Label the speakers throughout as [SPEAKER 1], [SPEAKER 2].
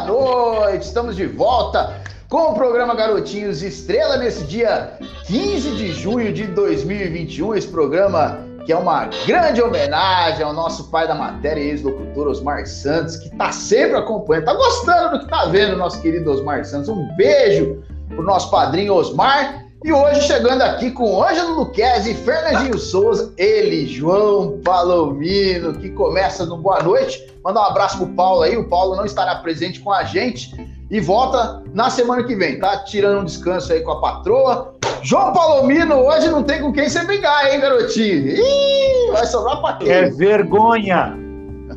[SPEAKER 1] boa noite. Estamos de volta com o programa Garotinhos Estrela nesse dia 15 de junho de 2021. Esse programa que é uma grande homenagem ao nosso pai da matéria e ex-locutor Osmar Santos, que está sempre acompanhando, está gostando do que está vendo, nosso querido Osmar Santos. Um beijo pro nosso padrinho Osmar. E hoje chegando aqui com Ângelo Luquezzi e Fernandinho Souza, ele, João Palomino, que começa no Boa Noite. Manda um abraço pro Paulo aí, o Paulo não estará presente com a gente e volta na semana que vem, tá? Tirando um descanso aí com a patroa. João Palomino, hoje não tem com quem você brigar, hein, garotinho? Ih, vai sobrar pra quem?
[SPEAKER 2] É vergonha.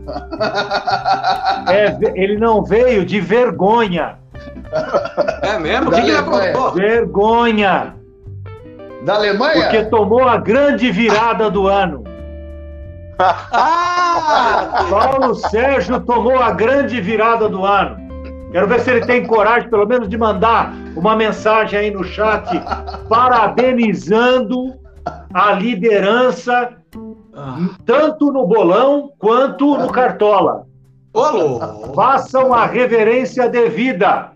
[SPEAKER 2] é, ele não veio de vergonha.
[SPEAKER 3] É mesmo? O que, que ele aprontou?
[SPEAKER 2] Vergonha.
[SPEAKER 1] Da Alemanha?
[SPEAKER 2] Porque tomou a grande virada do ano.
[SPEAKER 3] Ah!
[SPEAKER 2] Paulo Sérgio tomou a grande virada do ano. Quero ver se ele tem coragem, pelo menos, de mandar uma mensagem aí no chat parabenizando a liderança, tanto no bolão quanto no cartola.
[SPEAKER 3] Ô,
[SPEAKER 2] Façam a reverência devida.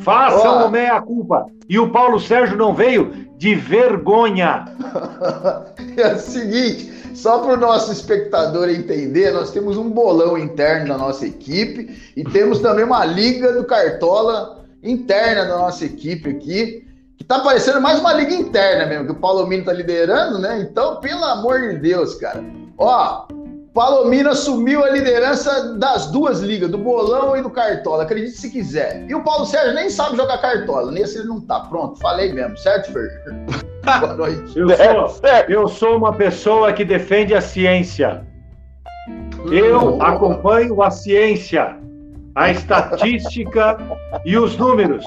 [SPEAKER 2] Façam
[SPEAKER 1] Ó.
[SPEAKER 2] o meia-culpa. E o Paulo Sérgio não veio de vergonha.
[SPEAKER 1] É o seguinte, só para o nosso espectador entender, nós temos um bolão interno da nossa equipe e temos também uma liga do Cartola interna da nossa equipe aqui, que tá parecendo mais uma liga interna mesmo, que o Palomino tá liderando, né? Então, pelo amor de Deus, cara. Ó, Palomino assumiu a liderança das duas ligas, do bolão e do Cartola, acredite se quiser. E o Paulo Sérgio nem sabe jogar Cartola, nesse ele não tá. Pronto, falei mesmo, certo, Fer? Boa noite.
[SPEAKER 2] Eu sou, eu sou uma pessoa que defende a ciência. Eu acompanho a ciência, a estatística e os números.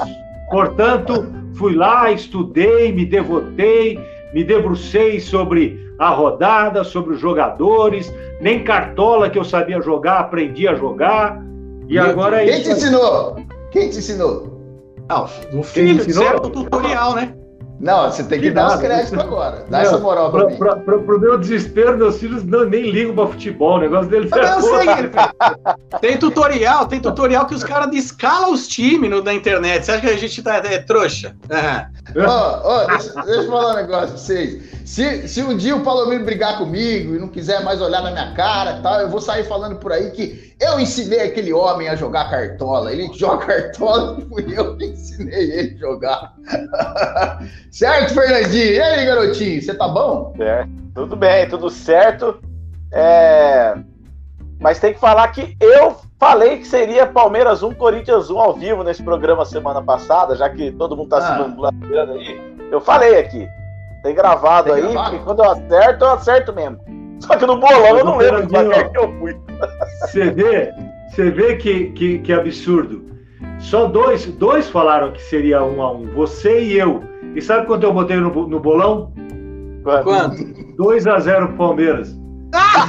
[SPEAKER 2] Portanto, fui lá, estudei, me devotei, me debrucei sobre a rodada, sobre os jogadores. Nem cartola que eu sabia jogar, aprendi a jogar. E agora é
[SPEAKER 1] Quem te
[SPEAKER 2] isso. aí.
[SPEAKER 1] ensinou? Quem te ensinou?
[SPEAKER 3] Não, o filho,
[SPEAKER 2] ensinou?
[SPEAKER 3] certo tutorial, né?
[SPEAKER 1] Não, você tem que,
[SPEAKER 2] Que
[SPEAKER 1] dar os créditos agora. Dá
[SPEAKER 2] Não,
[SPEAKER 1] essa moral pra,
[SPEAKER 2] pra,
[SPEAKER 1] mim.
[SPEAKER 2] pra- pra- pro meu desespero, meus filhos não, nem ligam pra futebol. O negócio deles é
[SPEAKER 3] eu sei. Tem tutorial, tem tutorial que os caras descalam os times no- na internet. Você acha que a gente tá, é trouxa? É.
[SPEAKER 1] Ó, ó, deixa, deixa eu falar um negócio pra vocês. Se, se um dia o Palomino brigar comigo e não quiser mais olhar na minha cara tal, eu vou sair falando por aí que eu ensinei aquele homem a jogar cartola. Ele joga cartola e fui eu que ensinei ele a jogar. certo, Fernandinho? E aí, garotinho? Você tá bom?
[SPEAKER 4] Certo. Tudo bem, tudo certo. É, Mas tem que falar que eu falei que seria Palmeiras 1, Corinthians 1 ao vivo nesse programa semana passada, já que todo mundo tá
[SPEAKER 1] Ah.
[SPEAKER 4] se vangloriando aí. Eu falei aqui. Tem gravado
[SPEAKER 1] Tem
[SPEAKER 4] aí,
[SPEAKER 1] gravado?
[SPEAKER 4] porque quando eu acerto, eu acerto mesmo. Só que no bolão eu não lembro placar que eu fui.
[SPEAKER 2] Você vê, você vê que, que, que absurdo. Só dois, dois falaram que seria um a um, você e eu. E sabe quanto eu botei no, no bolão?
[SPEAKER 3] Quanto?
[SPEAKER 2] 2 a 0 pro Palmeiras.
[SPEAKER 1] Ah,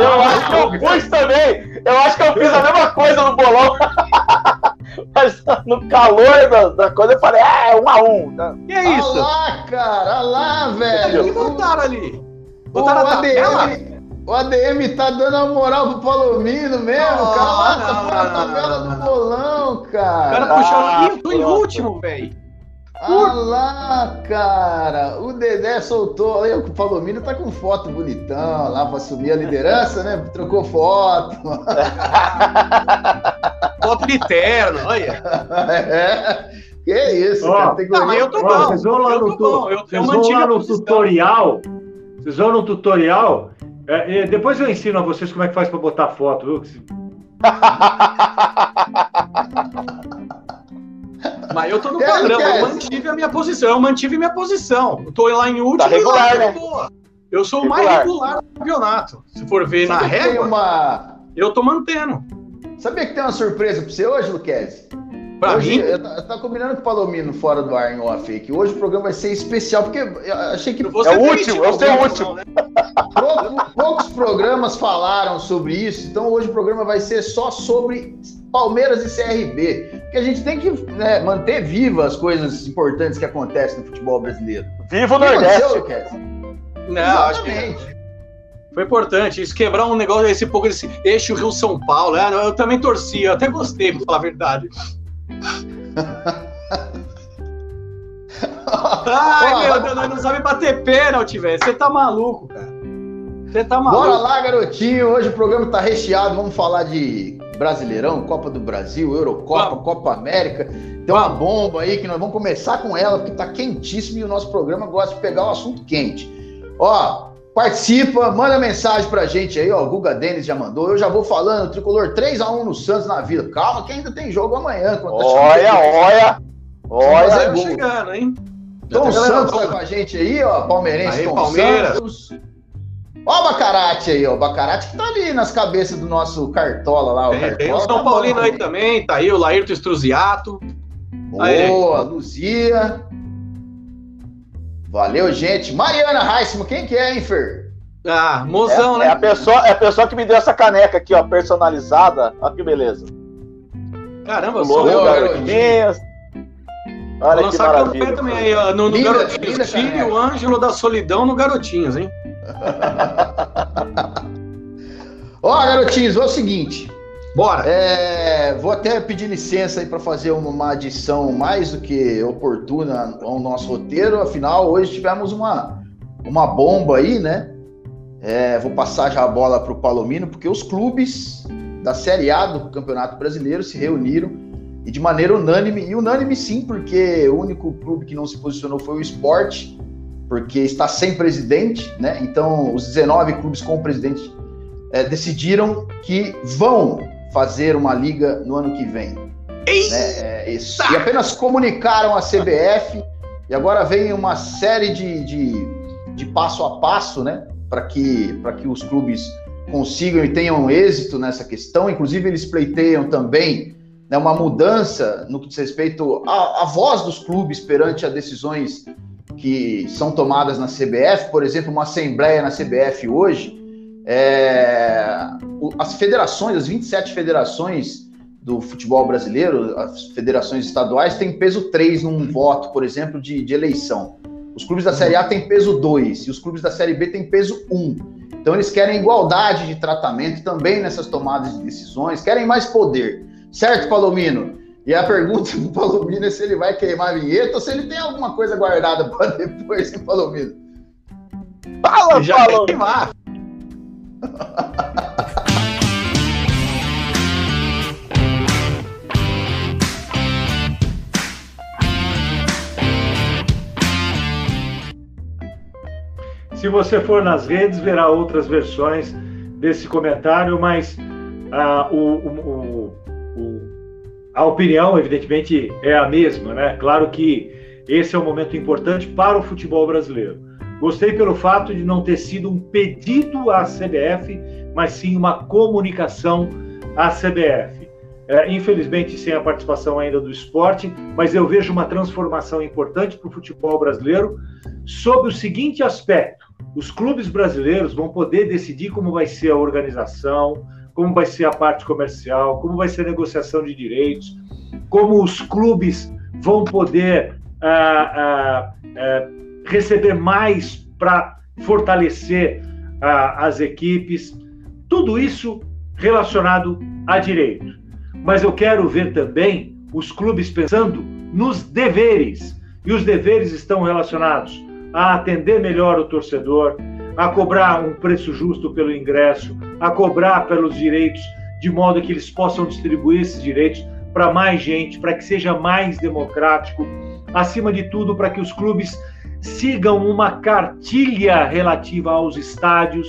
[SPEAKER 4] Eu acho que eu pus também. Eu acho que eu fiz a mesma coisa no bolão. Mas no calor da, da coisa eu falei, ah, é um a um. tá?
[SPEAKER 3] Que é
[SPEAKER 1] Olha
[SPEAKER 3] isso?
[SPEAKER 1] lá, cara, olha lá,
[SPEAKER 3] O que
[SPEAKER 1] velho.
[SPEAKER 3] botaram ali?
[SPEAKER 1] O
[SPEAKER 3] Botaram na tabela?
[SPEAKER 1] ADM, o ADM tá dando a moral pro Palomino mesmo,
[SPEAKER 3] Não,
[SPEAKER 1] cara. Tá fora da
[SPEAKER 3] não,
[SPEAKER 1] tabela do bolão,
[SPEAKER 3] O
[SPEAKER 1] cara.
[SPEAKER 3] cara puxou
[SPEAKER 4] Ah,
[SPEAKER 3] aqui, eu tô em último, velho.
[SPEAKER 1] Olha lá, cara. O Dedé soltou. Olha, o Palomino tá com foto bonitão lá pra assumir a liderança, né? Trocou foto.
[SPEAKER 3] Foto de terno, olha.
[SPEAKER 1] É. Que isso,
[SPEAKER 2] Ó,
[SPEAKER 3] Não, mas eu tô bom.
[SPEAKER 2] vocês vão lá
[SPEAKER 3] eu
[SPEAKER 2] no, tu-
[SPEAKER 3] eu- eu
[SPEAKER 2] vocês vão lá no tutorial. Vocês vão no tutorial. é, é, depois eu ensino a vocês como é que faz pra botar foto, viu?
[SPEAKER 3] Mas eu tô no
[SPEAKER 1] Quer,
[SPEAKER 3] padrão, eu mantive a minha posição, eu mantive minha posição. Eu tô lá em último.
[SPEAKER 4] Tá regular,
[SPEAKER 3] eu
[SPEAKER 4] né?
[SPEAKER 3] boa. Eu sou o mais
[SPEAKER 4] Regular.
[SPEAKER 3] do campeonato. Se for ver na
[SPEAKER 1] Sabe tem
[SPEAKER 3] régua,
[SPEAKER 1] uma.
[SPEAKER 3] eu tô mantendo.
[SPEAKER 1] Sabia que tem uma surpresa pra você hoje, Luquezzi?
[SPEAKER 3] Pra
[SPEAKER 1] hoje,
[SPEAKER 3] mim,
[SPEAKER 1] eu eu tava combinando com o Palomino fora do ar em off aí, que hoje o programa vai ser especial, porque eu achei que
[SPEAKER 3] eu vou
[SPEAKER 4] É o último, eu sei o último.
[SPEAKER 3] né?
[SPEAKER 1] pouco- poucos programas falaram sobre isso, então hoje o programa vai ser só sobre Palmeiras e CRB, porque a gente tem que né, manter vivas as coisas importantes que acontecem no futebol brasileiro.
[SPEAKER 4] Viva o
[SPEAKER 1] aconteceu,
[SPEAKER 4] Nordeste.
[SPEAKER 3] Não, acho que. Foi importante. Isso quebrar um negócio, esse pouco desse eixo Rio-São Paulo. Né? Eu também torci, eu até gostei, pra falar a verdade. Ai, meu Deus, não sabe bater pênalti, velho. Você tá maluco, cara. Você tá maluco.
[SPEAKER 1] Bora lá, garotinho. Hoje o programa tá recheado. Vamos falar de Brasileirão, Copa do Brasil, Eurocopa. Copa América. Tem uma bomba aí que nós vamos começar com ela, porque tá quentíssimo e o nosso programa gosta de pegar o assunto quente. Ó, participa, manda mensagem pra gente aí, ó. O Guga Denis já mandou. Eu já vou falando, tricolor 3x1 no Santos na vida. Calma, que ainda tem jogo amanhã.
[SPEAKER 4] Olha, olha. Olha,
[SPEAKER 3] tá chegando, hein?
[SPEAKER 1] Tom Santos tá com a gente aí, ó. Palmeirense aí, Tom Palmeiras. Santos. Ó o Bacarate aí, ó. O Bacarate que tá ali nas cabeças do nosso Cartola lá. O
[SPEAKER 3] tem,
[SPEAKER 1] Cartola
[SPEAKER 3] tem o São tá Paulino aí também, tá aí o Laírto Estruziato.
[SPEAKER 1] Boa, aí. Luzia. Valeu, gente. Mariana Reisman, quem que é, hein, Fer?
[SPEAKER 3] Ah, mozão,
[SPEAKER 4] é,
[SPEAKER 3] né?
[SPEAKER 4] É a, pessoa, é a pessoa que me deu essa caneca aqui, ó, personalizada. Olha que beleza.
[SPEAKER 3] Caramba, sou eu,
[SPEAKER 4] garotinhas.
[SPEAKER 3] Olha Vou que maravilha. também aí, ó, no, no linda, Garotinhos. Tire o Ângelo da Solidão no Garotinhos, hein?
[SPEAKER 1] Ó, garotinhos, é o seguinte.
[SPEAKER 3] Bora!
[SPEAKER 1] É, vou até pedir licença aí para fazer uma adição mais do que oportuna ao nosso roteiro. Afinal, hoje tivemos uma, uma bomba aí, né? É, vou passar já a bola para o Palomino, porque os clubes da Série A do Campeonato Brasileiro se reuniram e de maneira unânime, e unânime sim, porque o único clube que não se posicionou foi o esporte, porque está sem presidente, né? Então, os 19 clubes com presidente é, decidiram que vão fazer uma liga no ano que vem. Né? É, e apenas comunicaram a CBF, e agora vem uma série de, de, de passo a passo, né? Para que, que os clubes consigam e tenham êxito nessa questão. Inclusive, eles pleiteiam também né, uma mudança no que diz respeito à, à voz dos clubes perante as decisões que são tomadas na CBF, por exemplo, uma assembleia na CBF hoje, é, as federações, as 27 federações do futebol brasileiro, as federações estaduais, têm peso 3 num voto, por exemplo, de, de eleição. Os clubes da Série A têm peso 2 e os clubes da Série B têm peso 1. Então eles querem igualdade de tratamento também nessas tomadas de decisões, querem mais poder. Certo, Palomino? E a pergunta do Palomino é se ele vai queimar a vinheta ou se ele tem alguma coisa guardada para depois, hein, Palomino?
[SPEAKER 3] Fala, Já Palomino! Queimar.
[SPEAKER 2] Se você for nas redes, verá outras versões desse comentário, mas ah, o, o, o, a opinião, evidentemente, é a mesma, né? Claro que esse é um momento importante para o futebol brasileiro. Gostei pelo fato de não ter sido um pedido à CBF, mas sim uma comunicação à CBF. É, infelizmente, sem a participação ainda do esporte, mas eu vejo uma transformação importante para o futebol brasileiro sob o seguinte aspecto: os clubes brasileiros vão poder decidir como vai ser a organização, como vai ser a parte comercial, como vai ser a negociação de direitos, como os clubes vão poder ah, ah, ah, receber mais para fortalecer as equipes, tudo isso relacionado a direito. Mas eu quero ver também os clubes pensando nos deveres, e os deveres estão relacionados a atender melhor o torcedor, a cobrar um preço justo pelo ingresso, a cobrar pelos direitos, de modo que eles possam distribuir esses direitos para mais gente, para que seja mais democrático, acima de tudo, para que os clubes sigam uma cartilha relativa aos estádios,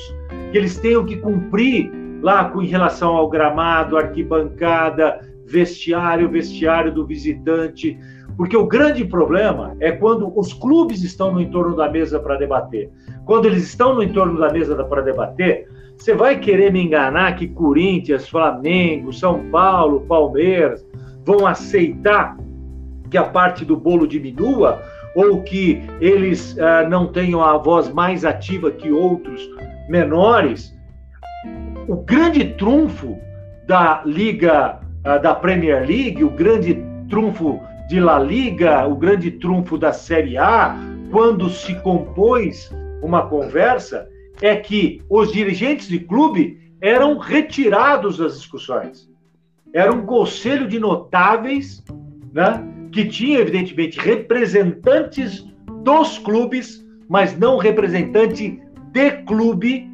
[SPEAKER 2] que eles tenham que cumprir lá com em relação ao gramado, arquibancada, vestiário, vestiário do visitante, porque o grande problema é quando os clubes estão no entorno da mesa para debater. Quando eles estão no entorno da mesa para debater, você vai querer me enganar que Corinthians, Flamengo, São Paulo, Palmeiras vão aceitar que a parte do bolo diminua ou que eles ah, não tenham a voz mais ativa que outros menores? O grande trunfo da Liga, ah, da Premier League, o grande trunfo de La Liga, o grande trunfo da Série A, quando se compôs uma conversa, é que os dirigentes de clube eram retirados das discussões. Era um conselho de notáveis, né, que tinha, evidentemente, representantes dos clubes, mas não representante de clube,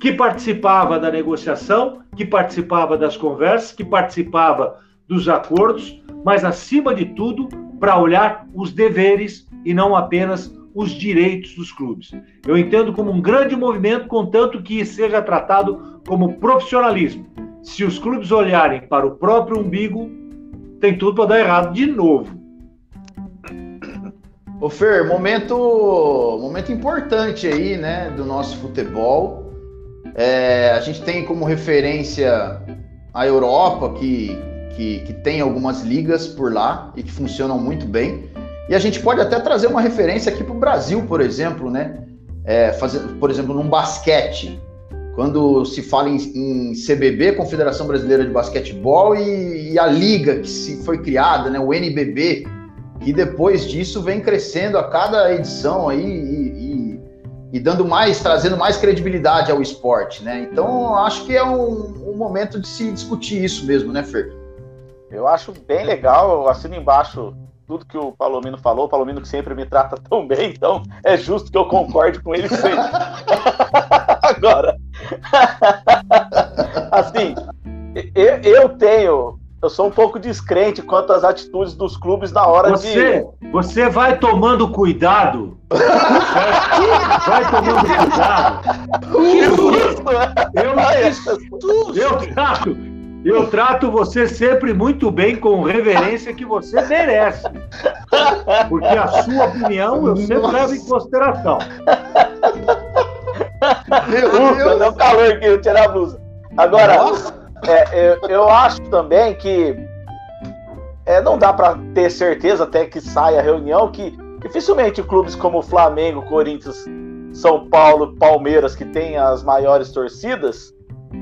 [SPEAKER 2] que participava da negociação, que participava das conversas, que participava dos acordos, mas, acima de tudo, para olhar os deveres e não apenas os direitos dos clubes. Eu entendo como um grande movimento, contanto que seja tratado como profissionalismo. Se os clubes olharem para o próprio umbigo, tem tudo para dar errado de novo.
[SPEAKER 1] Ô Fer, momento, momento importante aí, né, do nosso futebol. É, a gente tem como referência a Europa, que, que, que tem algumas ligas por lá e que funcionam muito bem. E a gente pode até trazer uma referência aqui para o Brasil, por exemplo, né? É, fazer, por exemplo, num basquete. Quando se fala em, em CBB, Confederação Brasileira de Basquetebol, e, e, a liga que se foi criada, né, o NBB, que depois disso vem crescendo a cada edição aí e, e, e dando mais, trazendo mais credibilidade ao esporte, né? Então, acho que é um, um momento de se discutir isso mesmo, né, Fer?
[SPEAKER 4] Eu acho bem legal, eu assino embaixo tudo que o Palomino falou, o Palomino que sempre me trata tão bem, então é justo que eu concorde com ele sempre. Agora, assim, eu, eu, tenho, eu sou um pouco descrente quanto às atitudes dos clubes na hora
[SPEAKER 2] você,
[SPEAKER 4] de.
[SPEAKER 2] Você vai tomando cuidado. vai tomando cuidado.
[SPEAKER 4] Que susto, né?
[SPEAKER 2] Eu, eu, eu, eu trato você sempre muito bem, com reverência que você merece. Porque a sua opinião eu sempre Nossa. levo em consideração.
[SPEAKER 4] Meu Deus. calor aqui, eu tirar a blusa. Agora, é, eu, eu, acho também que é, não dá para ter certeza até que saia a reunião que dificilmente clubes como Flamengo, Corinthians, São Paulo, Palmeiras, que têm as maiores torcidas,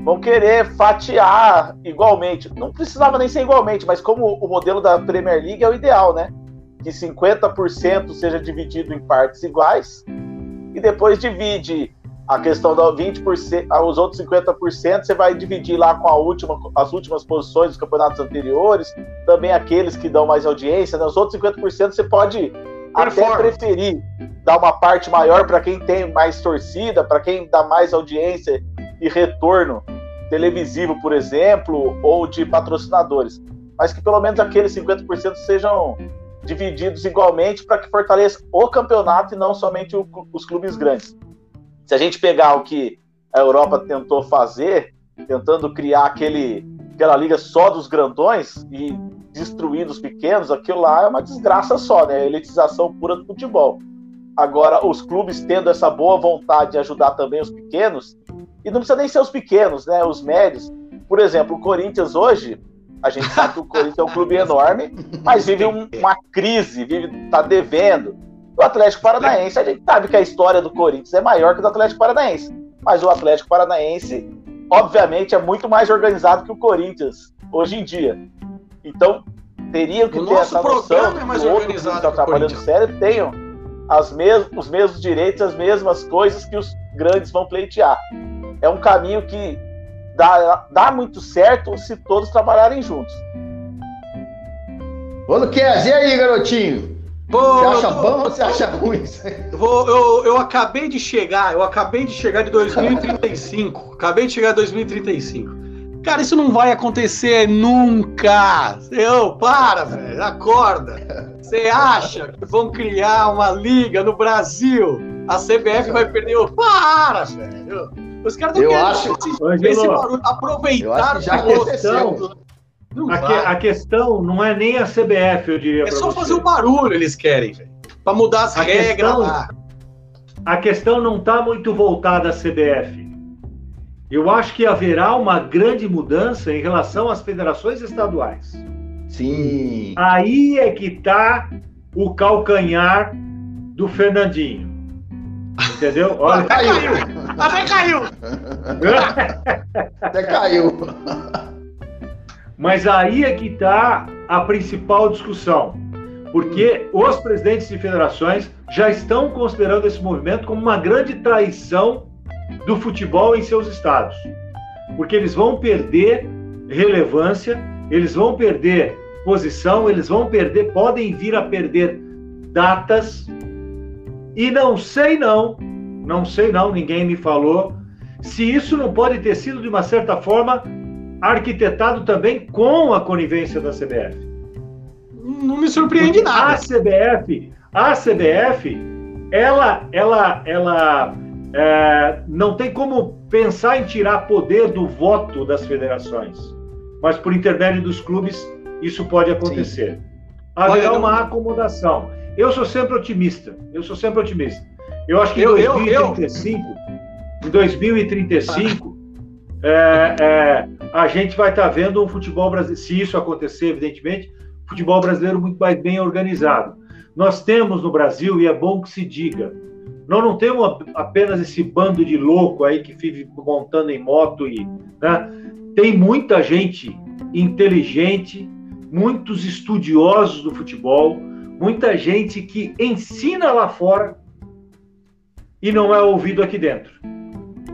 [SPEAKER 4] vão querer fatiar igualmente. Não precisava nem ser igualmente, mas como o modelo da Premier League é o ideal, né? Que 50% seja dividido em partes iguais e depois divide a questão da 20%, os outros 50% você vai dividir lá com a última, as últimas posições dos campeonatos anteriores, também aqueles que dão mais audiência, né? os outros 50% você pode até preferir dar uma parte maior para quem tem mais torcida, para quem dá mais audiência e retorno televisivo, por exemplo, ou de patrocinadores, mas que pelo menos aqueles 50% sejam divididos igualmente para que fortaleça o campeonato e não somente o, os clubes grandes. Se a gente pegar o que a Europa tentou fazer, tentando criar aquele, aquela liga só dos grandões e destruir os pequenos, aquilo lá é uma desgraça só, né? A elitização pura do futebol. Agora, os clubes tendo essa boa vontade de ajudar também os pequenos, e não precisa nem ser os pequenos, né? Os médios. Por exemplo, o Corinthians hoje, a gente sabe que o Corinthians é um clube enorme, mas vive um, uma crise, vive, tá devendo. O Atlético Paranaense, a gente sabe que a história do Corinthians é maior que o do Atlético Paranaense. Mas o Atlético Paranaense, obviamente, é muito mais organizado que o Corinthians hoje em dia. Então, teriam que o ter essa noção é mais que outros que estão trabalhando sério tenham as mes os mesmos direitos, as mesmas coisas que os grandes vão pleitear é um caminho que dá, dá muito certo se todos trabalharem juntos.
[SPEAKER 1] Ô, Luquez, e aí, garotinho? Pô, você acha bom ou você acha ruim?
[SPEAKER 3] Vou, eu, eu acabei de chegar, eu acabei de chegar de 2035. acabei de chegar de 2035. Cara, isso não vai acontecer nunca. Eu, para, velho, acorda. Você acha que vão criar uma liga no Brasil? A CBF vai perder o. Para, velho. Os caras
[SPEAKER 2] não eu querem acho, esse, esse
[SPEAKER 3] barulho, aproveitar
[SPEAKER 2] já a questão. A, a, questão não é nem a CBF, eu diria.
[SPEAKER 3] É só você. fazer o barulho, eles querem, velho. Pra mudar as a regras questão, lá.
[SPEAKER 2] A questão não está muito voltada à CBF. Eu acho que haverá uma grande mudança em relação às federações estaduais.
[SPEAKER 1] Sim.
[SPEAKER 2] Aí é que está o calcanhar do Fernandinho. Entendeu?
[SPEAKER 3] Olha, Até caiu! Até caiu!
[SPEAKER 1] Até caiu!
[SPEAKER 2] Mas aí é que está a principal discussão. Porque os presidentes de federações já estão considerando esse movimento como uma grande traição do futebol em seus estados. Porque eles vão perder relevância, eles vão perder posição, eles vão perder, podem vir a perder datas. E não sei não, não sei não, ninguém me falou se isso não pode ter sido de uma certa forma arquitetado também com a conivência da CBF.
[SPEAKER 3] Não me surpreende Porque nada.
[SPEAKER 2] A CBF, a CBF, ela, ela, ela é, não tem como pensar em tirar poder do voto das federações, mas por intermédio dos clubes isso pode acontecer. Sim. Haverá uma acomodação. Eu sou sempre otimista. Eu sou sempre otimista. Eu acho que em 2035, eu, eu... em 2035, é, é, a gente vai estar tá vendo um futebol brasileiro, se isso acontecer, evidentemente, futebol brasileiro muito mais bem organizado. Nós temos no Brasil, e é bom que se diga, nós não temos apenas esse bando de louco aí que vive montando em moto e. Né? Tem muita gente inteligente, muitos estudiosos do futebol, muita gente que ensina lá fora e não é ouvido aqui dentro.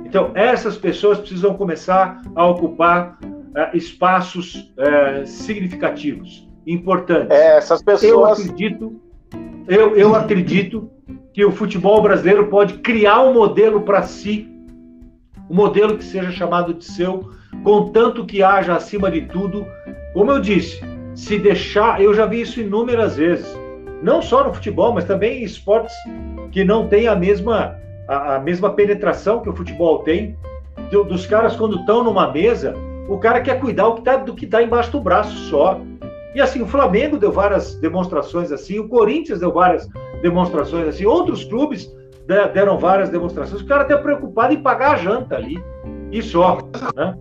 [SPEAKER 2] Então, essas pessoas precisam começar a ocupar uh, espaços uh, significativos, importantes.
[SPEAKER 4] É, essas pessoas.
[SPEAKER 2] Eu acredito, eu, eu acredito que o futebol brasileiro pode criar um modelo para si, um modelo que seja chamado de seu, contanto que haja, acima de tudo, como eu disse, se deixar. Eu já vi isso inúmeras vezes, não só no futebol, mas também em esportes que não têm a mesma a, a mesma penetração que o futebol tem, do, dos caras quando estão numa mesa, o cara quer cuidar o que tá, do que está embaixo do braço só. E assim, o Flamengo deu várias demonstrações assim, o Corinthians deu várias demonstrações assim, outros clubes deram várias demonstrações. O cara está preocupado em pagar a janta ali. E só. Né?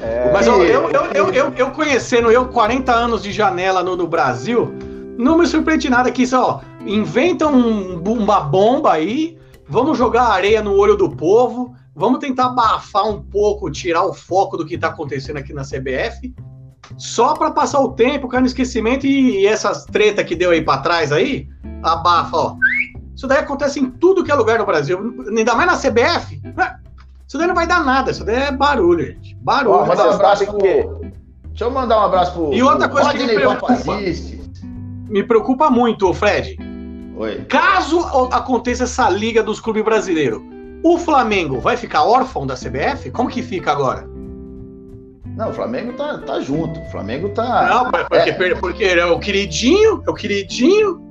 [SPEAKER 3] É... Mas eu, eu, eu, eu, eu, conhecendo eu 40 anos de janela no, no Brasil, não me surpreende nada que isso, ó, inventam um, uma bomba aí, Vamos jogar areia no olho do povo, vamos tentar abafar um pouco, tirar o foco do que está acontecendo aqui na CBF, só para passar o tempo, cair no esquecimento e, e essas treta que deu aí para trás aí, abafa, ó. Isso daí acontece em tudo que é lugar no Brasil, ainda mais na CBF. Né? Isso daí não vai dar nada, isso daí é barulho, gente. Barulho. Ó,
[SPEAKER 1] um abraço pro... Deixa eu mandar um abraço pro.
[SPEAKER 3] E outra coisa que me preocupa, me preocupa muito, Fred Oi. Caso aconteça essa liga dos clubes brasileiros, o Flamengo vai ficar órfão da CBF? Como que fica agora?
[SPEAKER 1] Não, o Flamengo tá, tá junto. O Flamengo tá.
[SPEAKER 3] Não, porque, é. porque é o queridinho, é o queridinho.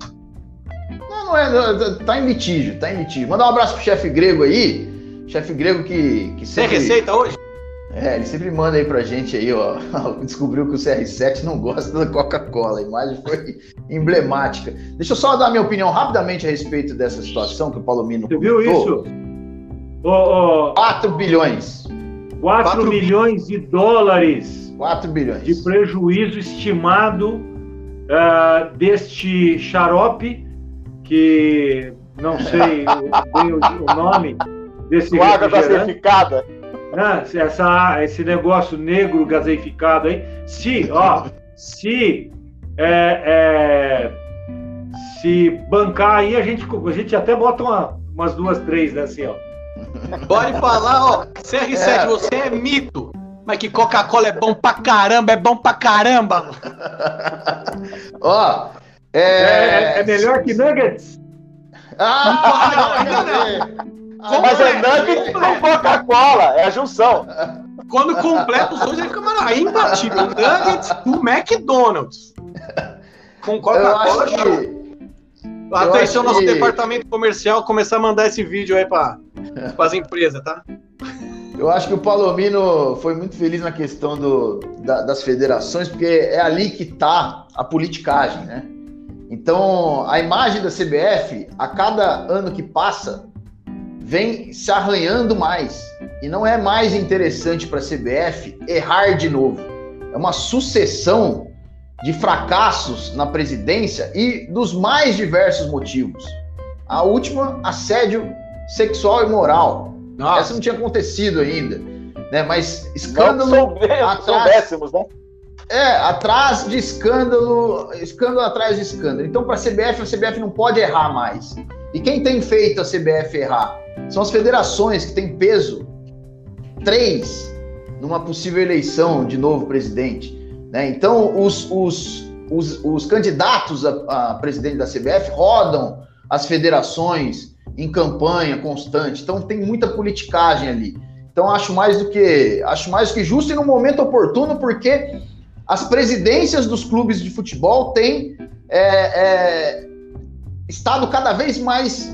[SPEAKER 1] Não, não é. Tá em litígio, tá em litígio. Mandar um abraço pro chefe grego aí. Chefe grego que, que
[SPEAKER 3] sempre. Tem receita hoje?
[SPEAKER 1] É, ele sempre manda aí pra gente aí, ó. Descobriu que o CR7 não gosta da Coca-Cola. A imagem foi emblemática. Deixa eu só dar minha opinião rapidamente a respeito dessa situação que o Palomino
[SPEAKER 2] Você viu isso?
[SPEAKER 1] Oh, oh, 4 bilhões.
[SPEAKER 2] 4, 4 milhões de dólares.
[SPEAKER 1] 4 bilhões.
[SPEAKER 2] De prejuízo estimado uh, deste xarope, que não sei o, o nome desse.
[SPEAKER 4] Água gasificada
[SPEAKER 2] né, essa, esse negócio negro gaseificado aí, se, ó, se, é, é, se bancar aí, a gente, a gente até bota uma, umas duas, três, né, assim, ó.
[SPEAKER 3] Pode falar, ó, CR7, é. você é mito. Mas que Coca-Cola é bom pra caramba, é bom pra caramba.
[SPEAKER 1] ó,
[SPEAKER 2] é... é... É, melhor que Nuggets?
[SPEAKER 4] Ah, não, não, não. Como Mas é nugget com Coca-Cola, é a junção.
[SPEAKER 3] Quando completa os dois, ele fica mano, é imbatível. Nuggets do McDonald's. Com Coca-Cola, que... Atenção, nosso que... departamento comercial começar a mandar esse vídeo aí para as empresas, tá?
[SPEAKER 1] Eu acho que o Palomino foi muito feliz na questão do, da, das federações, porque é ali que está a politicagem, né? Então, a imagem da CBF, a cada ano que passa, vem se arranhando mais. E não é mais interessante para a CBF errar de novo. É uma sucessão de fracassos na presidência e dos mais diversos motivos. A última, assédio sexual e moral. Nossa. Essa não tinha acontecido ainda. Né? Mas escândalo. Não
[SPEAKER 4] atrás, soubéssemos, né?
[SPEAKER 1] É, atrás de escândalo, escândalo atrás de escândalo. Então, para a CBF, a CBF não pode errar mais. E quem tem feito a CBF errar? São as federações que têm peso. Três numa possível eleição de novo presidente. Né? Então, os, os, os, os candidatos a, a presidente da CBF rodam as federações em campanha constante. Então, tem muita politicagem ali. Então, acho mais do que acho mais do que justo e no momento oportuno, porque as presidências dos clubes de futebol têm é, é, estado cada vez mais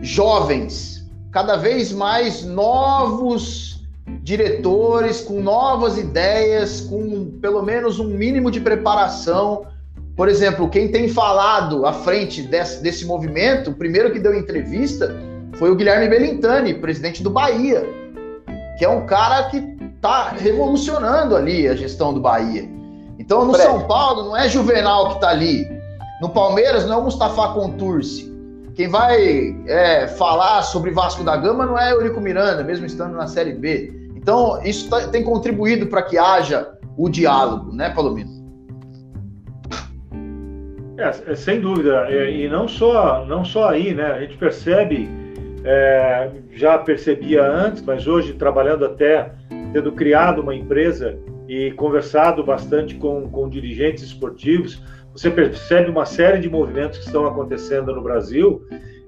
[SPEAKER 1] jovens, cada vez mais novos diretores com novas ideias, com pelo menos um mínimo de preparação. Por exemplo, quem tem falado à frente desse, desse movimento, o primeiro que deu entrevista foi o Guilherme Belintani, presidente do Bahia, que é um cara que está revolucionando ali a gestão do Bahia. Então, no São Paulo, não é Juvenal que está ali. No Palmeiras, não é o Mustafa Contursi. Quem vai é, falar sobre Vasco da Gama não é Eurico Miranda, mesmo estando na Série B. Então, isso tá, tem contribuído para que haja o diálogo, né, Palomino?
[SPEAKER 2] É, é, sem dúvida, é, e não só, não só aí, né? A gente percebe, é, já percebia antes, mas hoje trabalhando até, tendo criado uma empresa e conversado bastante com, com dirigentes esportivos, você percebe uma série de movimentos que estão acontecendo no Brasil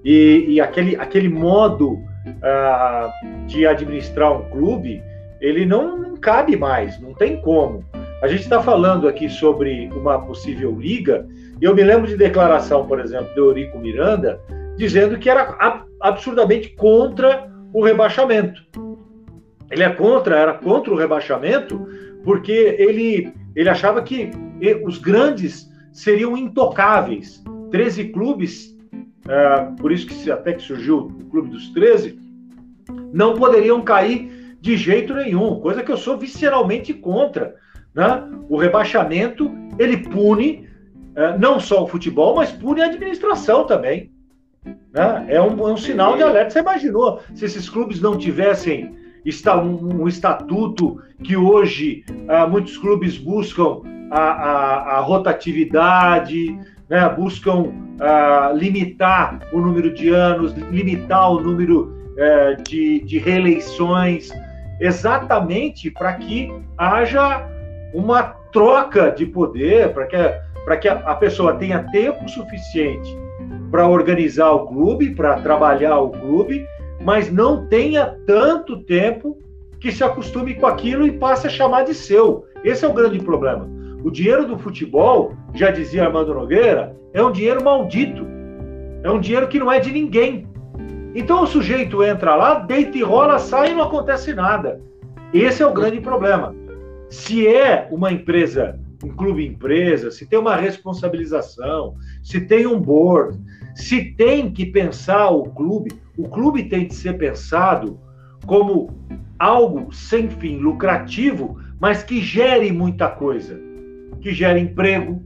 [SPEAKER 2] e, e aquele, aquele modo uh, de administrar um clube ele não, não cabe mais, não tem como. A gente está falando aqui sobre uma possível liga, e eu me lembro de declaração, por exemplo, do Eurico Miranda, dizendo que era absurdamente contra o rebaixamento. Ele é contra, era contra o rebaixamento, porque ele, ele achava que os grandes seriam intocáveis. 13 clubes, é, por isso que até que surgiu o Clube dos 13, não poderiam cair de jeito nenhum, coisa que eu sou visceralmente contra. Né? O rebaixamento ele pune é, não só o futebol, mas pune a administração também. Né? É, um, é um sinal de alerta. Você imaginou se esses clubes não tivessem está um, um estatuto que hoje uh, muitos clubes buscam a, a, a rotatividade, né? buscam uh, limitar o número de anos, limitar o número uh, de, de reeleições exatamente para que haja uma troca de poder, para que, para que a pessoa tenha tempo suficiente para organizar o clube, para trabalhar o clube, mas não tenha tanto tempo que se acostume com aquilo e passe a chamar de seu. Esse é o grande problema. O dinheiro do futebol, já dizia Armando Nogueira, é um dinheiro maldito. É um dinheiro que não é de ninguém. Então o sujeito entra lá, deita e rola, sai e não acontece nada. Esse é o grande problema. Se é uma empresa, um clube empresa, se tem uma responsabilização, se tem um board, se tem que pensar o clube, o clube tem que ser pensado como algo sem fim lucrativo, mas que gere muita coisa, que gere emprego,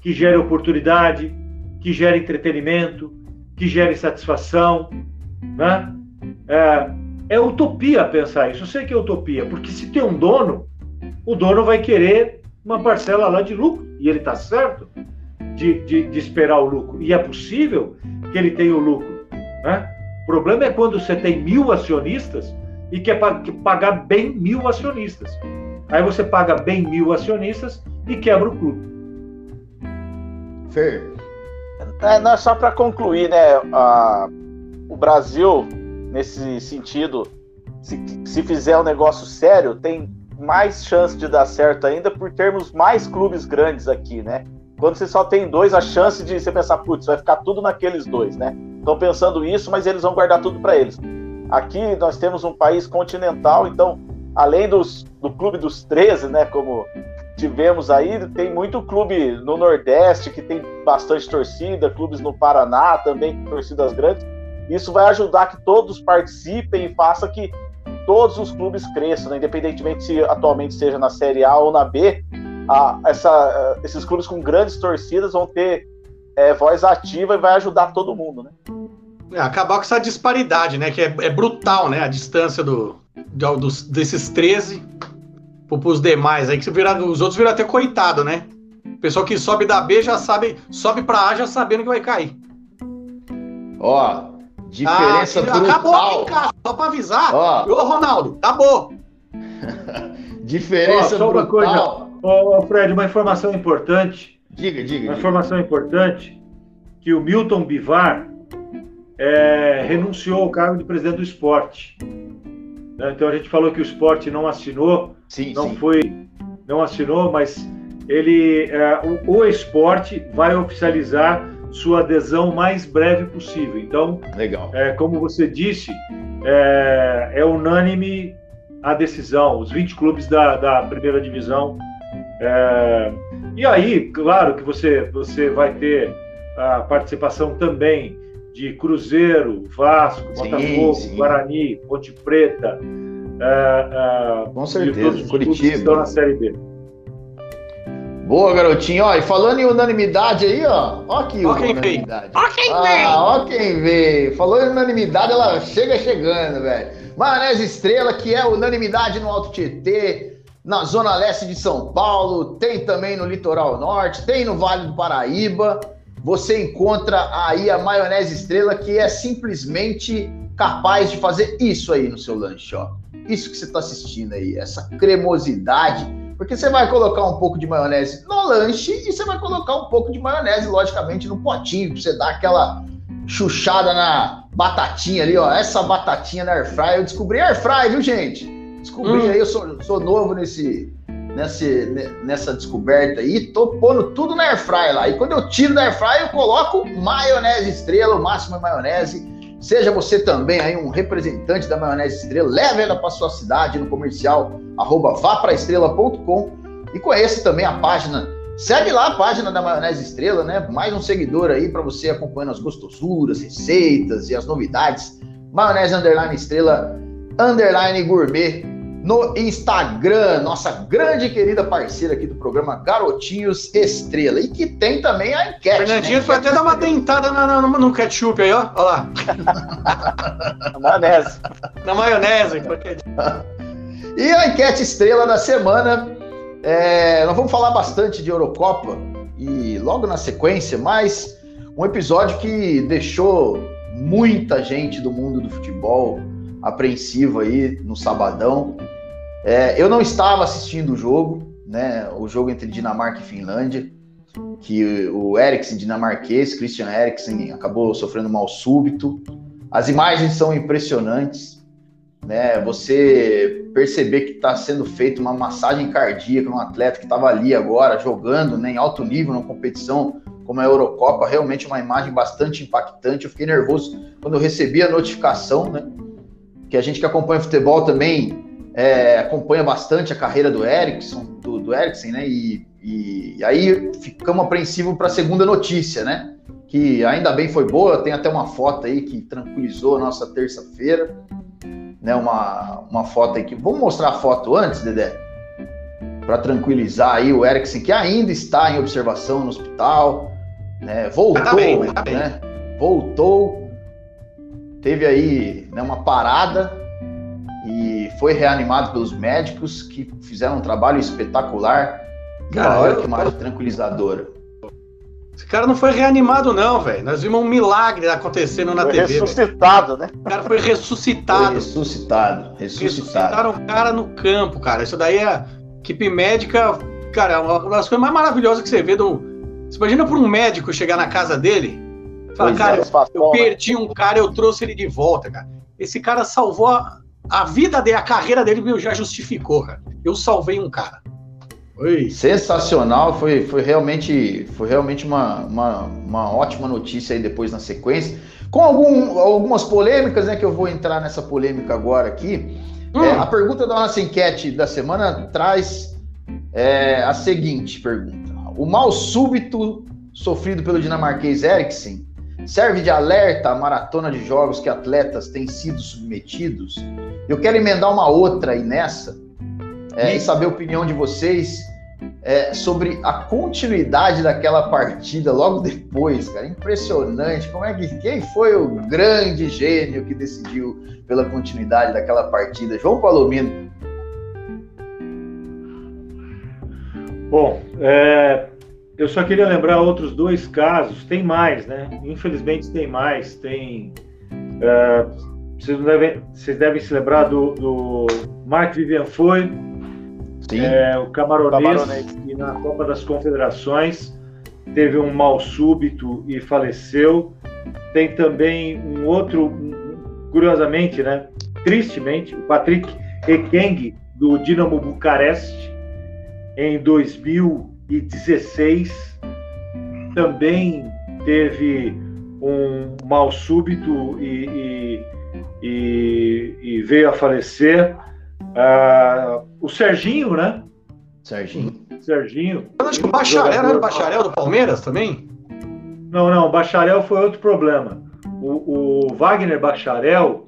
[SPEAKER 2] que gere oportunidade, que gere entretenimento, que gere satisfação, né? É, é utopia pensar isso. Eu sei que é utopia, porque se tem um dono, o dono vai querer uma parcela lá de lucro, e ele está certo de, de, de, esperar o lucro. E é possível que ele tenha o lucro. Né? O problema é quando você tem mil acionistas e quer pagar bem mil acionistas. Aí você paga bem mil acionistas e quebra o clube.
[SPEAKER 4] Fer. É, não, só para concluir, né? A, o Brasil, nesse sentido, se, se fizer um negócio sério, tem mais chance de dar certo ainda por termos mais clubes grandes aqui, né? Quando você só tem dois, a chance de você pensar, putz, vai ficar tudo naqueles dois, né? Estão pensando isso, mas eles vão guardar tudo para eles. Aqui nós temos um país continental, então, além dos, do clube dos 13, né? Como tivemos aí, tem muito clube no Nordeste que tem bastante torcida, clubes no Paraná também, torcidas grandes. Isso vai ajudar que todos participem e faça que todos os clubes cresçam, né? independentemente se atualmente seja na Série A ou na B, a, essa, esses clubes com grandes torcidas vão ter é, voz ativa e vai ajudar todo mundo, né?
[SPEAKER 3] É, acabar com essa disparidade, né? Que é, é brutal, né? A distância do, de, dos, desses 13 para os demais aí, que vira, os outros viram até coitado, né? O pessoal que sobe da B já sabe, sobe para A já sabendo que vai cair.
[SPEAKER 1] Ó, Diferença ah, brutal. Acabou aqui em casa,
[SPEAKER 3] só pra avisar. Ó. Ô, Ronaldo, acabou.
[SPEAKER 1] Diferença
[SPEAKER 2] Ó, brutal. Coisa. Ô, Fred, uma informação importante.
[SPEAKER 1] Diga, diga.
[SPEAKER 2] Uma
[SPEAKER 1] diga.
[SPEAKER 2] informação importante que o Milton Bivar é, renunciou ao cargo de presidente do esporte. Né? Então a gente falou que o esporte não assinou, sim, não sim. foi, não assinou, mas ele, é, o, o esporte vai oficializar sua adesão mais breve possível. Então,
[SPEAKER 1] legal.
[SPEAKER 2] É, como você disse, é, é, unânime a decisão. Os 20 clubes da, da primeira divisão. É, e aí, claro que você, você vai ter a participação também de Cruzeiro, Vasco, sim, Botafogo, sim. Guarani, Ponte Preta.
[SPEAKER 1] Uh, uh, Com certeza, todos os Curitiba.
[SPEAKER 2] estão na Série B.
[SPEAKER 1] Boa, garotinho. Ó, e falando em unanimidade aí, ó. Ó aqui ó quem unanimidade. Ó quem ah, veio. Ó quem veio. Falou em unanimidade, ela chega chegando, velho. Maionese Estrela, que é unanimidade no Alto Tietê, na Zona Leste de São Paulo, tem também no Litoral Norte, tem no Vale do Paraíba você encontra aí a maionese estrela que é simplesmente capaz de fazer isso aí no seu lanche, ó. Isso que você está assistindo aí, essa cremosidade, porque você vai colocar um pouco de maionese no lanche e você vai colocar um pouco de maionese, logicamente, no potinho, para você dar aquela chuchada na batatinha ali, ó. Essa batatinha na airfry, eu descobri airfry, viu, gente? Descobri hum. aí, eu sou, sou novo nesse, nessa, nessa descoberta aí, tô pondo tudo na airfry lá. E quando eu tiro da airfry, eu coloco maionese estrela, o máximo é maionese. Seja você também aí um representante da maionese estrela, leve ela para sua cidade no comercial arroba vapraestrela.com e conheça também a página. Segue lá a página da Maionese Estrela, né? Mais um seguidor aí para você acompanhando as gostosuras, receitas e as novidades. Maionese Underline Estrela Underline Gourmet no Instagram, nossa grande querida parceira aqui do programa Garotinhos Estrela. E que tem também a enquete.
[SPEAKER 3] Fernandinho né? foi até dar uma dentada na, na, no ketchup aí, ó. Olha lá.
[SPEAKER 4] na maionese.
[SPEAKER 3] Na maionese.
[SPEAKER 1] e a enquete estrela da semana. É, nós vamos falar bastante de Eurocopa e logo na sequência, mas um episódio que deixou muita gente do mundo do futebol apreensivo aí no sabadão. É, eu não estava assistindo o jogo, né? O jogo entre Dinamarca e Finlândia, que o Eriksen, dinamarquês, Christian Eriksen, acabou sofrendo mal súbito. As imagens são impressionantes, né? Você perceber que está sendo feita uma massagem cardíaca num atleta que estava ali agora jogando, né, em alto nível, numa competição como a Eurocopa, realmente uma imagem bastante impactante. Eu fiquei nervoso quando eu recebi a notificação, né? Que a gente que acompanha futebol também é, acompanha bastante a carreira do Erickson, do, do Eriksen, né? E, e, e aí ficamos apreensivos para a segunda notícia, né? Que ainda bem foi boa, tem até uma foto aí que tranquilizou a nossa terça-feira, né? Uma, uma foto aí que. Vamos mostrar a foto antes, Dedé? Para tranquilizar aí o Eriksen, que ainda está em observação no hospital, né? Voltou, tá bem, tá né? Voltou, teve aí né, uma parada e foi reanimado pelos médicos que fizeram um trabalho espetacular. Cara, olha que imagem tranquilizadora.
[SPEAKER 3] Esse cara não foi reanimado, não, velho. Nós vimos um milagre acontecendo na foi TV.
[SPEAKER 4] Ressuscitado, véio.
[SPEAKER 3] né? O cara foi ressuscitado. Foi
[SPEAKER 1] ressuscitado. Ressuscitado.
[SPEAKER 3] Ressuscitaram o cara no campo, cara. Isso daí é equipe médica, cara, uma das coisas mais maravilhosas que você vê do. Você imagina para um médico chegar na casa dele Fala, pois cara, é, eu, eu perdi um cara, eu trouxe ele de volta, cara. Esse cara salvou a, a vida dele, a carreira dele já justificou, cara. Eu salvei um cara.
[SPEAKER 1] Oi. Sensacional, foi, foi realmente, foi realmente uma, uma, uma, ótima notícia aí depois na sequência. Com algum, algumas polêmicas, né? Que eu vou entrar nessa polêmica agora aqui. Hum. É, a pergunta da nossa enquete da semana traz é, a seguinte pergunta: O mal súbito sofrido pelo dinamarquês Eriksen serve de alerta à maratona de jogos que atletas têm sido submetidos? Eu quero emendar uma outra aí nessa é, e saber a opinião de vocês é, sobre a continuidade daquela partida logo depois, cara. Impressionante. Como é que quem foi o grande gênio que decidiu pela continuidade daquela partida? João Palomino.
[SPEAKER 2] Bom, é, eu só queria lembrar outros dois casos. Tem mais, né? Infelizmente tem mais. Tem É, vocês, devem, vocês devem se lembrar do, do Mark Vivian foi, é, o camaronês, camaronês, que na Copa das Confederações teve um mal súbito e faleceu. Tem também um outro, curiosamente, né, tristemente, o Patrick Ekeng, do Dinamo Bucareste, em 2016, também teve um mal súbito e, e, e, e veio a falecer. Ah, o Serginho, né?
[SPEAKER 1] Serginho.
[SPEAKER 2] Serginho.
[SPEAKER 3] Eu acho que o Bacharel era o Bacharel do Palmeiras também?
[SPEAKER 2] Não, não, o Bacharel foi outro problema. O, o Wagner Bacharel,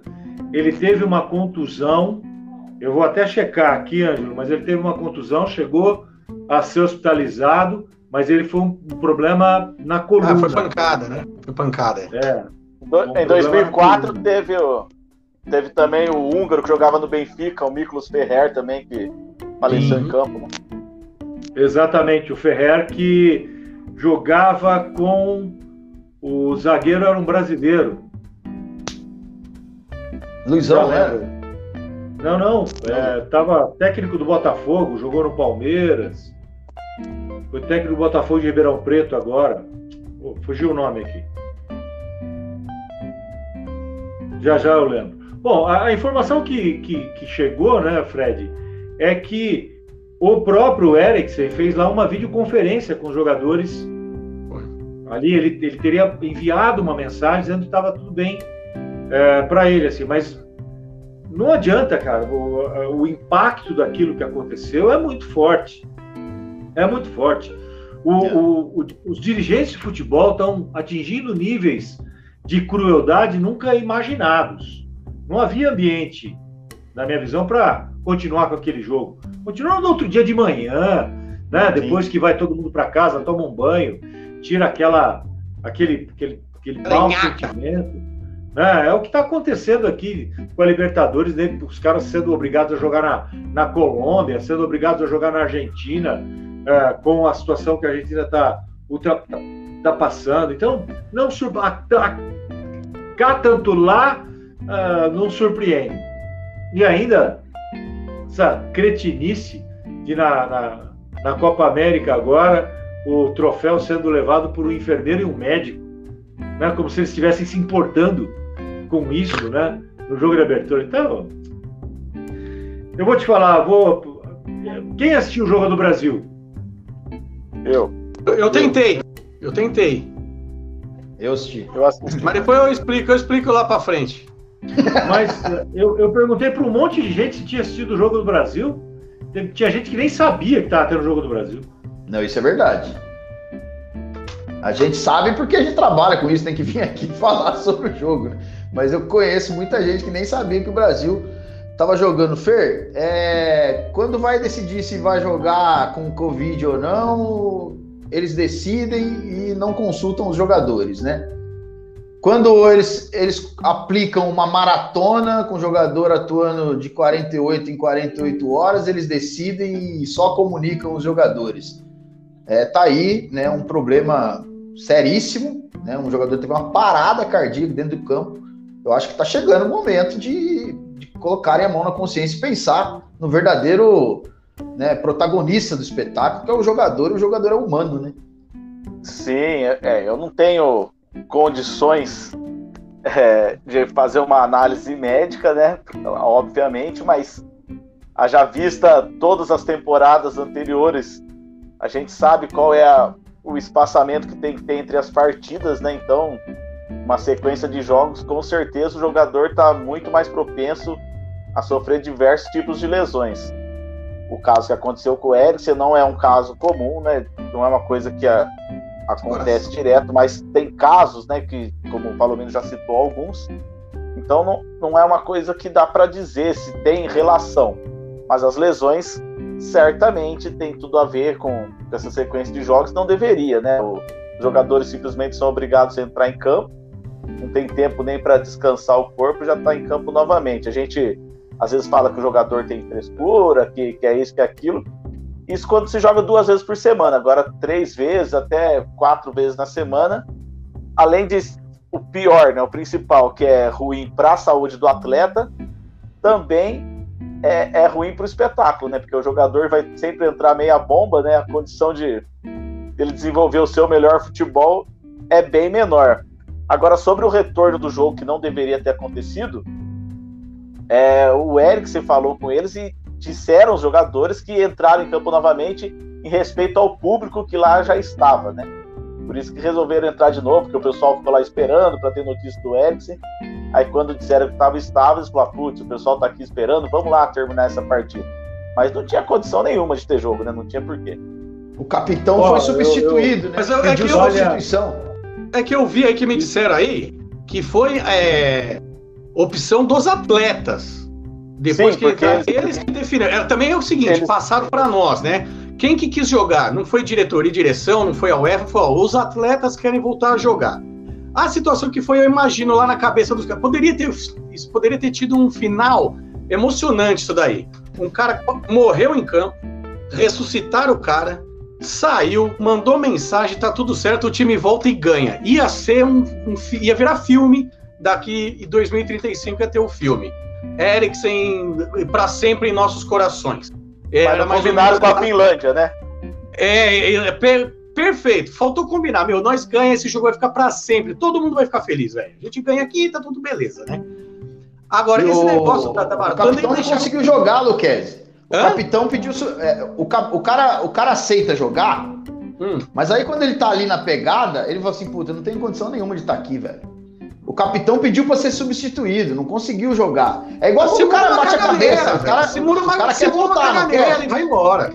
[SPEAKER 2] ele teve uma contusão. Eu vou até checar aqui, Ângelo, mas ele teve uma contusão, chegou a ser hospitalizado, mas ele foi um, um problema na coluna. Ah,
[SPEAKER 3] foi pancada, né? Foi pancada.
[SPEAKER 4] É. Um em 2004 teve, o, teve também o húngaro que jogava no Benfica, o Miklos Ferrer também, que faleceu em campo. Né?
[SPEAKER 2] Exatamente, o Ferrer que jogava com o zagueiro era um brasileiro.
[SPEAKER 1] Luizão, né?
[SPEAKER 2] Não, não. É, tava técnico do Botafogo, jogou no Palmeiras. Foi técnico do Botafogo de Ribeirão Preto agora. Oh, fugiu o nome aqui. Já já eu lembro. Bom, a, a informação que, que, que, chegou, né, Fred, é que o próprio Eriksen fez lá uma videoconferência com os jogadores. Ali ele, ele teria enviado uma mensagem dizendo que estava tudo bem é, para ele, assim, mas não adianta, cara. O, o, impacto daquilo que aconteceu é muito forte. É muito forte. O, é. o, os dirigentes de futebol estão atingindo níveis de crueldade nunca imaginados. Não havia ambiente, na minha visão, para continuar com aquele jogo. Continua no outro dia de manhã, né? Depois que vai todo mundo para casa, toma um banho, tira aquela, aquele, aquele, aquele mau sentimento. Né? É o que está acontecendo aqui com a Libertadores, né? os caras sendo obrigados a jogar na, na Colômbia, sendo obrigados a jogar na Argentina, é, com a situação que a Argentina está tá, tá passando. Então, não cá tanto lá uh, não surpreende. E ainda essa cretinice de na, na, na, Copa América agora o troféu sendo levado por um enfermeiro e um médico, né? Como se eles estivessem se importando com isso, né? No jogo de abertura. Então, eu vou te falar, vou. Quem assistiu o jogo do Brasil?
[SPEAKER 3] Eu. Eu tentei. Eu tentei.
[SPEAKER 1] Eu assisti.
[SPEAKER 3] Eu assisti. Mas depois eu explico, eu explico lá para frente.
[SPEAKER 2] Mas eu, eu perguntei para um monte de gente se tinha assistido o jogo do Brasil. Tinha gente que nem sabia que estava tendo o jogo do Brasil.
[SPEAKER 1] Não, isso é verdade. A gente sabe porque a gente trabalha com isso, tem que vir aqui falar sobre o jogo. Né? Mas eu conheço muita gente que nem sabia que o Brasil estava jogando. Fer, é... quando vai decidir se vai jogar com Covid ou não, eles decidem e não consultam os jogadores, né? Quando eles, eles aplicam uma maratona com o jogador atuando de 48 em 48 horas, eles decidem e só comunicam os jogadores. É, tá aí né, um problema seríssimo. Né, um jogador teve uma parada cardíaca dentro do campo. Eu acho que está chegando o momento de, de colocarem a mão na consciência e pensar no verdadeiro né, protagonista do espetáculo, que é o jogador, e o jogador é humano, né?
[SPEAKER 4] Sim, é, é eu não tenho condições é, de fazer uma análise médica, né? Obviamente, mas já vista todas as temporadas anteriores, a gente sabe qual é a, o espaçamento que tem que ter entre as partidas, né? Então, uma sequência de jogos, com certeza o jogador está muito mais propenso a sofrer diversos tipos de lesões. O caso que aconteceu com o Eriksen não é um caso comum, né? Não é uma coisa que a, acontece direto, mas tem casos, né, que, como o Palomino já citou alguns, então não, não é uma coisa que dá para dizer se tem relação, mas as lesões certamente tem tudo a ver com essa sequência de jogos, não deveria, né? Os jogadores simplesmente são obrigados a entrar em campo, não tem tempo nem para descansar o corpo, já está em campo novamente. A gente às vezes fala que o jogador tem frescura, que, que é isso, que é aquilo, isso quando se joga duas vezes por semana. Agora, três vezes, até quatro vezes na semana. Além de o pior, né, o principal, que é ruim para a saúde do atleta, também é, é ruim para o espetáculo, né? Porque o jogador vai sempre entrar meia bomba, né? A condição de ele desenvolver o seu melhor futebol é bem menor. Agora, sobre o retorno do jogo que não deveria ter acontecido, é, o Eriksen falou com eles e disseram os jogadores que entraram em campo novamente em respeito ao público que lá já estava, né? Por isso que resolveram entrar de novo, porque o pessoal ficou lá esperando para ter notícia do Eriksen. Aí quando disseram que estava estável, eles falaram, putz, o pessoal está aqui esperando, vamos lá terminar essa partida. Mas não tinha condição nenhuma de ter jogo, né? Não tinha porquê.
[SPEAKER 1] O capitão oh, foi substituído, eu, eu... né?
[SPEAKER 3] Mas eu, é que eu, substituição. É que eu vi aí que me disseram aí que foi é, opção dos atletas. Depois Sim, que eles que definiram. É, também é o seguinte, eles... passaram para nós, né? Quem que quis jogar? Não foi diretoria e direção, não foi a UEFA, foi ó, os atletas querem voltar a jogar. A situação que foi, eu imagino, lá na cabeça dos caras. Poderia ter, isso poderia ter tido um final emocionante, isso daí. Um cara morreu em campo, ressuscitaram o cara, saiu, mandou mensagem, tá tudo certo, o time volta e ganha. Ia ser um, um ia virar filme daqui em 2035 ia ter o filme. Eriksen para sempre em nossos corações.
[SPEAKER 4] Era mais combinaram com a Finlândia, né?
[SPEAKER 3] É, é, é per, perfeito. Faltou combinar, meu. Nós ganha, esse jogo vai ficar para sempre. Todo mundo vai ficar feliz, velho. A gente ganha aqui, tá tudo beleza, né? Agora, e esse o... negócio da, da
[SPEAKER 1] maratona. O capitão não conseguiu jogar, Luquez. O Hã? capitão pediu. É, o, o, cara, o cara aceita jogar, hum. mas aí quando ele tá ali na pegada, ele fala assim: puta, não tem condição nenhuma de estar tá aqui, velho. O capitão pediu para ser substituído, não conseguiu jogar. É igual se o cara bate a cabeça. O cara,
[SPEAKER 3] segura uma, o cara quer voltar, quer? e vai embora.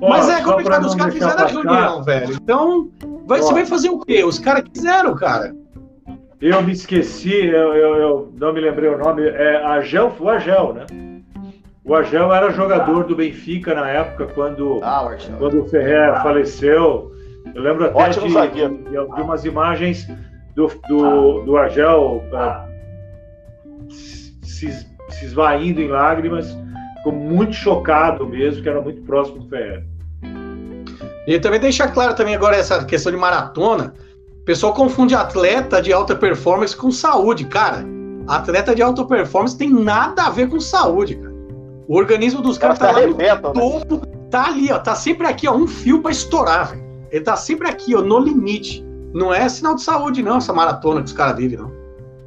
[SPEAKER 3] Mas é complicado, os caras fizeram a reunião, velho. Então, vai, você vai fazer o quê? Os caras quiseram, cara.
[SPEAKER 2] Eu me esqueci, eu, eu, eu, não me lembrei o nome. É Agel, o Agel, né? O Agel era jogador do Benfica na época, quando, ah, quando o Ferrer faleceu. Eu lembro até de, de, de, algumas imagens do, do, do Argel uh, se, se esvaindo em lágrimas. Ficou muito chocado mesmo, que era muito próximo do Ferrer.
[SPEAKER 3] E também deixar claro também agora essa questão de maratona. O pessoal confunde atleta de alta performance com saúde, cara. Atleta de alta performance tem nada a ver com saúde, cara. O organismo dos caras tá, tá lá no né? topo, tá ali, ó, tá sempre aqui, ó, um fio para estourar, velho. Ele tá sempre aqui, ó, no limite. Não é sinal de saúde, não, essa maratona que os caras vivem, não.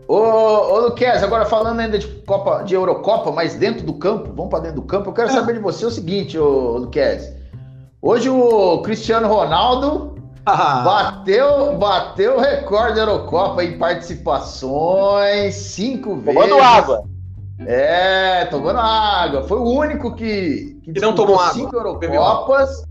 [SPEAKER 1] Ô, ô Luquez, agora falando ainda de Copa, de Eurocopa, mas dentro do campo, vamos para dentro do campo, eu quero é. saber de você o seguinte, ô Luquez. Hoje o Cristiano Ronaldo ah. bateu, bateu o recorde da Eurocopa em participações cinco tomando vezes.
[SPEAKER 4] Tomando água.
[SPEAKER 1] É, tomando água. Foi o único que,
[SPEAKER 3] que, que não tomou água.
[SPEAKER 1] cinco Eurocopas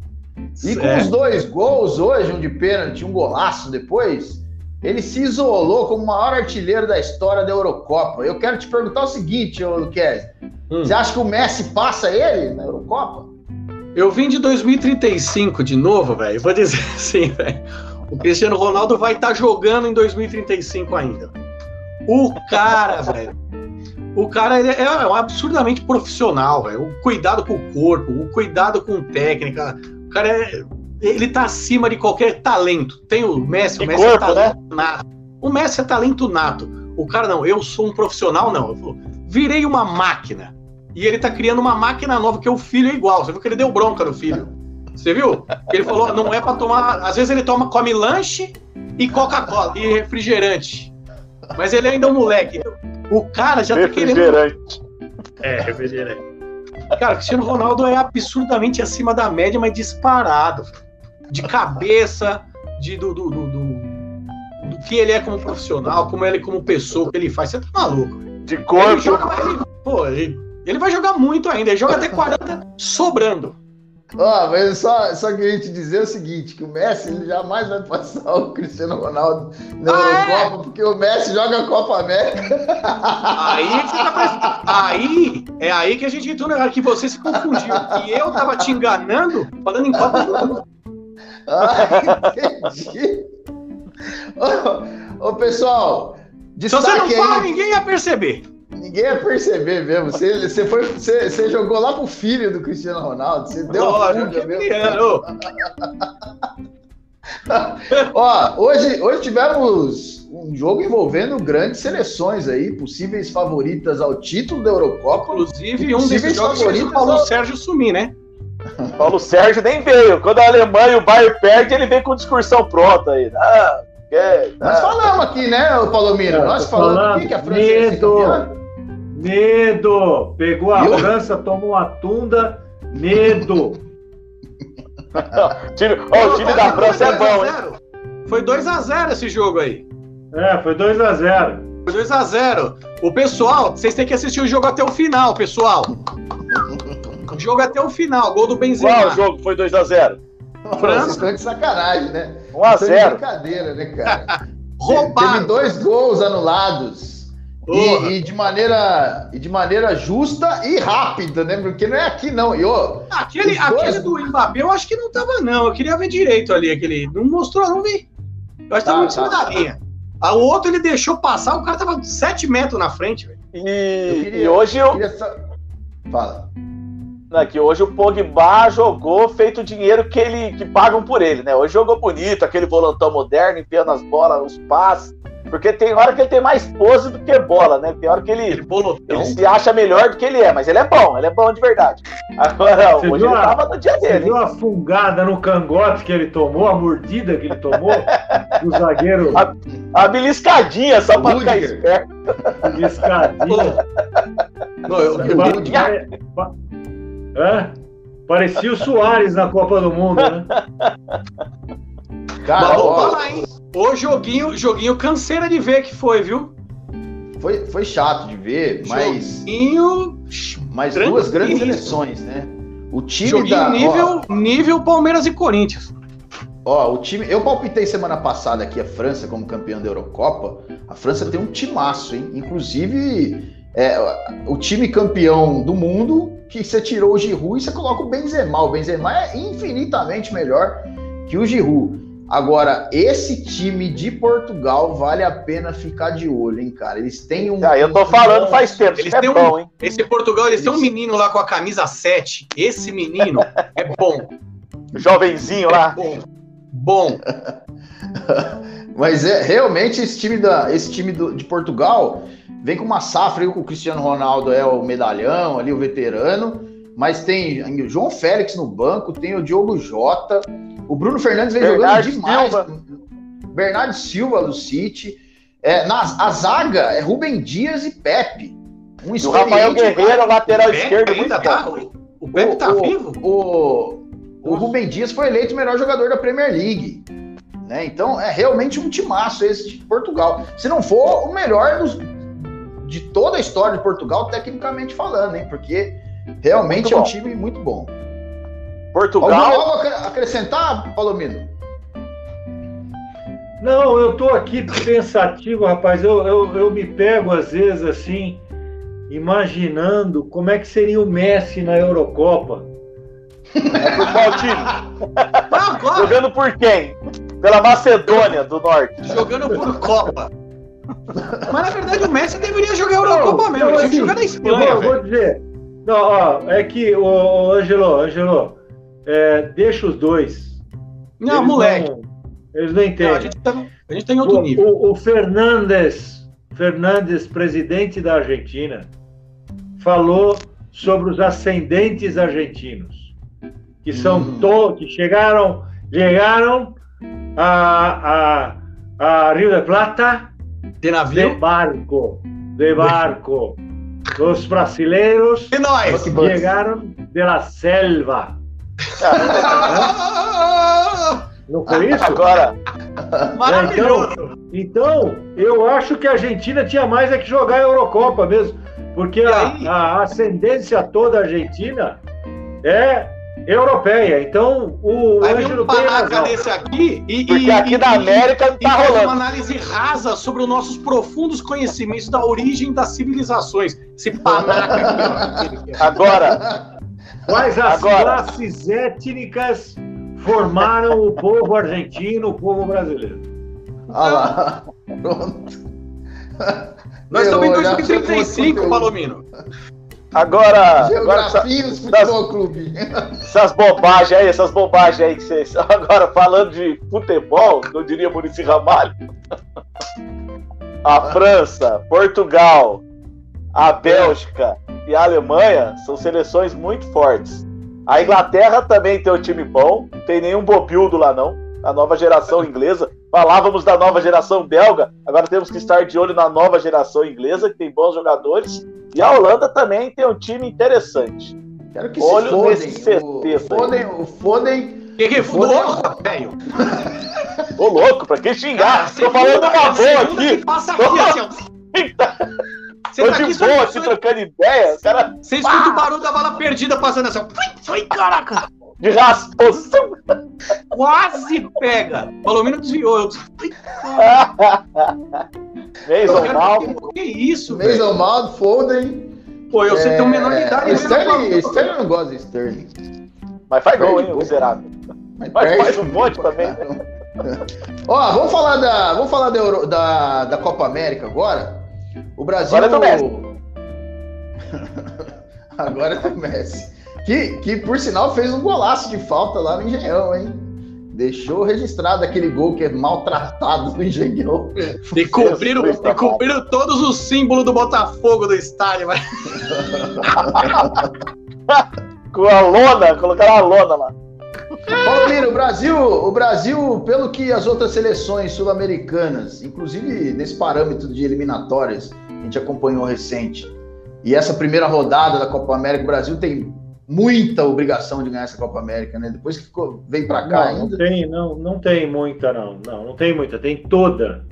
[SPEAKER 1] e com os dois gols hoje, um de pênalti, um golaço depois, ele se isolou como o maior artilheiro da história da Eurocopa. Eu quero te perguntar o seguinte, Luquez. Hum. Você acha que o Messi passa ele na Eurocopa?
[SPEAKER 3] Eu vim de 2035 de novo, velho. Vou dizer assim, velho. O Cristiano Ronaldo vai estar tá jogando em 2035 ainda. O cara, velho. O cara é, é um absurdamente profissional, velho. O cuidado com o corpo, o cuidado com técnica, o cara é, ele tá acima de qualquer talento. Tem o Messi, o Messi é corpo, é talento né? nato. O Messi é talento nato. O cara não, eu sou um profissional, não. Eu virei uma máquina. E ele tá criando uma máquina nova, que o filho é igual. Você viu que ele deu bronca no filho? Você viu? Ele falou, não é para tomar. Às vezes ele toma, come lanche e Coca-Cola e refrigerante. Mas ele ainda é um moleque. O cara já tá querendo.
[SPEAKER 4] Refrigerante.
[SPEAKER 3] É, refrigerante. Cara, Cristiano Ronaldo é absurdamente acima da média, mas disparado. De cabeça, de, do, do, do, do, que ele é como profissional, como ele é como pessoa, o que ele faz. Você tá maluco.
[SPEAKER 4] De corpo. Ele, joga,
[SPEAKER 3] pô, ele, ele vai jogar muito ainda. Ele joga até 40 sobrando.
[SPEAKER 1] Ó, oh, mas só, só queria te dizer o seguinte, que o Messi ele jamais vai passar o Cristiano Ronaldo na ah, é? Eurocopa, é? porque o Messi joga a Copa América.
[SPEAKER 3] Aí, tá aí é aí que a gente entrou no que você se confundiu. E eu tava te enganando falando em Copa do Mundo.
[SPEAKER 1] Ah, entendi. Ô, ô pessoal,
[SPEAKER 3] destaque Se você não fala, aí... ninguém ia perceber.
[SPEAKER 1] Ninguém ia perceber mesmo. Você, você, foi, você, você jogou lá pro filho do Cristiano Ronaldo. Você deu oh,
[SPEAKER 3] a fuga mesmo.
[SPEAKER 1] Ó, hoje, hoje tivemos um jogo envolvendo grandes seleções aí, possíveis favoritas ao título da Eurocopa.
[SPEAKER 3] Inclusive, um desses jogos fez o Paulo ao... Sérgio sumir, né?
[SPEAKER 4] Paulo Sérgio nem veio. Quando a Alemanha e o Bayern perde, ele vem com discursão pronta aí. Ah,
[SPEAKER 1] é, Nós falamos aqui, né, Palomino? Nós falamos falando, aqui que a França
[SPEAKER 2] medo, medo. Pegou a Eu? França, tomou a tunda, medo.
[SPEAKER 4] o time, oh, o time da França é bom, hein?
[SPEAKER 3] Foi 2x0 esse jogo aí.
[SPEAKER 2] É, foi 2x0.
[SPEAKER 3] Foi 2x0. O pessoal, vocês têm que assistir o jogo até o final, pessoal. O jogo até o final, gol do Benzema.
[SPEAKER 4] Qual jogo foi 2x0?
[SPEAKER 1] França. Vocês estão de sacanagem, né?
[SPEAKER 4] 1x0.
[SPEAKER 1] brincadeira, né, cara? Roubado. Teve dois gols anulados. E, e, de maneira, e de maneira justa e rápida, né? Porque não é aqui, não. E,
[SPEAKER 3] ó, aquele, dois... aquele do Mbappé eu acho que não tava, não. Eu queria ver direito ali. Aquele. Não mostrou, não vi. Eu acho que tava tá, muito tá, cima da linha. Ah, o outro ele deixou passar, o cara tava 7 metros na frente, velho.
[SPEAKER 4] E, queria, e hoje eu. Queria...
[SPEAKER 1] Fala
[SPEAKER 4] que hoje o Pogba jogou feito o dinheiro que ele que pagam por ele, né? Hoje jogou bonito, aquele volantão moderno, enfiando as bolas, os passes. Porque tem hora que ele tem mais pose do que bola, né? Tem hora que ele, ele se acha melhor do que ele é, mas ele é bom, ele é bom de verdade. Agora, você hoje ele a, tava no dia
[SPEAKER 2] você
[SPEAKER 4] dele.
[SPEAKER 2] Você viu a fungada no cangote que ele tomou, a mordida que ele tomou do zagueiro?
[SPEAKER 4] A, a beliscadinha, só pra ficar esperto.
[SPEAKER 2] Beliscadinha. Não, eu, eu, eu? Parecia o Soares na Copa do Mundo, né?
[SPEAKER 3] Cara, Mas vou falar, hein? O joguinho, joguinho canseira de ver que foi, viu?
[SPEAKER 1] Foi, foi chato de ver, mas.
[SPEAKER 3] Joguinho.
[SPEAKER 1] Mas duas grandes seleções, né?
[SPEAKER 3] O time joguinho da. Nível, ó, nível Palmeiras e Corinthians.
[SPEAKER 1] Ó, o time. Eu palpitei semana passada aqui a França como campeã da Eurocopa. A França tem um timaço, hein? Inclusive, é, o time campeão do mundo que você tirou o Giroud e você coloca o Benzema. O Benzema é infinitamente melhor que o Giroud. Agora, esse time de Portugal vale a pena ficar de olho, hein, cara? Eles têm um.
[SPEAKER 4] Ah, eu tô falando faz tempo. Eles é têm bom, hein?
[SPEAKER 3] Esse Portugal, eles, eles têm um menino lá com a camisa 7. Esse menino é bom.
[SPEAKER 4] Jovenzinho
[SPEAKER 3] é
[SPEAKER 4] lá.
[SPEAKER 3] Bom. Bom.
[SPEAKER 1] Mas é realmente esse time, da, esse time do, de Portugal Vem com uma safra aí, com o Cristiano Ronaldo é o medalhão, ali o veterano, mas tem o João Félix no banco, tem o Diogo Jota, o Bruno Fernandes vem Bernardo jogando demais. Silva. Bernardo Silva do City. É, na, a zaga é Rubem Dias e Pepe.
[SPEAKER 4] Um o Rafael Guerreiro, lateral esquerdo.
[SPEAKER 3] Ainda tá, o, o Pepe tá o, vivo?
[SPEAKER 1] O, o, o Rubem Dias foi eleito o melhor jogador da Premier League. Né? Então é realmente um timaço esse de Portugal. Se não for o melhor dos, de toda a história de Portugal, tecnicamente falando, hein? Porque realmente é um time muito bom.
[SPEAKER 4] Portugal.
[SPEAKER 1] Algo acrescentar, Palomino?
[SPEAKER 2] Não, eu tô aqui pensativo, rapaz. Eu, eu, eu me pego às vezes assim, imaginando como é que seria o Messi na Eurocopa.
[SPEAKER 4] É por qual time? Jogando por quem? Pela Macedônia do Norte.
[SPEAKER 3] Jogando por Copa. Mas na verdade o Messi deveria jogar a Eurocopa mesmo, ele assim, jogar na Espanha. Eu
[SPEAKER 2] vou, vou dizer. Não, ó, é que o, o Angelo, Angelo, é, deixa os dois.
[SPEAKER 3] Não, eles moleque.
[SPEAKER 2] Não, eles não entendem. Não, a, gente
[SPEAKER 3] tá, a gente tá em outro
[SPEAKER 2] o,
[SPEAKER 3] nível.
[SPEAKER 2] O, o Fernandes, Fernandes, presidente da Argentina, falou sobre os ascendentes argentinos, que são hum. to, que chegaram, chegaram a, a, a Rio de Plata
[SPEAKER 3] de navio?
[SPEAKER 2] De barco. De barco. Os brasileiros
[SPEAKER 3] e nós?
[SPEAKER 2] chegaram da selva. Não foi isso?
[SPEAKER 4] Agora.
[SPEAKER 3] Maravilhoso.
[SPEAKER 2] Então, então, eu acho que a Argentina tinha mais é que jogar a Eurocopa mesmo. Porque a, a ascendência toda argentina é europeia. Então, o
[SPEAKER 3] Vai Ângelo um panaca desse aqui
[SPEAKER 4] e, Porque e, aqui e, da América
[SPEAKER 3] e, tá e rolando. uma análise rasa sobre os nossos profundos conhecimentos da origem das civilizações. Esse panaca
[SPEAKER 4] aqui, Agora.
[SPEAKER 2] Quais as Agora. classes étnicas formaram o povo argentino, o povo brasileiro?
[SPEAKER 1] Ah lá. Pronto.
[SPEAKER 3] Nós estamos em 2035, Palomino.
[SPEAKER 4] Agora.
[SPEAKER 1] Geografias
[SPEAKER 4] agora,
[SPEAKER 1] Futebol Clube.
[SPEAKER 4] Essas bobagens aí, essas bobagens aí que vocês. Agora, falando de futebol, eu diria Murici Ramalho. A França, Portugal, a Bélgica e a Alemanha são seleções muito fortes. A Inglaterra também tem um time bom, não tem nenhum bobildo lá não. A nova geração inglesa. Falávamos da nova geração belga, agora temos que estar de olho na nova geração inglesa, que tem bons jogadores. E a Holanda também tem um time interessante.
[SPEAKER 1] Quero que
[SPEAKER 4] Olho
[SPEAKER 1] se fodem.
[SPEAKER 4] nesse
[SPEAKER 1] O,
[SPEAKER 4] CT,
[SPEAKER 1] Foden, o Foden.
[SPEAKER 3] Que que
[SPEAKER 1] Foda-
[SPEAKER 3] fudou, velho?
[SPEAKER 4] Ô louco, pra que xingar? Tô falando uma boa aqui.
[SPEAKER 3] que passa aqui, assim, ó. Você
[SPEAKER 4] Tô
[SPEAKER 3] tá aqui,
[SPEAKER 4] de
[SPEAKER 3] só-
[SPEAKER 4] boa aqui trocando ideia. Os caras
[SPEAKER 3] Você escuta o barulho da bala perdida passando assim, ó. Foi, caraca!
[SPEAKER 4] De raspoção.
[SPEAKER 3] Quase pega! Palomino desviou. Eu...
[SPEAKER 4] Mason
[SPEAKER 3] Cara,
[SPEAKER 4] Mount.
[SPEAKER 3] que, que isso, velho?
[SPEAKER 1] Mount, Foden.
[SPEAKER 3] Pô, eu sei tem uma menor idade.
[SPEAKER 1] É,
[SPEAKER 3] né?
[SPEAKER 1] Sterling, Sterling eu não gosta de Sterling.
[SPEAKER 4] Mas faz gol, hein, o miserável.
[SPEAKER 1] Mas,
[SPEAKER 4] Mas
[SPEAKER 1] perde
[SPEAKER 4] faz um monte também.
[SPEAKER 1] Ó, vamos falar da, vamos falar da, Euro- da, da Copa América agora. O Brasil.
[SPEAKER 4] Agora é do Messi.
[SPEAKER 1] agora é do Messi. Que, que, por sinal, fez um golaço de falta lá no Engenhão, hein? Deixou registrado aquele gol que é maltratado do Engenhão.
[SPEAKER 3] E cobriram, e cobriram todos os símbolos do Botafogo do estádio. Mas...
[SPEAKER 4] Com a lona, colocaram a lona lá.
[SPEAKER 1] Palomino, o Brasil, o Brasil, pelo que as outras seleções sul-americanas, inclusive nesse parâmetro de eliminatórias, a gente acompanhou recente, e essa primeira rodada da Copa América, o Brasil tem muita obrigação de ganhar essa Copa América, né? Depois que ficou, veio pra cá
[SPEAKER 2] não, não
[SPEAKER 1] ainda.
[SPEAKER 2] tem, não, não tem muita, não. Não, não tem muita. Tem toda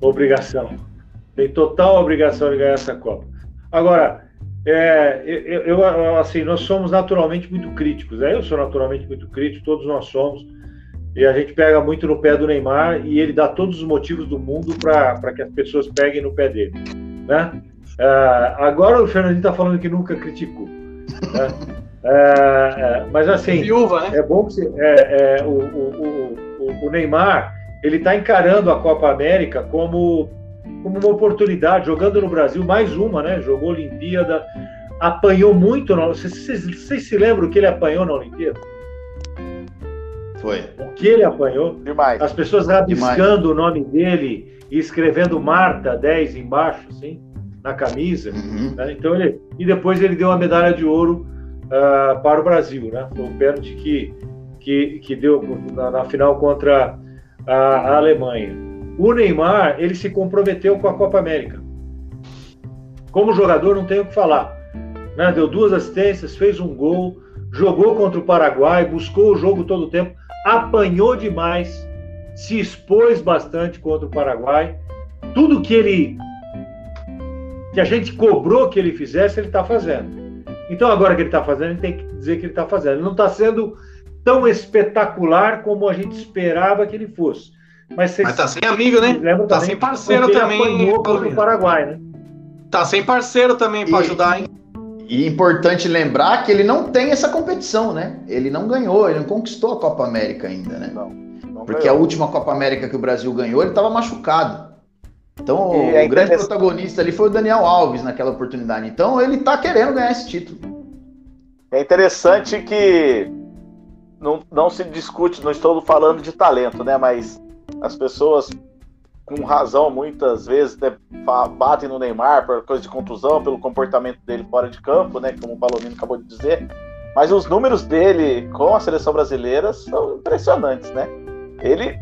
[SPEAKER 2] obrigação. Tem total obrigação de ganhar essa Copa. Agora, é, eu, eu- eu, assim, nós somos naturalmente muito críticos. Né? Eu sou naturalmente muito crítico, todos nós somos. E a gente pega muito no pé do Neymar e ele dá todos os motivos do mundo para que as pessoas peguem no pé dele. Né? É, agora o Fernandinho está falando que nunca criticou. Né? É, é, mas assim,
[SPEAKER 3] Viúva, né?
[SPEAKER 2] é bom que você, é, é, o, o, o, o Neymar ele está encarando a Copa América como, como uma oportunidade, jogando no Brasil mais uma, né? Jogou Olimpíada, apanhou muito. na- Vocês, vocês, se lembram o que ele apanhou na Olimpíada?
[SPEAKER 1] Foi.
[SPEAKER 2] O que ele apanhou?
[SPEAKER 4] Demais.
[SPEAKER 2] As pessoas rabiscando o nome dele e escrevendo Marta 10 embaixo, assim, na camisa.
[SPEAKER 1] Uhum.
[SPEAKER 2] né? Então ele e depois ele deu a medalha de ouro ah, para o Brasil, né? Foi o pênalti que que, que deu na, na final contra a, a Alemanha. O Neymar ele se comprometeu com a Copa América. Como jogador não tenho o que falar, né? Deu duas assistências, fez um gol, jogou contra o Paraguai, buscou o jogo todo o tempo, apanhou demais, se expôs bastante contra o Paraguai. Tudo que ele que a gente cobrou que ele fizesse, ele está fazendo. Então, agora que ele está fazendo, ele tem que dizer que ele está fazendo. Ele não está sendo tão espetacular como a gente esperava que ele fosse. Mas
[SPEAKER 3] tá sem amigo, né? tá sem parceiro
[SPEAKER 2] porque ele
[SPEAKER 3] também,
[SPEAKER 2] apanhou. Paraguai, né?
[SPEAKER 3] Tá sem parceiro também pra
[SPEAKER 1] E-
[SPEAKER 3] ajudar, hein?
[SPEAKER 1] E importante lembrar que ele não tem essa competição, né? Ele não ganhou, ele não conquistou a Copa América ainda, né?
[SPEAKER 4] Não
[SPEAKER 1] Porque a
[SPEAKER 4] ganhou.
[SPEAKER 1] última Copa América que o Brasil ganhou, ele estava machucado. Então,
[SPEAKER 4] E
[SPEAKER 1] o
[SPEAKER 4] é
[SPEAKER 1] grande protagonista ali foi o Daniel Alves naquela oportunidade. Então, ele tá querendo ganhar esse título.
[SPEAKER 4] É interessante que não, não se discute, não estou falando de talento, né? Mas as pessoas, com razão, muitas vezes né, batem no Neymar por coisa de contusão, pelo comportamento dele fora de campo, né? Como o Palomino acabou de dizer. Mas os números dele com a seleção brasileira são impressionantes, né? Ele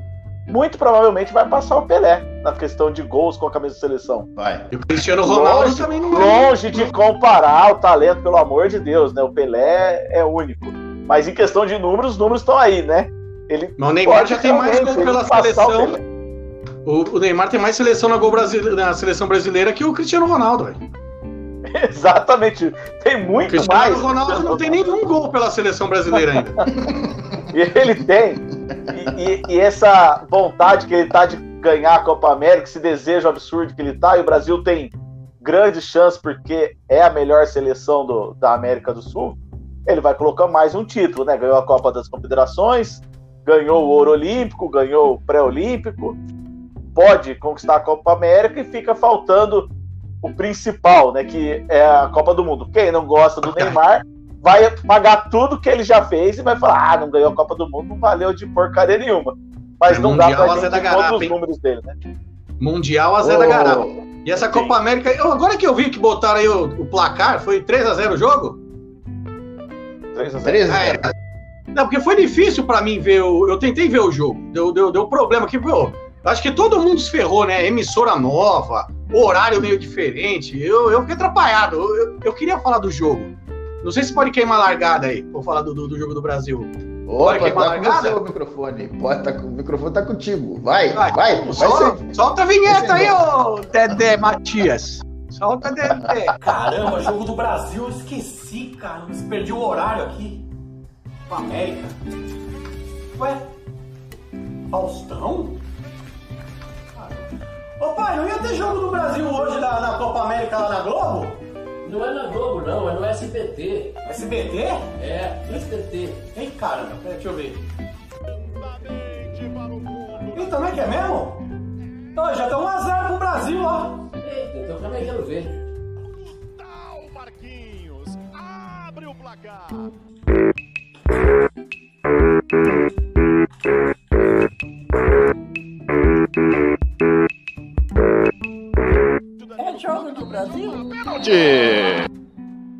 [SPEAKER 4] muito provavelmente vai passar o Pelé na questão de gols com a camisa de seleção.
[SPEAKER 1] Vai.
[SPEAKER 3] E o Cristiano Ronaldo
[SPEAKER 4] Longe,
[SPEAKER 3] também não
[SPEAKER 4] longe de comparar o talento, pelo amor de Deus, né? O Pelé é único. Mas em questão de números, os números estão aí, né? Ele
[SPEAKER 3] Mas o Neymar já tem mais
[SPEAKER 4] realmente
[SPEAKER 3] gol pela
[SPEAKER 4] o
[SPEAKER 3] seleção. O, o Neymar tem mais seleção na, brasile- na seleção brasileira que o Cristiano Ronaldo, velho.
[SPEAKER 4] Exatamente. Tem
[SPEAKER 3] O
[SPEAKER 4] muito
[SPEAKER 3] Cristiano
[SPEAKER 4] mais.
[SPEAKER 3] Ronaldo não tem nenhum gol pela seleção brasileira ainda.
[SPEAKER 4] E ele tem. E, e- e essa vontade que ele tá de ganhar a Copa América, esse desejo absurdo que ele tá, e o Brasil tem grandes chances porque é a melhor seleção do- da América do Sul, ele vai colocar mais um título, né? Ganhou a Copa das Confederações, ganhou o Ouro Olímpico, ganhou o Pré-Olímpico, pode conquistar a Copa América e fica faltando o principal, né? Que é a Copa do Mundo. Quem não gosta do Neymar vai pagar tudo que ele já fez e vai falar: ah, não ganhou a Copa do Mundo, não valeu de porcaria nenhuma. Mas
[SPEAKER 3] É
[SPEAKER 4] não dá pra gente todos
[SPEAKER 3] Garapa,
[SPEAKER 4] os
[SPEAKER 3] hein?
[SPEAKER 4] números dele, né?
[SPEAKER 3] Mundial a Zé
[SPEAKER 1] Ô,
[SPEAKER 3] da Garapa. E essa
[SPEAKER 4] Sim.
[SPEAKER 3] Copa América, eu- agora que eu vi que botaram aí o, o placar, foi 3x0 o jogo?
[SPEAKER 4] 3 a 0.
[SPEAKER 1] 13,
[SPEAKER 3] Ah, é. Não, porque foi difícil pra mim ver o. Eu tentei ver o jogo. Deu, deu, deu problema aqui, pô. Acho que todo mundo se ferrou, né? Emissora nova, horário meio diferente. Eu, eu fiquei atrapalhado. Eu, eu, eu queria falar do jogo. Não sei se pode queimar a largada aí. Vou falar do, do, do jogo do Brasil.
[SPEAKER 1] Opa,
[SPEAKER 3] queimar
[SPEAKER 1] tá com
[SPEAKER 3] largada?
[SPEAKER 1] você o microfone. Pode, tá, com- o microfone tá contigo. Vai,
[SPEAKER 3] Vai,
[SPEAKER 1] vai, vai,
[SPEAKER 3] Sol-
[SPEAKER 1] ser-
[SPEAKER 3] solta a vinheta aí, ô Dedé Matias. Solta, Dedé.
[SPEAKER 5] Caramba, jogo do Brasil, eu esqueci, cara. Mas perdi o horário aqui. Com a América. Ué? Faustão? Ô pai, não ia ter jogo do Brasil hoje na, na Copa América lá na Globo?
[SPEAKER 6] Não é na Globo, não, é no SBT.
[SPEAKER 5] SBT?
[SPEAKER 6] É, no SBT.
[SPEAKER 5] Ei, caramba, peraí, deixa eu ver. Então não é que é mesmo? Ó, já tá 1x0 pro Brasil, ó.
[SPEAKER 6] Eita, então também quero ver.
[SPEAKER 7] O Marquinhos abre o placar.
[SPEAKER 8] Jogo do Brasil?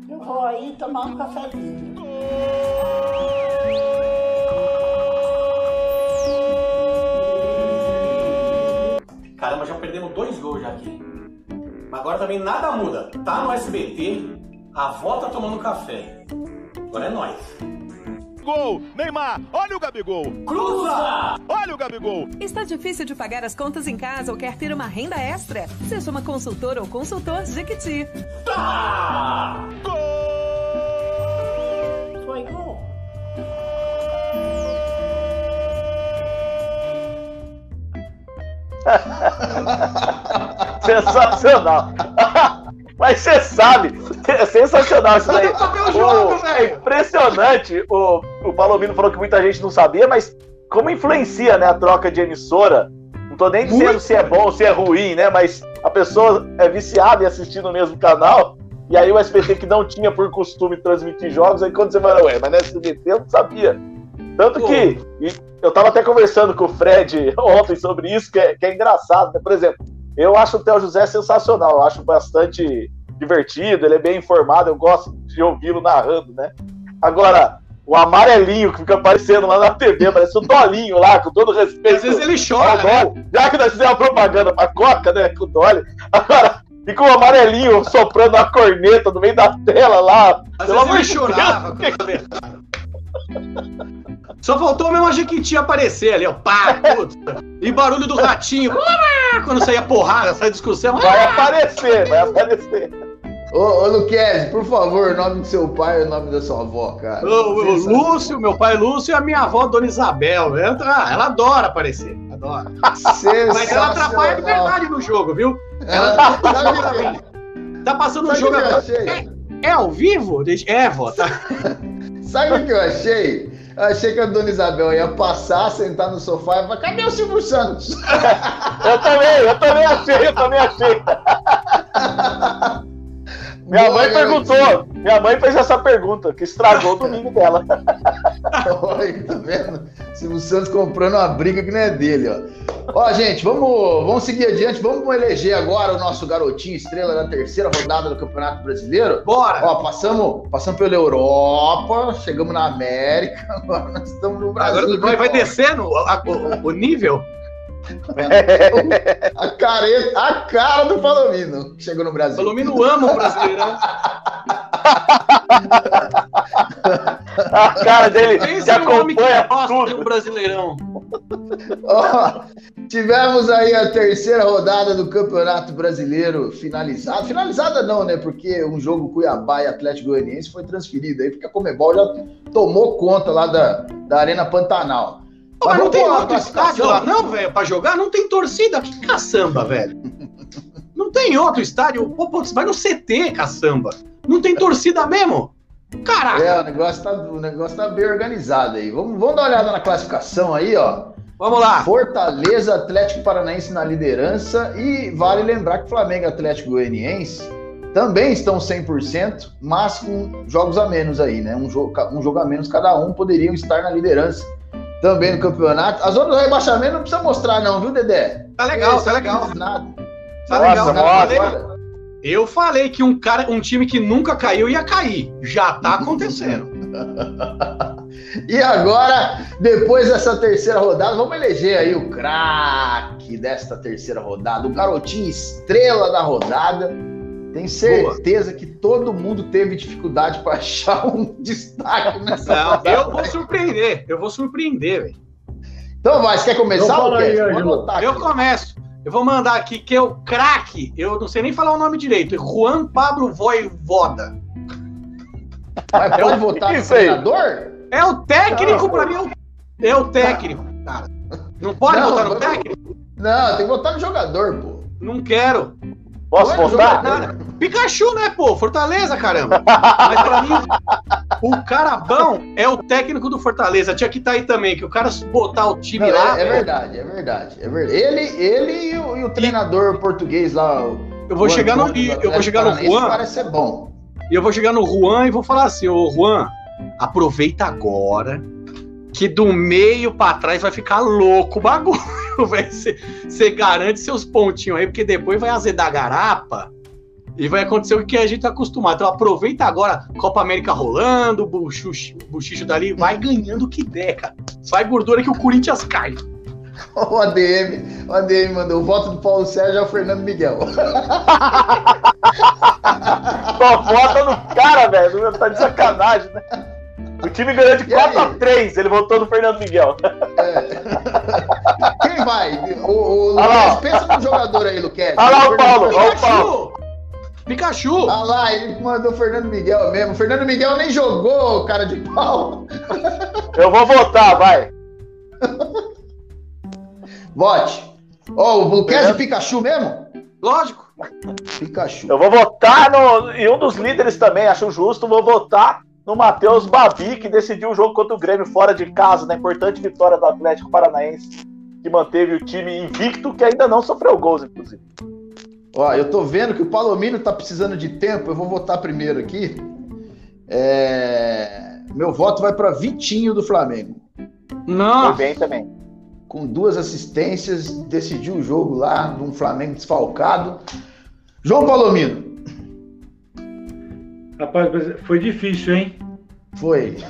[SPEAKER 8] Eu vou aí tomar um cafezinho.
[SPEAKER 5] Caramba, já perdemos dois gols já aqui. Mas agora também nada muda. Tá no SBT, a avó tá tomando café. Agora é nós.
[SPEAKER 7] Gol, Neymar, olha o Gabigol,
[SPEAKER 5] Cruza!
[SPEAKER 7] olha o Gabigol.
[SPEAKER 9] Está difícil de pagar as contas em casa ou quer ter uma renda extra? Seja uma consultora ou consultor Jequiti.
[SPEAKER 5] Tá!
[SPEAKER 8] Foi gol?
[SPEAKER 4] Sensacional. Mas você sabe, é sensacional isso daí. O-
[SPEAKER 3] jogo,
[SPEAKER 4] é impressionante. O, o Palomino falou que muita gente não sabia, mas como influencia né, a troca de emissora? Não tô nem dizendo
[SPEAKER 3] Muito.
[SPEAKER 4] se é bom ou se é ruim, né? Mas a pessoa é viciada em assistir no mesmo canal. E aí o SBT que não tinha por costume transmitir jogos, aí quando você fala, ué, mas no SBT eu não sabia. Tanto
[SPEAKER 3] Pô.
[SPEAKER 4] que eu tava até conversando com o Fred ontem sobre isso, que é, que é engraçado, né? Por exemplo, eu acho o Theo José sensacional, eu acho bastante divertido, ele é bem informado, eu gosto de ouvi-lo narrando, né? Agora, o amarelinho que fica aparecendo lá na TV, parece o Dolinho lá, com todo respeito.
[SPEAKER 3] Às vezes ele chora, né?
[SPEAKER 4] Já que nós fizemos a propaganda pra Coca, né, com o Dolly, agora fica o amarelinho soprando a corneta no meio da tela lá.
[SPEAKER 3] Às
[SPEAKER 4] Pelo
[SPEAKER 3] vezes ele chorava.
[SPEAKER 4] Deus,
[SPEAKER 3] Só faltou mesmo a Jequiti aparecer ali, ó. Pá, puta. E barulho do ratinho. Quando saía porrada, saía discussão.
[SPEAKER 4] Vai aparecer, vai aparecer.
[SPEAKER 1] Ô, ô Luquez, por favor, o nome do seu pai e o nome da sua avó, cara.
[SPEAKER 3] O, o. Lúcio, meu pai Lúcio e a minha avó Dona Isabel. Ela, ah, ela adora aparecer. Adora. Mas ela atrapalha de verdade no jogo, viu?
[SPEAKER 1] Ela-
[SPEAKER 3] Ela
[SPEAKER 1] Sabe
[SPEAKER 3] pra
[SPEAKER 1] o que-
[SPEAKER 3] mim. Tá passando um
[SPEAKER 1] sabe o
[SPEAKER 3] jogo agora.
[SPEAKER 1] achei?
[SPEAKER 3] É ao vivo? Deixa- É, vó, tá?
[SPEAKER 1] Sabe o que eu achei? Eu achei que a dona Isabel ia passar, sentar no sofá e falar: cadê o Silvio Santos?
[SPEAKER 4] Eu também, eu também achei, eu também achei. Minha
[SPEAKER 1] Boa,
[SPEAKER 4] mãe
[SPEAKER 1] garotinho.
[SPEAKER 4] perguntou, minha mãe fez essa pergunta, que estragou o domingo dela.
[SPEAKER 1] Olha, tá vendo? Silvio Santos comprando uma briga que não é dele, ó. Ó, gente, vamos, vamos seguir adiante. Vamos eleger agora o nosso garotinho estrela da terceira rodada do Campeonato Brasileiro.
[SPEAKER 3] Bora!
[SPEAKER 1] Ó, passamos, passamos pela Europa, chegamos na América, agora nós estamos no Brasil.
[SPEAKER 3] Agora vai, vai descendo a- o, o nível.
[SPEAKER 1] A, careta, a cara do Palomino que chegou no
[SPEAKER 3] O
[SPEAKER 1] Brasil.
[SPEAKER 3] Palomino ama o brasileirão.
[SPEAKER 4] A cara dele que
[SPEAKER 3] é o
[SPEAKER 4] acompanha tudo.
[SPEAKER 3] brasileirão.
[SPEAKER 1] Ó, tivemos aí a terceira rodada do Campeonato Brasileiro finalizada. Finalizada não, né? Porque um jogo Cuiabá e Atlético Goianiense foi transferido aí, porque a Comebol já tomou conta lá da, da Arena Pantanal.
[SPEAKER 3] Pô, mas não tem outro estádio lá, não, velho, pra jogar? Não tem torcida. Que caçamba, velho. Não tem outro estádio. Pô, pô, vai no CT, caçamba. Não tem torcida mesmo. Caraca.
[SPEAKER 1] É, o negócio, tá, o negócio tá bem organizado aí. Vamos, vamos dar uma olhada na classificação aí, ó.
[SPEAKER 3] Vamos lá.
[SPEAKER 1] Fortaleza, Atlético Paranaense na liderança e vale lembrar que Flamengo e Atlético Goianiense também estão 100%, mas com jogos a menos aí, né? Um jogo, um jogo a menos cada um poderiam estar na liderança também no campeonato. As outras do rebaixamento não precisa mostrar não, viu, Dedé?
[SPEAKER 3] Tá legal,
[SPEAKER 1] Esse
[SPEAKER 3] tá legal.
[SPEAKER 1] Nada.
[SPEAKER 3] Tá
[SPEAKER 4] Nossa,
[SPEAKER 3] legal. falei- Eu falei que um cara, um time que nunca caiu ia cair. Já tá acontecendo.
[SPEAKER 1] E agora, depois dessa terceira rodada, vamos eleger aí o craque desta terceira rodada, o garotinho estrela da rodada. Tenho certeza que todo mundo teve dificuldade para achar um destaque nessa
[SPEAKER 3] Não,
[SPEAKER 1] rodada.
[SPEAKER 3] eu vou surpreender. Eu vou surpreender, velho.
[SPEAKER 1] Então vai, você quer começar,
[SPEAKER 2] Então fala aí,
[SPEAKER 3] Eu
[SPEAKER 1] aqui.
[SPEAKER 3] começo. Eu vou mandar aqui que é o craque. Eu não sei nem falar o nome direito. Juan Pablo Voivoda.
[SPEAKER 1] Mas pode
[SPEAKER 4] Que
[SPEAKER 1] votar no
[SPEAKER 4] é
[SPEAKER 1] treinador?
[SPEAKER 3] É o técnico, pra mim, é o- é o técnico, cara. Não pode
[SPEAKER 1] Não,
[SPEAKER 3] votar no
[SPEAKER 1] não.
[SPEAKER 3] técnico?
[SPEAKER 1] Não, tem que votar no jogador, pô.
[SPEAKER 3] Não quero.
[SPEAKER 4] Posso
[SPEAKER 1] Não é
[SPEAKER 4] votar?
[SPEAKER 3] Pikachu, né, pô? Fortaleza, caramba. Mas pra mim, o cara bom é o técnico do Fortaleza. Tinha que estar aí também, que o cara botar o time
[SPEAKER 1] Não,
[SPEAKER 3] lá.
[SPEAKER 1] é, é verdade, é verdade, é verdade. Ele, ele e, o, e o treinador português lá. o-
[SPEAKER 3] Eu vou
[SPEAKER 1] o
[SPEAKER 3] chegar no, eu vou chegar no Juan.
[SPEAKER 1] Parece ser bom.
[SPEAKER 3] E eu vou chegar no Juan e vou falar assim, ô Juan, aproveita agora que do meio pra trás vai ficar louco o bagulho, velho. Você garante seus pontinhos aí, porque depois vai azedar a garapa e vai acontecer o que a gente tá acostumado. Então aproveita agora, Copa América rolando, buchucho, buchicho dali, vai ganhando o que der, cara. Sai gordura que o Corinthians cai.
[SPEAKER 1] O ADM, o ADM mandou o voto do Paulo Sérgio é o Fernando Miguel.
[SPEAKER 4] Só vota no cara, velho. Tá de sacanagem, né? O time ganhou de
[SPEAKER 1] E aí?
[SPEAKER 4] 4x3, ele votou no Fernando Miguel.
[SPEAKER 1] Quem vai? O, o. Luquete, pensa no jogador aí, Luquete.
[SPEAKER 4] Olha lá o Paulo, olha o Paulo.
[SPEAKER 3] Pikachu!
[SPEAKER 1] Olha lá, ele mandou o Fernando Miguel mesmo. O Fernando Miguel nem jogou, cara de pau.
[SPEAKER 4] Eu vou votar, vai.
[SPEAKER 1] Vote. Ó, o Luquete
[SPEAKER 4] Fernando-
[SPEAKER 1] Pikachu mesmo?
[SPEAKER 3] Lógico.
[SPEAKER 1] Pikachu.
[SPEAKER 4] Eu vou votar no, em um dos líderes também, acho justo. Vou votar no Matheus Babi, que decidiu o jogo contra o Grêmio fora de casa, na importante vitória do Atlético Paranaense, que manteve o time invicto, que ainda não sofreu gols, inclusive.
[SPEAKER 1] Ó, eu tô vendo que o Palomino tá precisando de tempo. Eu vou votar primeiro aqui. É, Meu voto vai para Vitinho do Flamengo.
[SPEAKER 4] Foi
[SPEAKER 3] Não.
[SPEAKER 4] bem também.
[SPEAKER 1] Com duas assistências, decidiu o jogo lá, de um Flamengo desfalcado. João Palomino.
[SPEAKER 2] Rapaz, mas foi difícil, hein?
[SPEAKER 1] Foi.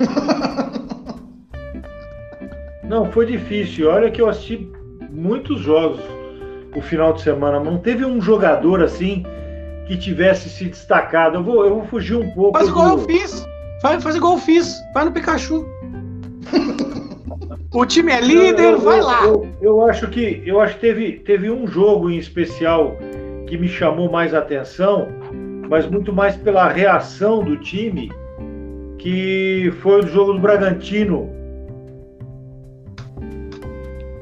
[SPEAKER 2] Não, foi difícil. Olha que eu assisti muitos jogos o final de semana. Não teve um jogador assim que tivesse se destacado. Eu vou, eu vou fugir um pouco.
[SPEAKER 3] Faz igual eu
[SPEAKER 2] do...
[SPEAKER 3] fiz. Faz, faz igual eu fiz. Vai no Pikachu. o time é líder,
[SPEAKER 2] Eu- eu-
[SPEAKER 3] vai lá.
[SPEAKER 2] Eu, eu acho que eu acho que teve, teve um jogo em especial que me chamou mais atenção, mas muito mais pela reação do time, que foi o jogo do Bragantino.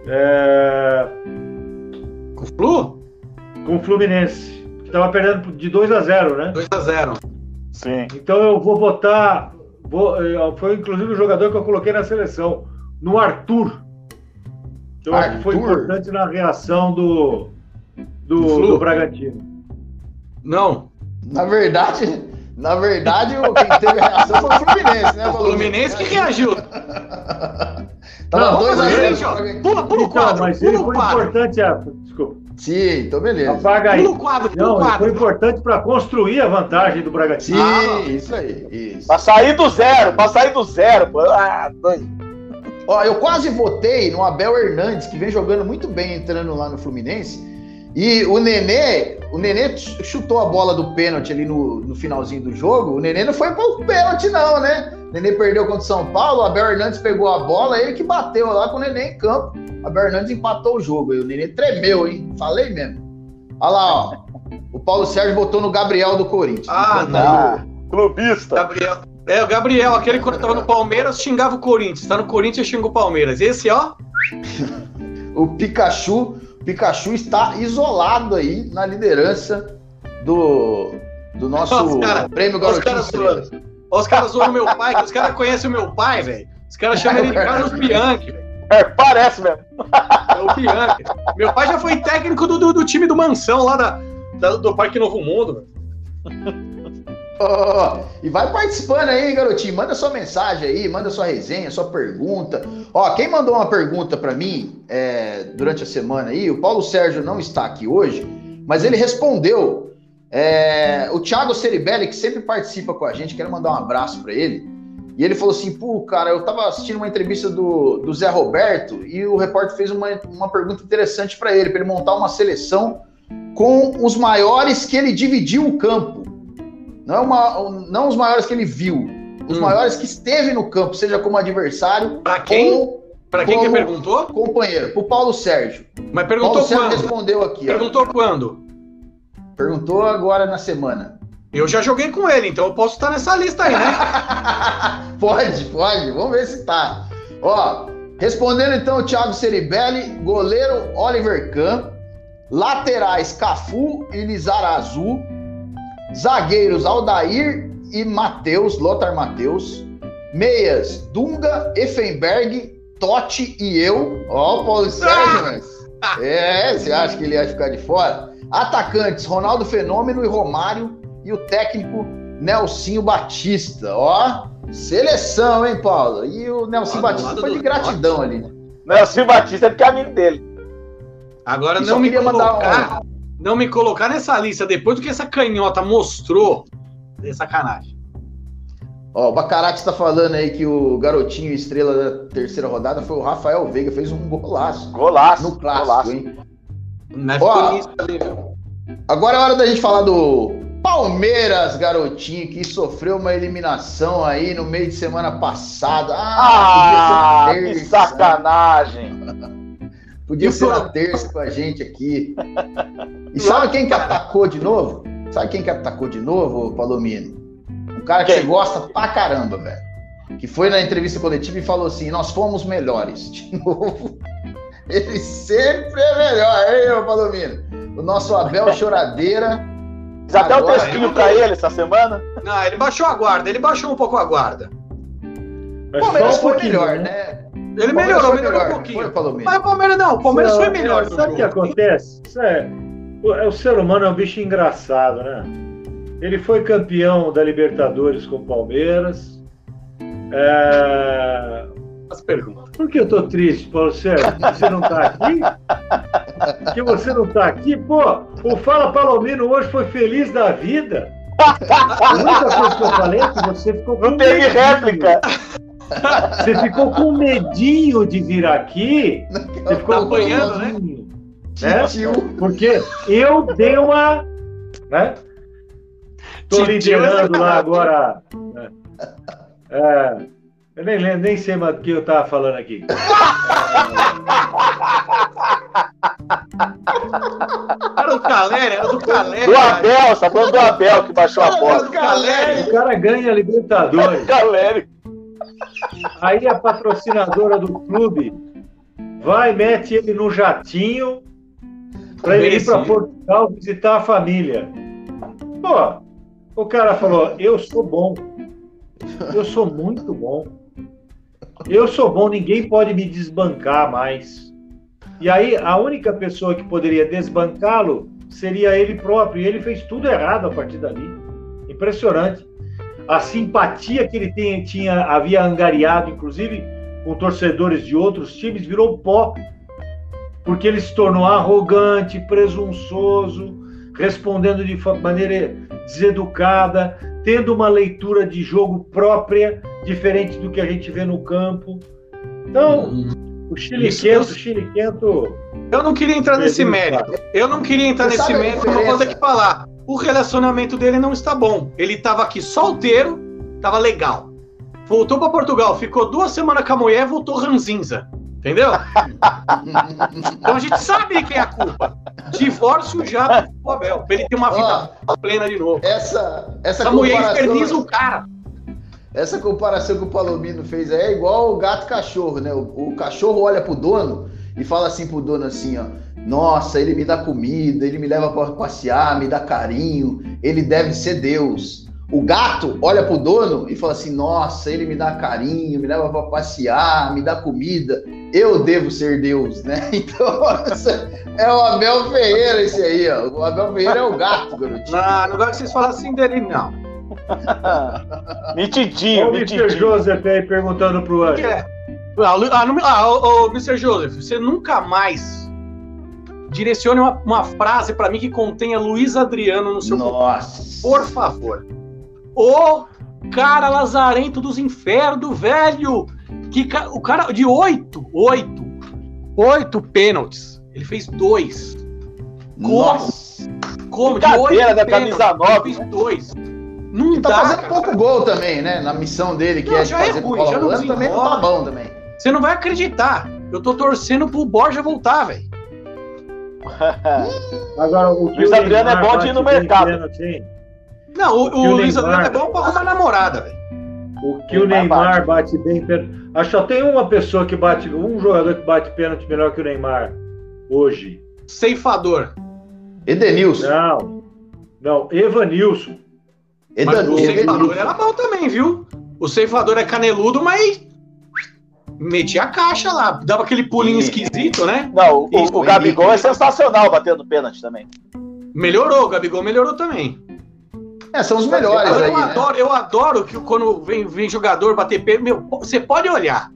[SPEAKER 2] É,
[SPEAKER 3] Com o Flu?
[SPEAKER 2] com o Fluminense, que estava perdendo de 2 a 0, né?
[SPEAKER 3] 2x0.
[SPEAKER 4] Sim.
[SPEAKER 2] Então eu vou votar. vou- eh, foi inclusive o jogador que eu coloquei na seleção, no Arthur. Eu acho que foi
[SPEAKER 1] Arthur?
[SPEAKER 2] importante na reação do, do,
[SPEAKER 3] Do
[SPEAKER 2] do Bragantino.
[SPEAKER 3] Não.
[SPEAKER 1] Na verdade, na verdade, o- quem teve a reação foi o Fluminense, né?
[SPEAKER 3] O Fluminense que reagiu.
[SPEAKER 1] Tava
[SPEAKER 2] Não,
[SPEAKER 1] 2 a
[SPEAKER 3] mas
[SPEAKER 1] 0
[SPEAKER 3] gente, ó, Pula, pula o quadro.
[SPEAKER 2] mas ele
[SPEAKER 3] Pula o
[SPEAKER 2] foi
[SPEAKER 3] quadro.
[SPEAKER 2] importante. A, desculpa,
[SPEAKER 1] Sim, então beleza.
[SPEAKER 2] apaga aí.
[SPEAKER 3] Pula o quadro, pula
[SPEAKER 2] Não,
[SPEAKER 3] o
[SPEAKER 2] ele foi
[SPEAKER 3] quadro.
[SPEAKER 2] importante para construir a vantagem do
[SPEAKER 1] Sim,
[SPEAKER 2] Bragantino.
[SPEAKER 3] Ah.
[SPEAKER 1] isso aí, isso.
[SPEAKER 4] Pra sair do zero, pra sair do zero. pô. Ah, doido.
[SPEAKER 1] Ó, eu quase votei no Abel Hernandes, que vem jogando muito bem entrando lá no Fluminense. E o Nenê, o Nenê ch- chutou a bola do pênalti ali no, no finalzinho do jogo. O Nenê não foi pro pênalti, não, né? O Nenê perdeu contra o São Paulo, o Abel Hernandes pegou a bola, ele que bateu lá com o Nenê em campo. O Abel Hernandes empatou o jogo. E o Nenê tremeu, hein? Falei mesmo. Olha lá, ó. O Paulo Sérgio votou no Gabriel do Corinthians.
[SPEAKER 3] Ah,
[SPEAKER 1] Então,
[SPEAKER 4] Ah, clubista.
[SPEAKER 3] Gabriel. É, o Gabriel, aquele quando tava no Palmeiras, xingava o Corinthians. Tá no Corinthians, xinga o Palmeiras. Esse, ó,
[SPEAKER 1] O Pikachu, Pikachu está isolado aí na liderança do, do nosso
[SPEAKER 3] Os cara-
[SPEAKER 1] prêmio
[SPEAKER 3] os
[SPEAKER 1] Garotinho
[SPEAKER 3] caras os caras zoando meu pai, que os caras conhecem o meu pai, velho. Os caras chamam ele de Carlos Bianchi, velho.
[SPEAKER 4] Parece mesmo.
[SPEAKER 3] É o Bianchi. Meu pai já foi técnico do, do, do time do Mansão lá da, da- do Parque Novo Mundo. velho.
[SPEAKER 1] E vai participando aí, garotinho. Manda sua mensagem aí, manda sua resenha, sua pergunta. Ó, quem mandou uma pergunta pra mim é, durante a semana aí, o Paulo Sérgio não está aqui hoje, mas ele respondeu. É, o Thiago Ceribelli, que sempre participa com a gente, quero mandar um abraço pra ele. E ele falou assim: pô, cara, eu tava assistindo uma entrevista do, do Zé Roberto e o repórter fez uma, uma pergunta interessante pra ele, pra ele montar uma seleção com os maiores que ele dividiu o campo. Não, é uma, não os maiores que ele viu, os
[SPEAKER 3] Hum.
[SPEAKER 1] maiores que esteve no campo, seja como adversário
[SPEAKER 3] Pra quem?
[SPEAKER 1] ou
[SPEAKER 3] Pra quem que perguntou?
[SPEAKER 1] companheiro. Pro Paulo Sérgio.
[SPEAKER 3] Mas
[SPEAKER 1] Paulo
[SPEAKER 3] perguntou
[SPEAKER 1] Sérgio
[SPEAKER 3] quando?
[SPEAKER 1] respondeu aqui. ó.
[SPEAKER 3] Perguntou quando?
[SPEAKER 1] Perguntou agora na semana.
[SPEAKER 3] Eu já joguei com ele, então eu posso estar nessa lista aí, né?
[SPEAKER 1] pode, pode. Vamos ver se tá. Ó, respondendo então o Thiago Ceribelli, goleiro Oliver Kahn, laterais Cafu e Lizarazu, zagueiros Aldair e Matheus, Lothar Matheus, meias Dunga, Effenberg, Totti e eu. Ó, o Paulo Sérgio, mas... É, você acha que ele ia ficar de fora? Atacantes, Ronaldo Fenômeno e Romário. E o técnico, Nelsinho Batista. Ó, seleção, hein, Paulo? E o Nelsinho Batista foi de gratidão ali. né?
[SPEAKER 4] Nelson Batista é porque é amigo dele.
[SPEAKER 3] Agora
[SPEAKER 1] E
[SPEAKER 3] não me
[SPEAKER 1] queria mandar
[SPEAKER 3] colocar, não me colocar nessa lista depois do que essa canhota mostrou. É sacanagem.
[SPEAKER 1] Ó, o Bacarax tá falando aí que o garotinho estrela da terceira rodada foi o Rafael Veiga, fez um golaço
[SPEAKER 4] Golaço.
[SPEAKER 1] no clássico,
[SPEAKER 4] golaço.
[SPEAKER 1] hein?
[SPEAKER 3] Não é
[SPEAKER 1] Ó.
[SPEAKER 3] ali, meu.
[SPEAKER 1] Agora é hora da gente falar do Palmeiras, garotinho, que sofreu uma eliminação aí no meio de semana passada.
[SPEAKER 4] Ah,
[SPEAKER 1] ser
[SPEAKER 4] que sacanagem.
[SPEAKER 1] Podia
[SPEAKER 3] E
[SPEAKER 1] ser
[SPEAKER 3] o-
[SPEAKER 1] na terça com a gente aqui. E sabe quem que atacou de novo? Sabe quem que atacou de novo, Palomino? Um cara que
[SPEAKER 4] Quem?
[SPEAKER 1] você gosta pra caramba, velho. Que foi na entrevista coletiva e falou assim: nós fomos melhores. De novo. Ele sempre é melhor, hein, ô Palomino? O nosso Abel Choradeira.
[SPEAKER 4] Fiz até o textinho pra ele essa semana.
[SPEAKER 3] Não, ele baixou a guarda, ele baixou um pouco a guarda.
[SPEAKER 1] O
[SPEAKER 2] Mas
[SPEAKER 1] Palmeiras
[SPEAKER 2] um
[SPEAKER 1] foi melhor,
[SPEAKER 2] né?
[SPEAKER 1] né?
[SPEAKER 3] Ele
[SPEAKER 1] Palmeiras
[SPEAKER 3] melhorou, melhorou um
[SPEAKER 1] Foi,
[SPEAKER 3] pouquinho.
[SPEAKER 1] Palomino.
[SPEAKER 3] Mas o Palmeiras não, o Palmeiras foi melhor.
[SPEAKER 2] Sabe o que acontece? Isso é, o, é, o ser humano é um bicho engraçado, né? Ele foi campeão da Libertadores com o Palmeiras. É,
[SPEAKER 3] As perguntas.
[SPEAKER 2] Por que eu tô triste, Paulo Sérgio? Que você não tá aqui? Que você não tá aqui? Pô, o Fala Palomino hoje foi feliz da vida. A única coisa que eu falei é que você ficou com
[SPEAKER 4] Não teve réplica.
[SPEAKER 2] Você ficou com medinho de vir aqui. Você ficou
[SPEAKER 3] Tá
[SPEAKER 2] com
[SPEAKER 3] apanhando, né?
[SPEAKER 2] né?
[SPEAKER 1] Tio.
[SPEAKER 2] Porque eu dei uma. Né? Tô liderando lá agora. né? É, eu nem lembro, nem sei mais do que eu tava falando aqui.
[SPEAKER 3] Era o Caleri, era do Caleri.
[SPEAKER 4] Do. Abel, tá falando do Abel que baixou a bola.
[SPEAKER 3] Caleri.
[SPEAKER 2] O cara ganha a Libertadores.
[SPEAKER 4] Galera,
[SPEAKER 2] Aí a patrocinadora do clube vai, mete ele no jatinho para ele ir para. Portugal visitar a família. Pô, o cara falou: Eu sou bom. Eu sou muito bom. Eu sou bom, ninguém pode me desbancar mais. E aí a única pessoa que poderia desbancá-lo seria ele próprio. E ele fez tudo errado a partir dali. Impressionante. A simpatia que ele tinha, havia angariado, inclusive com torcedores de outros times, virou pó. Porque ele se tornou arrogante, presunçoso, respondendo de maneira deseducada, tendo uma leitura de jogo própria, diferente do que a gente vê no campo. Então, o Chile
[SPEAKER 3] Isso
[SPEAKER 2] quento,
[SPEAKER 3] eu-
[SPEAKER 2] o Chile quento.
[SPEAKER 3] Eu não queria entrar nesse mérito. Eu não queria entrar
[SPEAKER 1] Você
[SPEAKER 3] nesse mérito, mas eu vou ter que falar. O relacionamento dele não está bom. Ele estava aqui solteiro, estava legal. Voltou para Portugal, ficou duas semanas com a mulher, voltou ranzinza. Entendeu? Então a gente sabe quem é a culpa. Divórcio já do Abel, pra ele ter uma vida plena de novo.
[SPEAKER 1] Essa, essa
[SPEAKER 3] Essa mulher
[SPEAKER 1] comparação-
[SPEAKER 3] inferniza o cara.
[SPEAKER 1] Essa comparação que o Palomino fez é igual o gato cachorro, né? O, o cachorro olha pro dono e fala assim pro dono assim, ó. Nossa, ele me dá comida, ele me leva para passear, me dá carinho, ele deve ser Deus. O gato olha pro dono e fala assim: Nossa, ele me dá carinho, me leva para passear, me dá comida, eu devo ser Deus, né? Então, é o Abel Ferreira esse aí, ó. O Abel Ferreira é o gato, garotinho.
[SPEAKER 3] Não, não gosto que vocês falam assim dele, não.
[SPEAKER 4] Mitidinho,
[SPEAKER 2] o Mr. Joseph aí perguntando pro Anjo.
[SPEAKER 3] É. Ah, ah, ô, ô, Mr. Joseph, você nunca mais direcione uma, uma frase pra mim que contenha Luiz Adriano no seu
[SPEAKER 1] Nossa.
[SPEAKER 3] Por favor. O cara lazarento dos infernos, velho. Que ca- o cara de oito, oito, oito pênaltis. Ele fez dois.
[SPEAKER 1] Nossa.
[SPEAKER 3] Como? De oito
[SPEAKER 4] né?
[SPEAKER 3] pênaltis,
[SPEAKER 4] Camisa nove,
[SPEAKER 3] Ele fez
[SPEAKER 4] né?
[SPEAKER 3] dois. Não
[SPEAKER 1] E tá
[SPEAKER 3] dá,
[SPEAKER 1] fazendo
[SPEAKER 3] cara.
[SPEAKER 1] pouco gol também, né? Na missão dele, que
[SPEAKER 3] Não,
[SPEAKER 1] é de
[SPEAKER 3] já é
[SPEAKER 1] fazer
[SPEAKER 3] ruim,
[SPEAKER 1] bola
[SPEAKER 3] já não
[SPEAKER 1] rolando, também não tá bom também.
[SPEAKER 3] Você não vai acreditar. Eu tô torcendo pro Borja voltar, velho.
[SPEAKER 2] Agora, o
[SPEAKER 4] Luiz Adriano é bom de ir no mercado.
[SPEAKER 3] Não, o,
[SPEAKER 2] O
[SPEAKER 3] o
[SPEAKER 2] o
[SPEAKER 3] Luiz
[SPEAKER 2] Neymar-
[SPEAKER 3] Adriano é bom pra arrumar namorada, velho.
[SPEAKER 2] O que o
[SPEAKER 4] Neymar
[SPEAKER 2] bate bem pênalti. Acho que só tem uma pessoa que bate, um jogador que bate pênalti melhor que o Neymar hoje.
[SPEAKER 3] Ceifador.
[SPEAKER 1] Edenilson.
[SPEAKER 2] Não. Não, Evanilson.
[SPEAKER 3] Mas
[SPEAKER 1] Edan-
[SPEAKER 3] o ceifador era bom também, viu? O ceifador é caneludo, mas metia a caixa lá. Dava aquele pulinho
[SPEAKER 1] Sim.
[SPEAKER 3] esquisito, né?
[SPEAKER 4] Não, o,
[SPEAKER 1] Isso,
[SPEAKER 4] o
[SPEAKER 1] o
[SPEAKER 4] Gabigol
[SPEAKER 1] Henrique.
[SPEAKER 4] é sensacional batendo pênalti também.
[SPEAKER 3] Melhorou, o Gabigol melhorou também.
[SPEAKER 1] É, são os melhores aí,
[SPEAKER 3] eu,
[SPEAKER 1] né?
[SPEAKER 3] adoro, eu adoro que quando vem, vem jogador bater pênalti, meu, você pode olhar.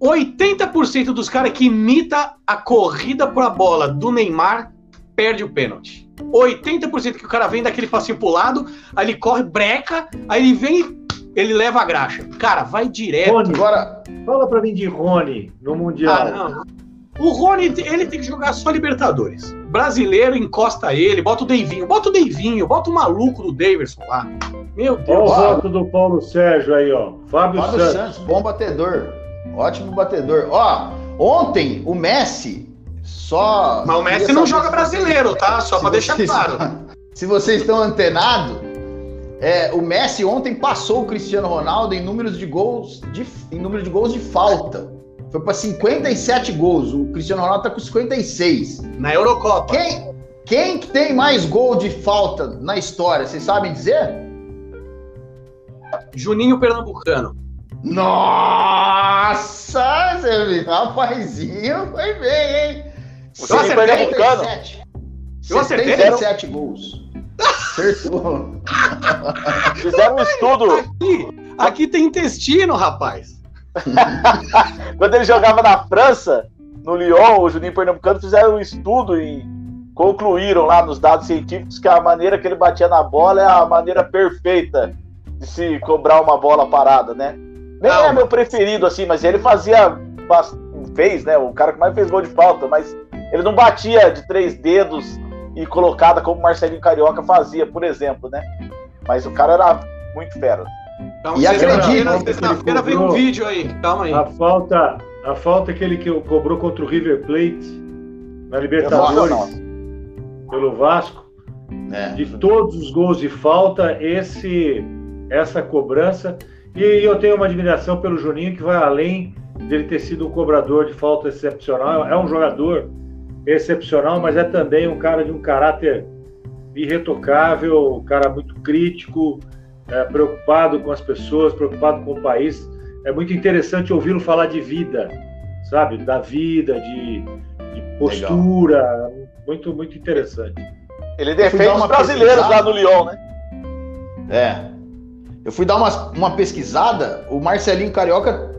[SPEAKER 3] 80% dos caras que imita a corrida por a bola do Neymar perde o pênalti. 80% que o cara vem daquele passinho pro lado, aí ele corre, breca, aí ele vem, ele leva a graxa. Cara, vai direto.
[SPEAKER 2] Rony,
[SPEAKER 1] Agora,
[SPEAKER 2] fala pra mim de Rony no Mundial.
[SPEAKER 3] Ah, não. O Rony, ele tem que jogar só Libertadores. Brasileiro encosta ele, bota o Deivinho, bota o Deivinho, bota o maluco do Daverson lá. Meu
[SPEAKER 2] Olha o
[SPEAKER 3] Deus.
[SPEAKER 2] Voto do Paulo Sérgio aí, ó. Fábio,
[SPEAKER 1] Fábio
[SPEAKER 2] Santos.
[SPEAKER 1] Santos, bom batedor. Ótimo batedor. Ó, ontem o Messi só.
[SPEAKER 3] Mas o Messi não joga brasileiro, tá? Só pra deixar claro.
[SPEAKER 1] Se vocês estão antenados, é, o Messi ontem passou o Cristiano Ronaldo em números de gols de, em número de gols de falta. Foi para 57 gols. O Cristiano Ronaldo tá com 56.
[SPEAKER 3] Na Eurocopa.
[SPEAKER 1] Quem, quem que tem mais gol de falta na história? Vocês sabem dizer?
[SPEAKER 3] Juninho Pernambucano.
[SPEAKER 1] Nossa, rapazinho, foi bem, hein?
[SPEAKER 4] O Juninho Pernambucano.
[SPEAKER 1] 77.
[SPEAKER 3] Eu acertei?
[SPEAKER 1] 77 gols. Acertou.
[SPEAKER 4] Fizeram um estudo.
[SPEAKER 3] Aqui, aqui tem intestino, rapaz.
[SPEAKER 4] Quando ele jogava na França, no Lyon, o Juninho Pernambucano fizeram um estudo e concluíram lá nos dados científicos que a maneira que ele batia na bola é a maneira perfeita de se cobrar uma bola parada, né? Nem
[SPEAKER 3] Não.
[SPEAKER 4] é meu preferido, assim, mas ele fazia. Fez, né? O cara que mais fez gol de falta, mas ele não batia de três dedos e colocada como o Marcelinho Carioca fazia, por exemplo, né? Mas o cara era muito fera.
[SPEAKER 3] Calma,
[SPEAKER 1] E acredito
[SPEAKER 3] sexta-feira vem um vídeo aí. Calma aí.
[SPEAKER 2] A falta, a falta que ele que cobrou contra o River Plate na Libertadores pelo Vasco,
[SPEAKER 1] É.
[SPEAKER 2] de todos os gols de falta, esse essa cobrança. E eu tenho uma admiração pelo Juninho que vai além dele ter sido um cobrador de falta excepcional. É um jogador excepcional, mas é também um cara de um caráter irretocável, um cara muito crítico, é, preocupado com as pessoas, preocupado com o país. É muito interessante ouvi-lo falar de vida, sabe? Da vida, de, de postura. Muito, muito interessante.
[SPEAKER 4] Ele defende os
[SPEAKER 1] uma
[SPEAKER 4] brasileiros lá
[SPEAKER 1] pesquisada.
[SPEAKER 4] no Lyon, né?
[SPEAKER 1] É. Eu fui dar uma, uma pesquisada, o Marcelinho Carioca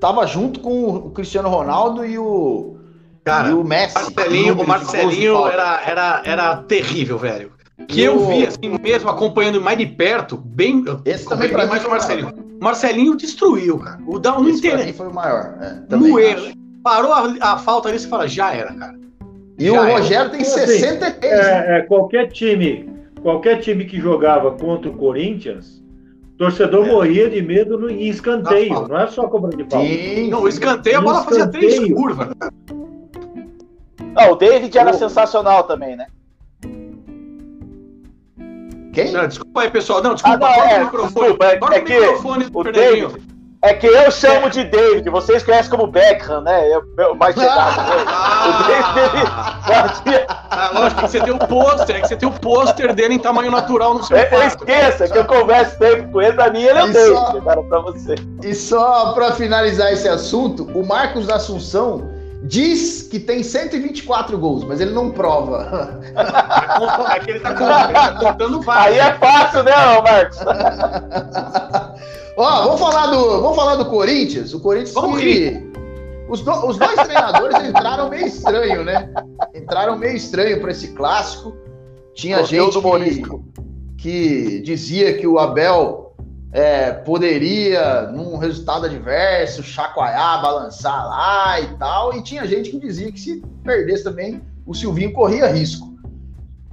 [SPEAKER 1] tava junto com o Cristiano Ronaldo e o,
[SPEAKER 3] Cara,
[SPEAKER 1] e o Messi.
[SPEAKER 3] Marcelinho,
[SPEAKER 1] no
[SPEAKER 3] o Marcelinho era, era, era terrível, velho. Que
[SPEAKER 1] E
[SPEAKER 3] eu
[SPEAKER 1] o-
[SPEAKER 3] vi, assim, mesmo acompanhando mais de perto, bem.
[SPEAKER 1] Esse também pra mim
[SPEAKER 3] mais o
[SPEAKER 1] foi o
[SPEAKER 3] Marcelinho. Marcelinho destruiu, cara. O Down não
[SPEAKER 1] Esse pra
[SPEAKER 3] interessa.
[SPEAKER 1] mim foi o maior. É, também
[SPEAKER 3] Moeiro.
[SPEAKER 1] acho.
[SPEAKER 3] Parou a, a falta ali e fala, já era, cara.
[SPEAKER 1] E
[SPEAKER 3] Já
[SPEAKER 1] o
[SPEAKER 3] é.
[SPEAKER 1] Rogério tem
[SPEAKER 2] Assim,
[SPEAKER 1] 63. né?
[SPEAKER 2] É, é, qualquer time, qualquer time que jogava contra o Corinthians, o torcedor
[SPEAKER 1] É.
[SPEAKER 2] morria de medo no, em escanteio, não é só cobrando de falta.
[SPEAKER 1] Sim.
[SPEAKER 3] Não, o escanteio, a bola fazia três
[SPEAKER 2] Escanteio.
[SPEAKER 3] curvas.
[SPEAKER 4] Ah, o David era
[SPEAKER 1] O-
[SPEAKER 4] sensacional também, né?
[SPEAKER 1] Quem?
[SPEAKER 3] Não, desculpa aí, pessoal. Não,
[SPEAKER 4] Ah,
[SPEAKER 3] desculpa.
[SPEAKER 4] não,
[SPEAKER 3] corta
[SPEAKER 4] é,
[SPEAKER 3] o microfone.
[SPEAKER 4] desculpa, é, é
[SPEAKER 3] o
[SPEAKER 4] que
[SPEAKER 3] microfone do
[SPEAKER 4] o. David, É que eu chamo de David, vocês conhecem como Beckham, né? Eu, mais chegado. o David, ele batia.
[SPEAKER 3] Ah, lógico que você tem o pôster, é que você tem o pôster dele em tamanho natural no seu
[SPEAKER 4] Eu, eu
[SPEAKER 3] quarto.
[SPEAKER 4] esqueça que eu converso sempre com ele, pra mim ele é o
[SPEAKER 1] E
[SPEAKER 4] David,
[SPEAKER 1] só-
[SPEAKER 4] agora pra você.
[SPEAKER 1] E só para finalizar esse assunto, o Marcos Assunção diz que tem 124 gols, mas ele não prova.
[SPEAKER 3] É que ele tá, ele tá contando vários.
[SPEAKER 4] Aí é fácil, né, Marcos?
[SPEAKER 1] Ó, vamos falar do, vamos falar do Corinthians. O Corinthians
[SPEAKER 3] Vamos
[SPEAKER 1] que os, do- os dois treinadores entraram meio estranho, né? Entraram meio estranho para esse clássico. Tinha gente que, que dizia que o Abel é, poderia, num resultado adverso, chacoalhar, balançar lá e tal. E tinha gente que dizia que se perdesse também, o Silvinho corria risco.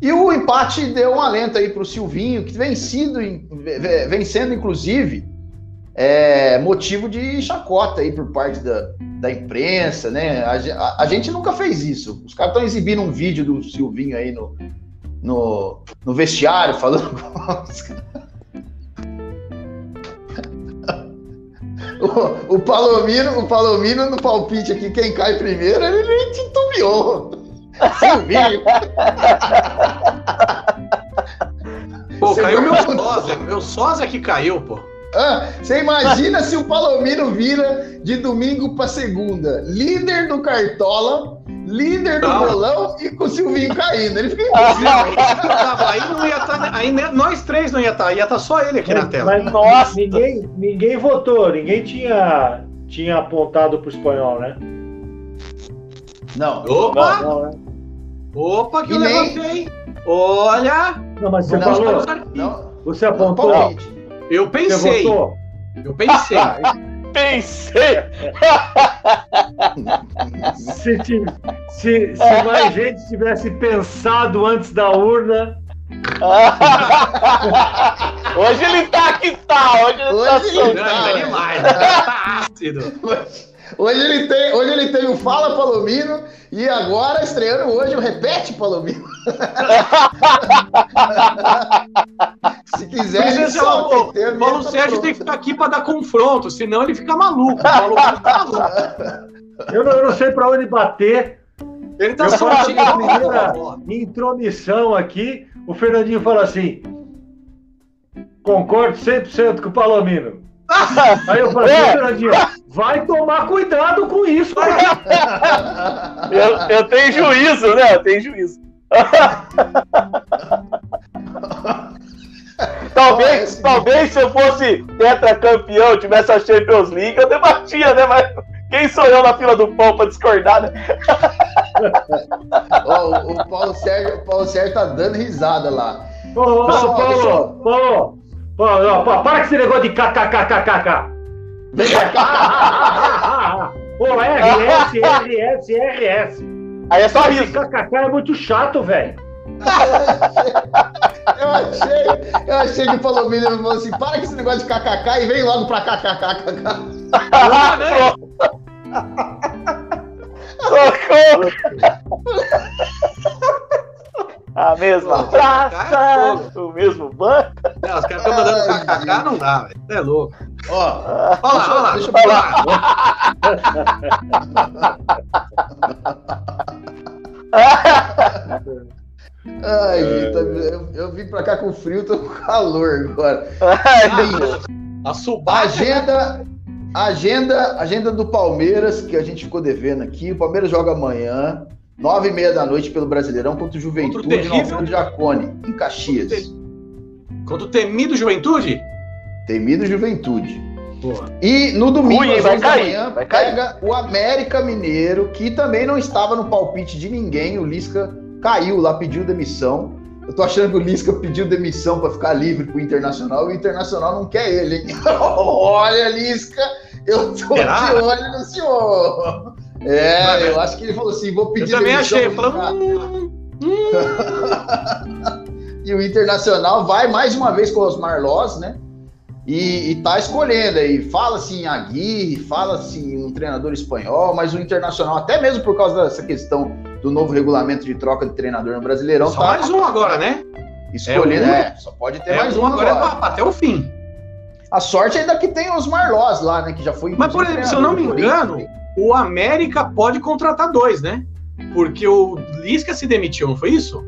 [SPEAKER 1] E o empate deu um alento aí para o Silvinho, que vem, sido, vem sendo, inclusive, é, motivo de chacota aí por parte da, da imprensa, né? A, a- a gente nunca fez isso. Os caras estão exibindo um vídeo do Silvinho aí no, no, no vestiário, falando com os caras. O, o Palomino, o Palomino no palpite aqui, quem cai primeiro, ele nem titubeou. Silvinho.
[SPEAKER 3] Pô,
[SPEAKER 1] Você
[SPEAKER 3] caiu meu sósia. Meu sósia que caiu, pô.
[SPEAKER 1] Ah, você imagina se o Palomino vira de domingo para segunda, líder do Cartola, líder do
[SPEAKER 3] Não.
[SPEAKER 1] bolão e com o Silvinho caindo. Ele fica
[SPEAKER 3] Tava aí não ia estar. Aí ne- nós três não ia estar. Ia estar só ele aqui na tela.
[SPEAKER 2] Mas
[SPEAKER 4] Nossa.
[SPEAKER 2] ninguém, ninguém votou, ninguém tinha, tinha apontado pro espanhol, né?
[SPEAKER 1] Não,
[SPEAKER 3] Opa!
[SPEAKER 2] Não, né?
[SPEAKER 3] Opa, que
[SPEAKER 1] E
[SPEAKER 3] eu
[SPEAKER 1] nem-
[SPEAKER 3] levantei. Olha!
[SPEAKER 2] Não, mas você
[SPEAKER 1] Não,
[SPEAKER 2] falou,
[SPEAKER 1] não,
[SPEAKER 2] você
[SPEAKER 1] não,
[SPEAKER 2] apontou.
[SPEAKER 3] Eu
[SPEAKER 2] você
[SPEAKER 3] pensei.
[SPEAKER 2] votou.
[SPEAKER 3] Eu pensei.
[SPEAKER 4] Pensei.
[SPEAKER 2] Se, se, se mais gente tivesse pensado antes da urna,
[SPEAKER 4] Hoje ele tá que tá, hoje ele tá
[SPEAKER 1] Hoje ele
[SPEAKER 3] Não,
[SPEAKER 4] solto.
[SPEAKER 1] tá.
[SPEAKER 3] demais. né? Tá ácido.
[SPEAKER 1] Hoje ele tem, hoje ele tem o Fala Palomino e agora estreando hoje o Repete Palomino. Se quiser,
[SPEAKER 3] é
[SPEAKER 1] só
[SPEAKER 3] o, Paulo
[SPEAKER 1] vinheta
[SPEAKER 3] Sérgio tem que ficar aqui pra dar confronto, senão ele fica maluco. O Paulo Sérgio fica maluco.
[SPEAKER 2] eu não, eu não sei para onde bater.
[SPEAKER 3] Ele tá
[SPEAKER 2] a primeira intromissão aqui, o Fernandinho fala assim: concordo 100% com o Palomino. Aí eu falei,
[SPEAKER 4] É.
[SPEAKER 2] Fernandinho, vai tomar cuidado com isso.
[SPEAKER 4] Eu, eu tenho juízo, né? Eu tenho juízo. talvez, talvez se eu fosse tetracampeão, tivesse a Champions League, eu debatia, né? Mas quem sou eu na fila do pão pra discordar, né?
[SPEAKER 1] O, o Paulo Sérgio, o Paulo Sérgio tá dando risada lá.
[SPEAKER 2] Ô, ô,
[SPEAKER 1] Pessoal,
[SPEAKER 2] Paulo,
[SPEAKER 1] pessoal.
[SPEAKER 2] Paulo, Paulo, ó, pa- para com esse negócio de kkkkk.
[SPEAKER 1] Vem pra cá.
[SPEAKER 2] Ô, RS, RS, RS.
[SPEAKER 4] Aí é só
[SPEAKER 2] Esse
[SPEAKER 4] isso.
[SPEAKER 2] kkk é muito chato, velho.
[SPEAKER 1] Eu achei, eu achei que o Palomino falou assim: para com esse negócio de kkk e vem logo pra kkkk.
[SPEAKER 4] Socorro! A mesma
[SPEAKER 3] Pô,
[SPEAKER 4] praça, o mesmo banco.
[SPEAKER 3] Não, os caras estão mandando kkk, não dá, velho. Você é louco.
[SPEAKER 1] Ó,
[SPEAKER 3] Olha lá, olha lá.
[SPEAKER 1] deixa eu
[SPEAKER 3] lá.
[SPEAKER 1] ai, gente, tá- eu, eu vim pra cá com frio, tô com calor agora.
[SPEAKER 3] A Subaca.
[SPEAKER 1] Agenda, agenda, agenda do Palmeiras, que a gente ficou devendo aqui. O Palmeiras joga amanhã, nove e meia da noite, pelo Brasileirão, contra o Juventude,
[SPEAKER 3] Contra o
[SPEAKER 1] no
[SPEAKER 3] terrível-
[SPEAKER 1] Alfredo Jacone, em Caxias.
[SPEAKER 3] Contra o temido Juventude?
[SPEAKER 1] Temido Juventude.
[SPEAKER 3] Porra.
[SPEAKER 1] E no domingo,
[SPEAKER 4] Ui,
[SPEAKER 1] às
[SPEAKER 4] vai
[SPEAKER 1] 11 da
[SPEAKER 4] cair,
[SPEAKER 1] manhã,
[SPEAKER 4] vai cair.
[SPEAKER 1] pega o América Mineiro, que também não estava no palpite de ninguém. O Lisca caiu lá, pediu demissão. Eu tô achando que o Lisca pediu demissão para ficar livre pro Internacional e o Internacional não quer ele, hein? Olha, Lisca, eu tô
[SPEAKER 3] Será?
[SPEAKER 1] de olho no senhor. É,
[SPEAKER 3] vai.
[SPEAKER 1] eu acho que ele falou assim: vou
[SPEAKER 3] Eu
[SPEAKER 1] pedir
[SPEAKER 3] também
[SPEAKER 1] demissão.
[SPEAKER 3] achei. Falando.
[SPEAKER 1] ficar.
[SPEAKER 3] Hum,
[SPEAKER 1] E o Internacional vai mais uma vez com o Osmar Loz, né? E, e tá escolhendo aí. Fala-se em Aguirre, fala-se em um treinador espanhol, mas o Internacional, até mesmo por causa dessa questão do novo regulamento de troca de treinador no Brasileirão,
[SPEAKER 3] só
[SPEAKER 1] tá
[SPEAKER 3] mais um agora, né?
[SPEAKER 1] escolhendo.
[SPEAKER 3] É um-
[SPEAKER 1] É, só pode ter
[SPEAKER 3] É
[SPEAKER 1] mais
[SPEAKER 3] um
[SPEAKER 1] um
[SPEAKER 3] agora
[SPEAKER 1] agora.
[SPEAKER 3] é pra- até o fim.
[SPEAKER 1] A sorte ainda que tem os Marlós lá, né? Que já foi.
[SPEAKER 3] Mas, por exemplo, se eu não me engano, o América pode contratar dois, né? Porque o Lisca se demitiu, não foi isso?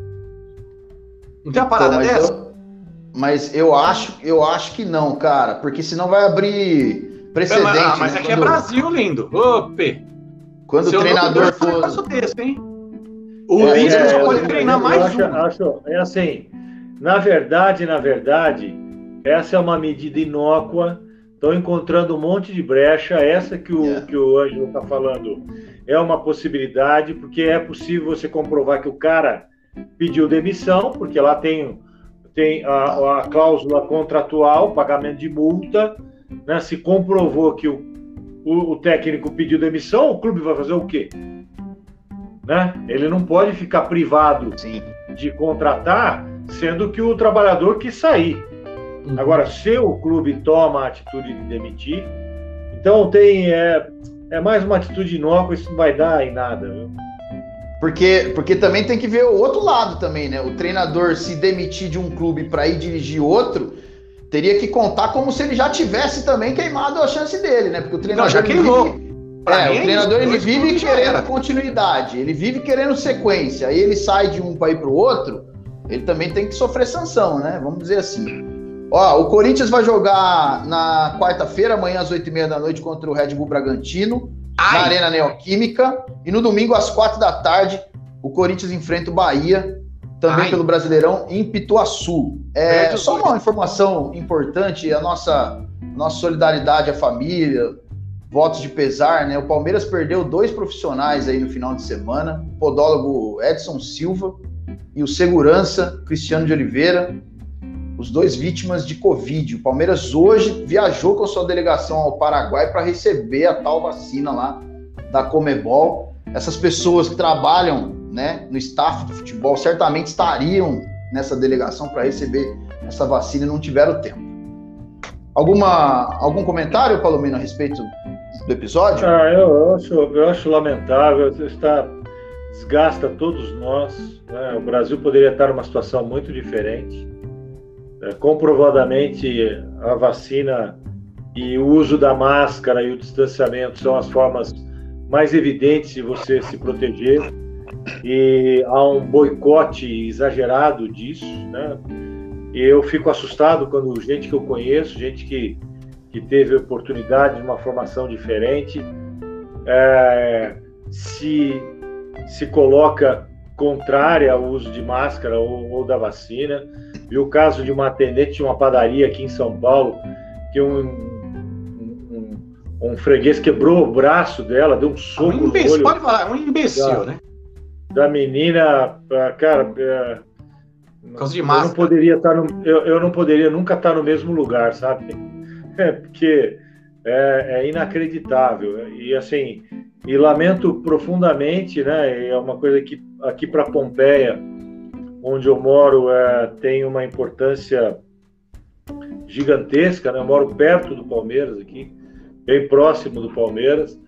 [SPEAKER 3] Não tem uma parada
[SPEAKER 1] Então, mas
[SPEAKER 3] dessa?
[SPEAKER 1] Eu, mas eu acho, eu acho que não, cara, porque senão vai abrir precedente.
[SPEAKER 3] Ah, mas
[SPEAKER 1] né?
[SPEAKER 3] aqui é
[SPEAKER 1] Quando-
[SPEAKER 3] Brasil, lindo. Ope.
[SPEAKER 1] Quando o treinador for.
[SPEAKER 3] O
[SPEAKER 1] É,
[SPEAKER 3] Lisca
[SPEAKER 1] é,
[SPEAKER 3] só
[SPEAKER 1] eu-
[SPEAKER 3] pode treinar
[SPEAKER 2] Eu
[SPEAKER 3] mais
[SPEAKER 2] acho,
[SPEAKER 3] um.
[SPEAKER 2] acho- é assim, na verdade, na verdade, essa é uma medida inócua. Estão encontrando um monte de brecha. Essa que o,
[SPEAKER 1] Yeah.
[SPEAKER 2] que o Ângelo está falando é uma possibilidade, porque é possível você comprovar que o cara pediu demissão, porque lá tem, tem a, a cláusula contratual, pagamento de multa. Né? Se comprovou que o, o, o técnico pediu demissão, o clube vai fazer o quê? Né? Ele não pode ficar privado
[SPEAKER 1] Sim.
[SPEAKER 2] de contratar, sendo que o trabalhador quis sair.
[SPEAKER 3] Uhum.
[SPEAKER 2] Agora, se o clube toma a atitude de demitir, então tem é, é mais uma atitude inócua, isso não vai dar em nada. Viu?
[SPEAKER 1] Porque, porque também tem que ver o outro lado também, né? O treinador se demitir de um clube para ir dirigir outro, teria que contar como se ele já tivesse também queimado a chance dele, né? Porque o treinador
[SPEAKER 3] já
[SPEAKER 1] ele
[SPEAKER 3] queimou.
[SPEAKER 1] vive-
[SPEAKER 3] Pra
[SPEAKER 1] é,
[SPEAKER 3] mim
[SPEAKER 1] o
[SPEAKER 3] é
[SPEAKER 1] treinador ele vive
[SPEAKER 3] já
[SPEAKER 1] querendo continuidade, ele vive querendo sequência. Aí ele sai de um para ir para o outro, ele também tem que sofrer sanção, né? Vamos dizer assim. Ó, o Corinthians vai jogar na quarta-feira, amanhã às oito e meia da noite contra o Red Bull Bragantino, na
[SPEAKER 3] Ai,
[SPEAKER 1] Arena Neoquímica. E no domingo às quatro da tarde, o Corinthians enfrenta o Bahia, também
[SPEAKER 3] Ai.
[SPEAKER 1] pelo Brasileirão, em Pituaçu. É, só uma informação importante, a nossa, nossa solidariedade à família, votos de pesar, né? O Palmeiras perdeu dois profissionais aí no final de semana, o podólogo Edson Silva e o segurança Cristiano de Oliveira, os dois vítimas de Covid. O Palmeiras hoje viajou com sua delegação ao Paraguai para receber a tal vacina lá da Comebol. Essas pessoas que trabalham né, no staff do futebol certamente estariam nessa delegação para receber essa vacina e não tiveram tempo. Alguma, algum comentário, Palomino, a respeito do episódio?
[SPEAKER 2] Ah, eu, eu acho, eu acho lamentável, está, desgasta todos nós. né? O Brasil poderia estar numa situação muito diferente. É, comprovadamente, a vacina e o uso da máscara e o distanciamento são as formas mais evidentes de você se proteger. E há um boicote exagerado disso, né? E eu fico assustado quando gente que eu conheço, gente que, que teve oportunidade de uma formação diferente, é, se, se coloca contrária ao uso de máscara ou, ou da vacina. Vi o caso de uma atendente de uma padaria aqui em São Paulo, que um, um, freguês quebrou o braço dela, deu um soco
[SPEAKER 3] um
[SPEAKER 2] no
[SPEAKER 3] imbecil,
[SPEAKER 2] olho
[SPEAKER 3] pode falar, um imbecil,
[SPEAKER 2] Já.
[SPEAKER 3] né?
[SPEAKER 2] da menina, cara, é,
[SPEAKER 3] Por causa de
[SPEAKER 2] eu não
[SPEAKER 3] máscara.
[SPEAKER 2] poderia estar no, eu, eu não poderia nunca estar no mesmo lugar, sabe? É, porque é, é inacreditável e assim e lamento profundamente, né? É uma coisa que aqui para Pompeia, onde eu moro, é, tem uma importância gigantesca, né? Eu moro perto do Palmeiras aqui, bem próximo do Palmeiras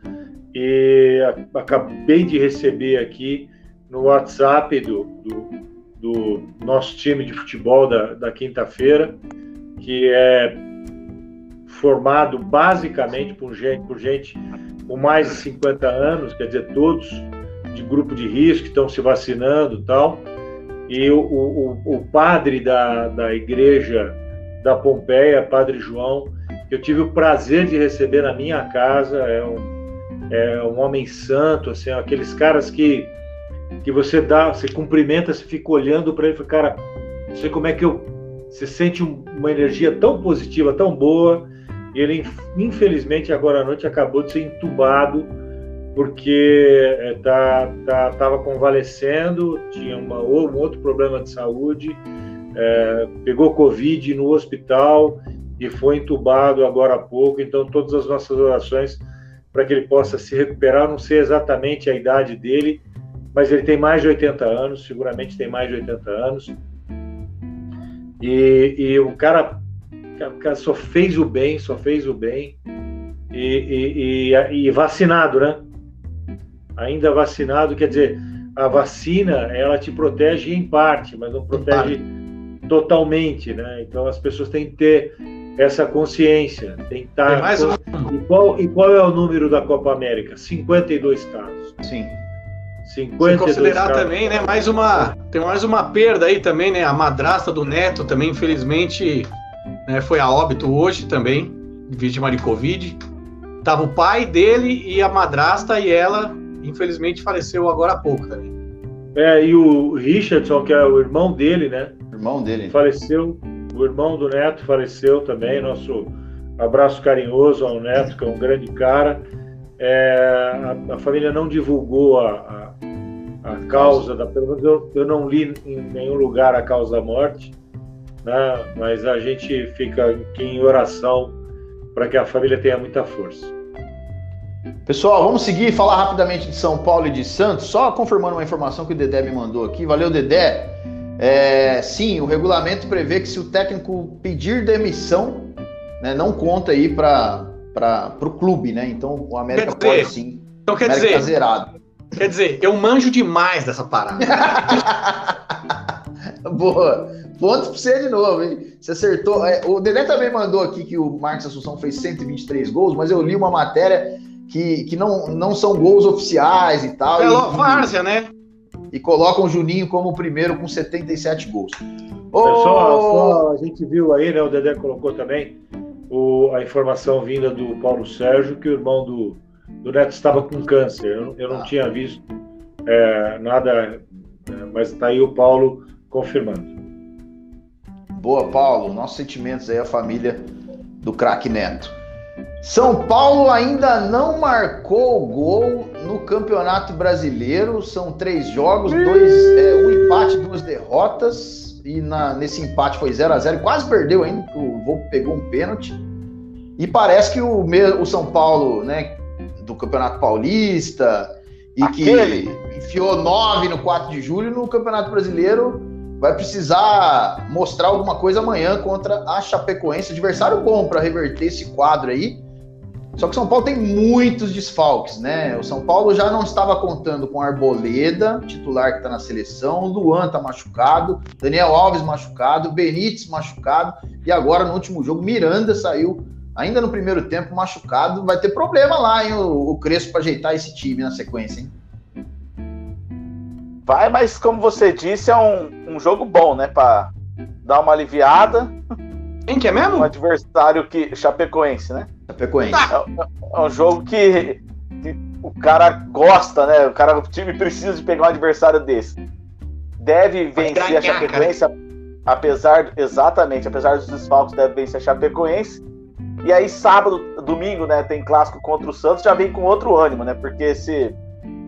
[SPEAKER 2] e acabei de receber aqui no WhatsApp do, do, do nosso time de futebol da, da quinta-feira, que é formado basicamente por gente, por gente com mais de 50 anos, quer dizer, todos de grupo de risco estão se vacinando e tal. E o, o, o padre da, da igreja da Pompeia, Padre João, que eu tive o prazer de receber na minha casa, é um, é um homem santo, assim, aqueles caras que que você dá, você cumprimenta, você fica olhando para ele, e fala, cara, não sei como é que eu, você sente um- uma energia tão positiva, tão boa, e ele inf- infelizmente agora à noite acabou de ser entubado porque é, tá, tá, tava convalescendo, tinha uma, um outro problema de saúde, é, pegou covid no hospital e foi entubado agora há pouco. Então todas as nossas orações para que ele possa se recuperar. Não sei exatamente a idade dele, mas ele tem mais de 80 anos, seguramente tem mais de 80 anos. E, e o cara, o cara só fez o bem, só fez o bem. E, e, e, e vacinado, né? Ainda vacinado, quer dizer, a vacina ela te protege em parte, mas não protege totalmente, né? Então as pessoas têm que ter essa consciência. Tem que estar.
[SPEAKER 3] Tem mais um.
[SPEAKER 2] e, qual, e qual é o número da Copa América? 52 casos.
[SPEAKER 1] Sim.
[SPEAKER 2] 52
[SPEAKER 3] Se considerar
[SPEAKER 2] casos.
[SPEAKER 3] também, né? Mais uma. Tem mais uma perda aí também, né? A madrasta do Neto também, infelizmente, né, foi a óbito hoje também, vítima de Covid. Tava o pai dele e a madrasta, e ela, infelizmente, faleceu agora há pouco também.
[SPEAKER 2] É, e o Richardson, que é o irmão dele, né?
[SPEAKER 1] Irmão dele.
[SPEAKER 2] Faleceu. O irmão do Neto faleceu também. Nosso abraço carinhoso ao Neto, que é um grande cara. É, a, a família não divulgou a, a, a causa da. Pelo menos eu, eu não li em nenhum lugar a causa da morte, né? mas a gente fica aqui em oração para que a família tenha muita força.
[SPEAKER 1] Pessoal, vamos seguir e falar rapidamente de São Paulo e de Santos. Só confirmando uma informação que o Dedé me mandou aqui. Valeu, Dedé. É, sim, o regulamento prevê que se o técnico pedir demissão, né, não conta aí para o clube, né? Então o América
[SPEAKER 3] Quer dizer,
[SPEAKER 1] pode sim.
[SPEAKER 3] Então quer
[SPEAKER 1] América
[SPEAKER 3] dizer,
[SPEAKER 1] tá zerado.
[SPEAKER 3] quer dizer, eu manjo demais dessa parada.
[SPEAKER 1] Boa. Pontos pra você de novo, hein? Você acertou. É, o Dedé também mandou aqui que o Marcos Assunção fez 123 gols, mas eu li uma matéria que, que não, não são gols oficiais e tal.
[SPEAKER 3] É
[SPEAKER 1] e,
[SPEAKER 3] várzea, né?
[SPEAKER 1] e colocam o Juninho como o primeiro com 77 gols. Ô,
[SPEAKER 2] É só, a gente viu aí, né? O Dedé colocou também o, a informação vinda do Paulo Sérgio que o irmão do, do Neto estava com câncer. Eu, eu não
[SPEAKER 1] Ah.
[SPEAKER 2] tinha visto é, nada, é, mas está aí o Paulo confirmando.
[SPEAKER 1] Boa, Paulo. Nossos sentimentos aí à família do craque Neto. São Paulo ainda não marcou gol no Campeonato Brasileiro. São três jogos, dois, é, um empate, duas derrotas. E na- nesse empate foi 0 a 0 Quase perdeu ainda, porque o Volpe pegou um pênalti. E parece que o, o São Paulo, né, do Campeonato Paulista, e
[SPEAKER 4] Aquele.
[SPEAKER 1] que enfiou nove no 4 de julho no Campeonato Brasileiro, vai precisar mostrar alguma coisa amanhã contra a Chapecoense. Adversário bom para reverter esse quadro aí. Só que São Paulo tem muitos desfalques, né? O São Paulo já não estava contando com Arboleda, titular que está na seleção, Luan tá machucado, Daniel Alves machucado, Benítez machucado, e agora no último jogo, Miranda saiu ainda no primeiro tempo machucado. Vai ter problema lá, hein? O, o Crespo para ajeitar esse time na sequência, hein?
[SPEAKER 4] Vai, mas como você disse, é um, um jogo bom, né? Pra dar uma aliviada.
[SPEAKER 3] Quem que é
[SPEAKER 4] Um
[SPEAKER 3] mesmo?
[SPEAKER 4] adversário que. Chapecoense, né?
[SPEAKER 1] Chapecoense.
[SPEAKER 4] É um jogo que, que o cara gosta, né? O cara, o time precisa de pegar um adversário desse. Deve vencer a
[SPEAKER 3] ganhar,
[SPEAKER 4] Chapecoense, apesar exatamente, apesar dos desfalques, deve vencer a Chapecoense. E aí sábado, domingo, né, tem clássico contra o Santos, já vem com outro ânimo, né? Porque esse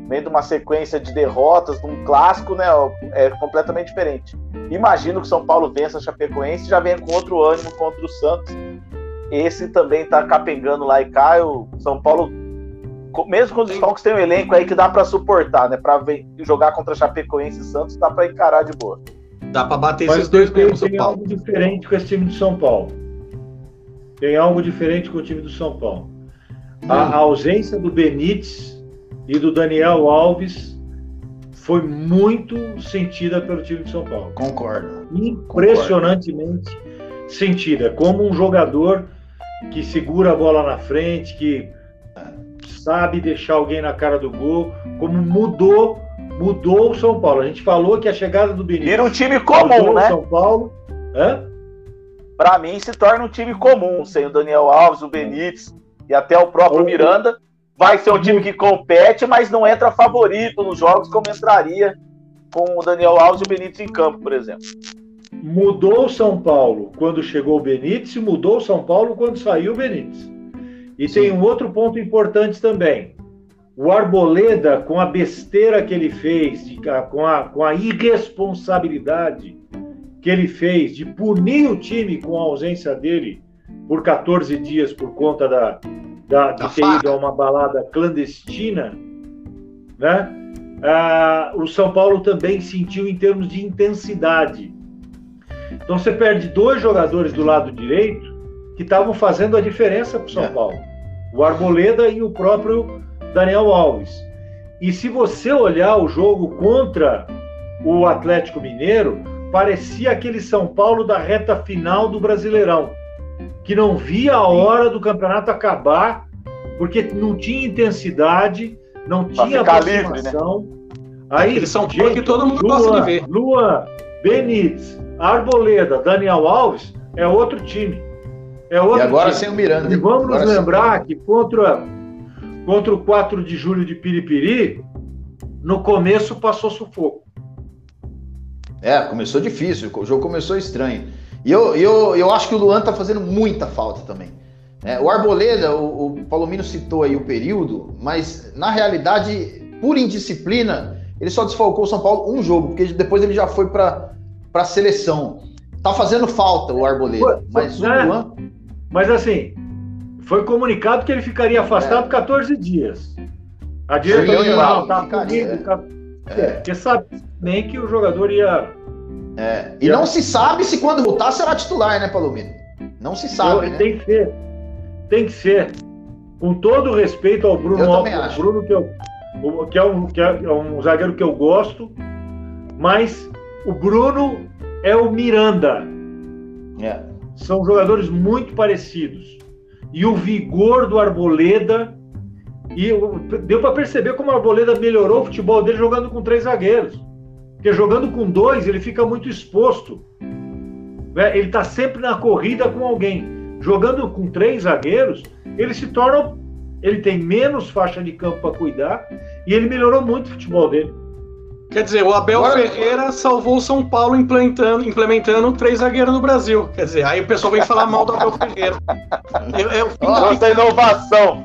[SPEAKER 4] vem de uma sequência de derrotas, de um clássico, né, é completamente diferente. Imagino que o São Paulo vença a Chapecoense, já vem com outro ânimo contra o Santos. Esse também tá capengando lá e cá. O São Paulo, mesmo com os desfalques, tem um elenco aí que dá pra suportar, né? Pra ver- jogar contra Chapecoense e Santos, dá pra encarar de boa.
[SPEAKER 3] Dá pra bater
[SPEAKER 2] Mas
[SPEAKER 3] esses dois
[SPEAKER 2] tem,
[SPEAKER 3] mesmo, São
[SPEAKER 2] tem
[SPEAKER 3] Paulo.
[SPEAKER 2] algo diferente com esse time do São Paulo. Tem algo diferente com o time do São Paulo. A, a ausência do Benítez e do Daniel Alves foi muito sentida pelo time de São Paulo.
[SPEAKER 1] Concordo.
[SPEAKER 2] Impressionantemente sentida. Como um jogador que segura a bola na frente, que sabe deixar alguém na cara do gol, como mudou, mudou o São Paulo. A gente falou que a chegada do Benítez
[SPEAKER 4] Vira um time comum, né?
[SPEAKER 2] São Paulo. Hã?
[SPEAKER 4] Pra mim, se torna um time comum, sem o Daniel Alves, o Benítez e até o próprio
[SPEAKER 2] Ou-
[SPEAKER 4] Miranda. Vai ser um time que compete, mas não entra favorito nos jogos como entraria com o Daniel Alves e o Benítez em campo, por exemplo.
[SPEAKER 2] Mudou o São Paulo quando chegou o Benítez e mudou o São Paulo quando saiu o Benítez. E tem um outro ponto importante também. O Arboleda, com a besteira que ele fez, de- com, a, com a irresponsabilidade que ele fez de punir o time com a ausência dele por 14 dias por conta da, da, de
[SPEAKER 3] Da
[SPEAKER 2] ter
[SPEAKER 3] faca.
[SPEAKER 2] ido a uma balada clandestina, né? Ah, o São Paulo também sentiu em termos de intensidade. Então você perde dois jogadores do lado direito que estavam fazendo a diferença para o São
[SPEAKER 1] É.
[SPEAKER 2] Paulo. O Arboleda e o próprio Daniel Alves. E se você olhar o jogo contra o Atlético Mineiro, parecia aquele São Paulo da reta final do Brasileirão. Que não via a hora do campeonato acabar, porque não tinha intensidade, não
[SPEAKER 4] Pra
[SPEAKER 2] tinha
[SPEAKER 4] ficar livre, né?
[SPEAKER 2] aproximação. Aí,
[SPEAKER 3] Aquele São Paulo que todo mundo gosta de ver.
[SPEAKER 2] Lua, Benítez, Arboleda, Daniel Alves, é outro time. É outro
[SPEAKER 1] E agora
[SPEAKER 2] time.
[SPEAKER 1] sem o Miranda.
[SPEAKER 2] E vamos
[SPEAKER 1] Agora
[SPEAKER 2] nos
[SPEAKER 1] sem
[SPEAKER 2] lembrar que contra, contra o 4 de julho de Piripiri, no começo passou sufoco.
[SPEAKER 1] É, começou difícil, o jogo começou estranho. E eu, eu, eu acho que o Luan tá fazendo muita falta também. É, o Arboleda, o, o Palomino citou aí o período, mas na realidade, por indisciplina, ele só desfalcou o São Paulo um jogo, porque depois ele já foi para a seleção. Tá fazendo falta o Arboleda, mas o
[SPEAKER 2] né?
[SPEAKER 1] Luan.
[SPEAKER 2] Mas assim, foi comunicado que ele ficaria afastado 14 dias. A diretoria não, tá comigo, tá- É, porque sabe bem que o jogador ia.
[SPEAKER 1] É, e não se sabe se quando voltar será titular, né, Palomino? Não se sabe, né?
[SPEAKER 2] Tem que ser. Tem que ser. Com todo o respeito ao Bruno
[SPEAKER 1] Eu acho.
[SPEAKER 2] Bruno, que, eu, que, é um, que é um zagueiro que eu gosto, mas o Bruno é o Miranda.
[SPEAKER 1] É.
[SPEAKER 2] São jogadores muito parecidos. E o vigor do Arboleda. E deu para perceber como o Arboleda melhorou o futebol dele jogando com três zagueiros. Porque jogando com dois, ele fica muito exposto. Né? Ele está sempre na corrida com alguém. Jogando com três zagueiros, ele se torna. Ele tem menos faixa de campo para cuidar e ele melhorou muito o futebol dele.
[SPEAKER 3] Quer dizer, o Abel
[SPEAKER 1] Agora-
[SPEAKER 3] Ferreira salvou o São Paulo implementando, implementando três zagueiros no Brasil. Quer dizer, aí o pessoal vem falar mal do Abel Ferreira. É, é o fim
[SPEAKER 4] Quanta inovação.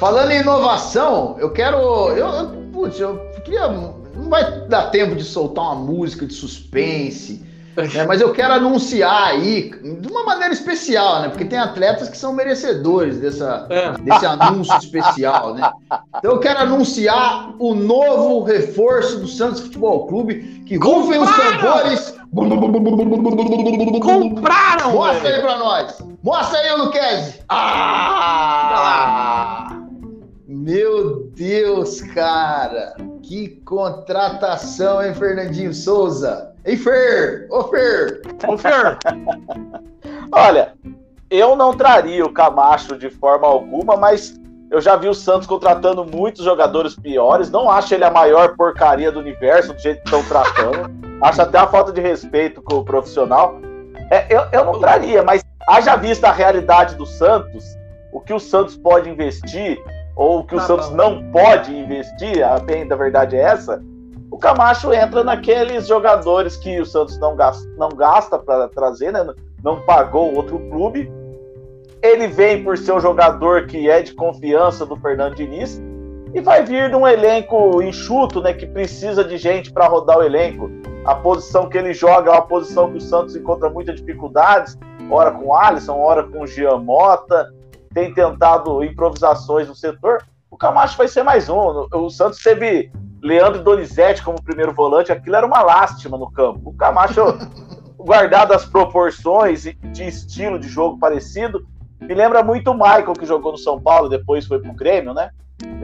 [SPEAKER 1] Falando em inovação, eu quero. Eu, eu, putz, eu queria. Não vai dar tempo de soltar uma música de suspense, né, mas eu quero anunciar aí, de uma maneira especial, né? Porque tem atletas que são merecedores dessa,
[SPEAKER 3] É.
[SPEAKER 1] desse anúncio especial, né? Então eu quero anunciar o novo reforço do Santos Futebol Clube, que rufem os tambores.
[SPEAKER 3] Compraram!
[SPEAKER 1] Mostra aí pra nós. Mostra aí, Luquezzi. Ah! Meu Deus, cara. Que contratação, hein, Fernandinho Souza? Ei, Fer! Ô, Fer!
[SPEAKER 3] Ô, Fer,
[SPEAKER 4] Olha, eu não traria o Camacho de forma alguma, mas eu já vi o Santos contratando muitos jogadores piores. Não acho ele a maior porcaria do universo, do jeito que estão tratando. Acho até a falta de respeito com o profissional. É, eu, eu não traria, mas haja vista a realidade do Santos, o que o Santos pode investir, ou que o
[SPEAKER 3] Tá
[SPEAKER 4] Santos
[SPEAKER 3] bom.
[SPEAKER 4] não pode investir, a bem da verdade é essa. O Camacho entra naqueles jogadores que o Santos não gasta, não gasta para trazer, né? não pagou outro clube. Ele vem por ser um jogador que é de confiança do Fernando Diniz e vai vir de um elenco enxuto, né, que precisa de gente para rodar o elenco. A posição que ele joga é uma posição que o Santos encontra muitas dificuldades, ora com o Alisson, ora com o Gian Mota, tem tentado improvisações no setor. O Camacho vai ser mais um. O Santos teve Leandro Donizete como primeiro volante, aquilo era uma lástima no campo. O Camacho guardado as proporções e de estilo de jogo parecido, me lembra muito o Michael que jogou no São Paulo, depois foi pro Grêmio, né?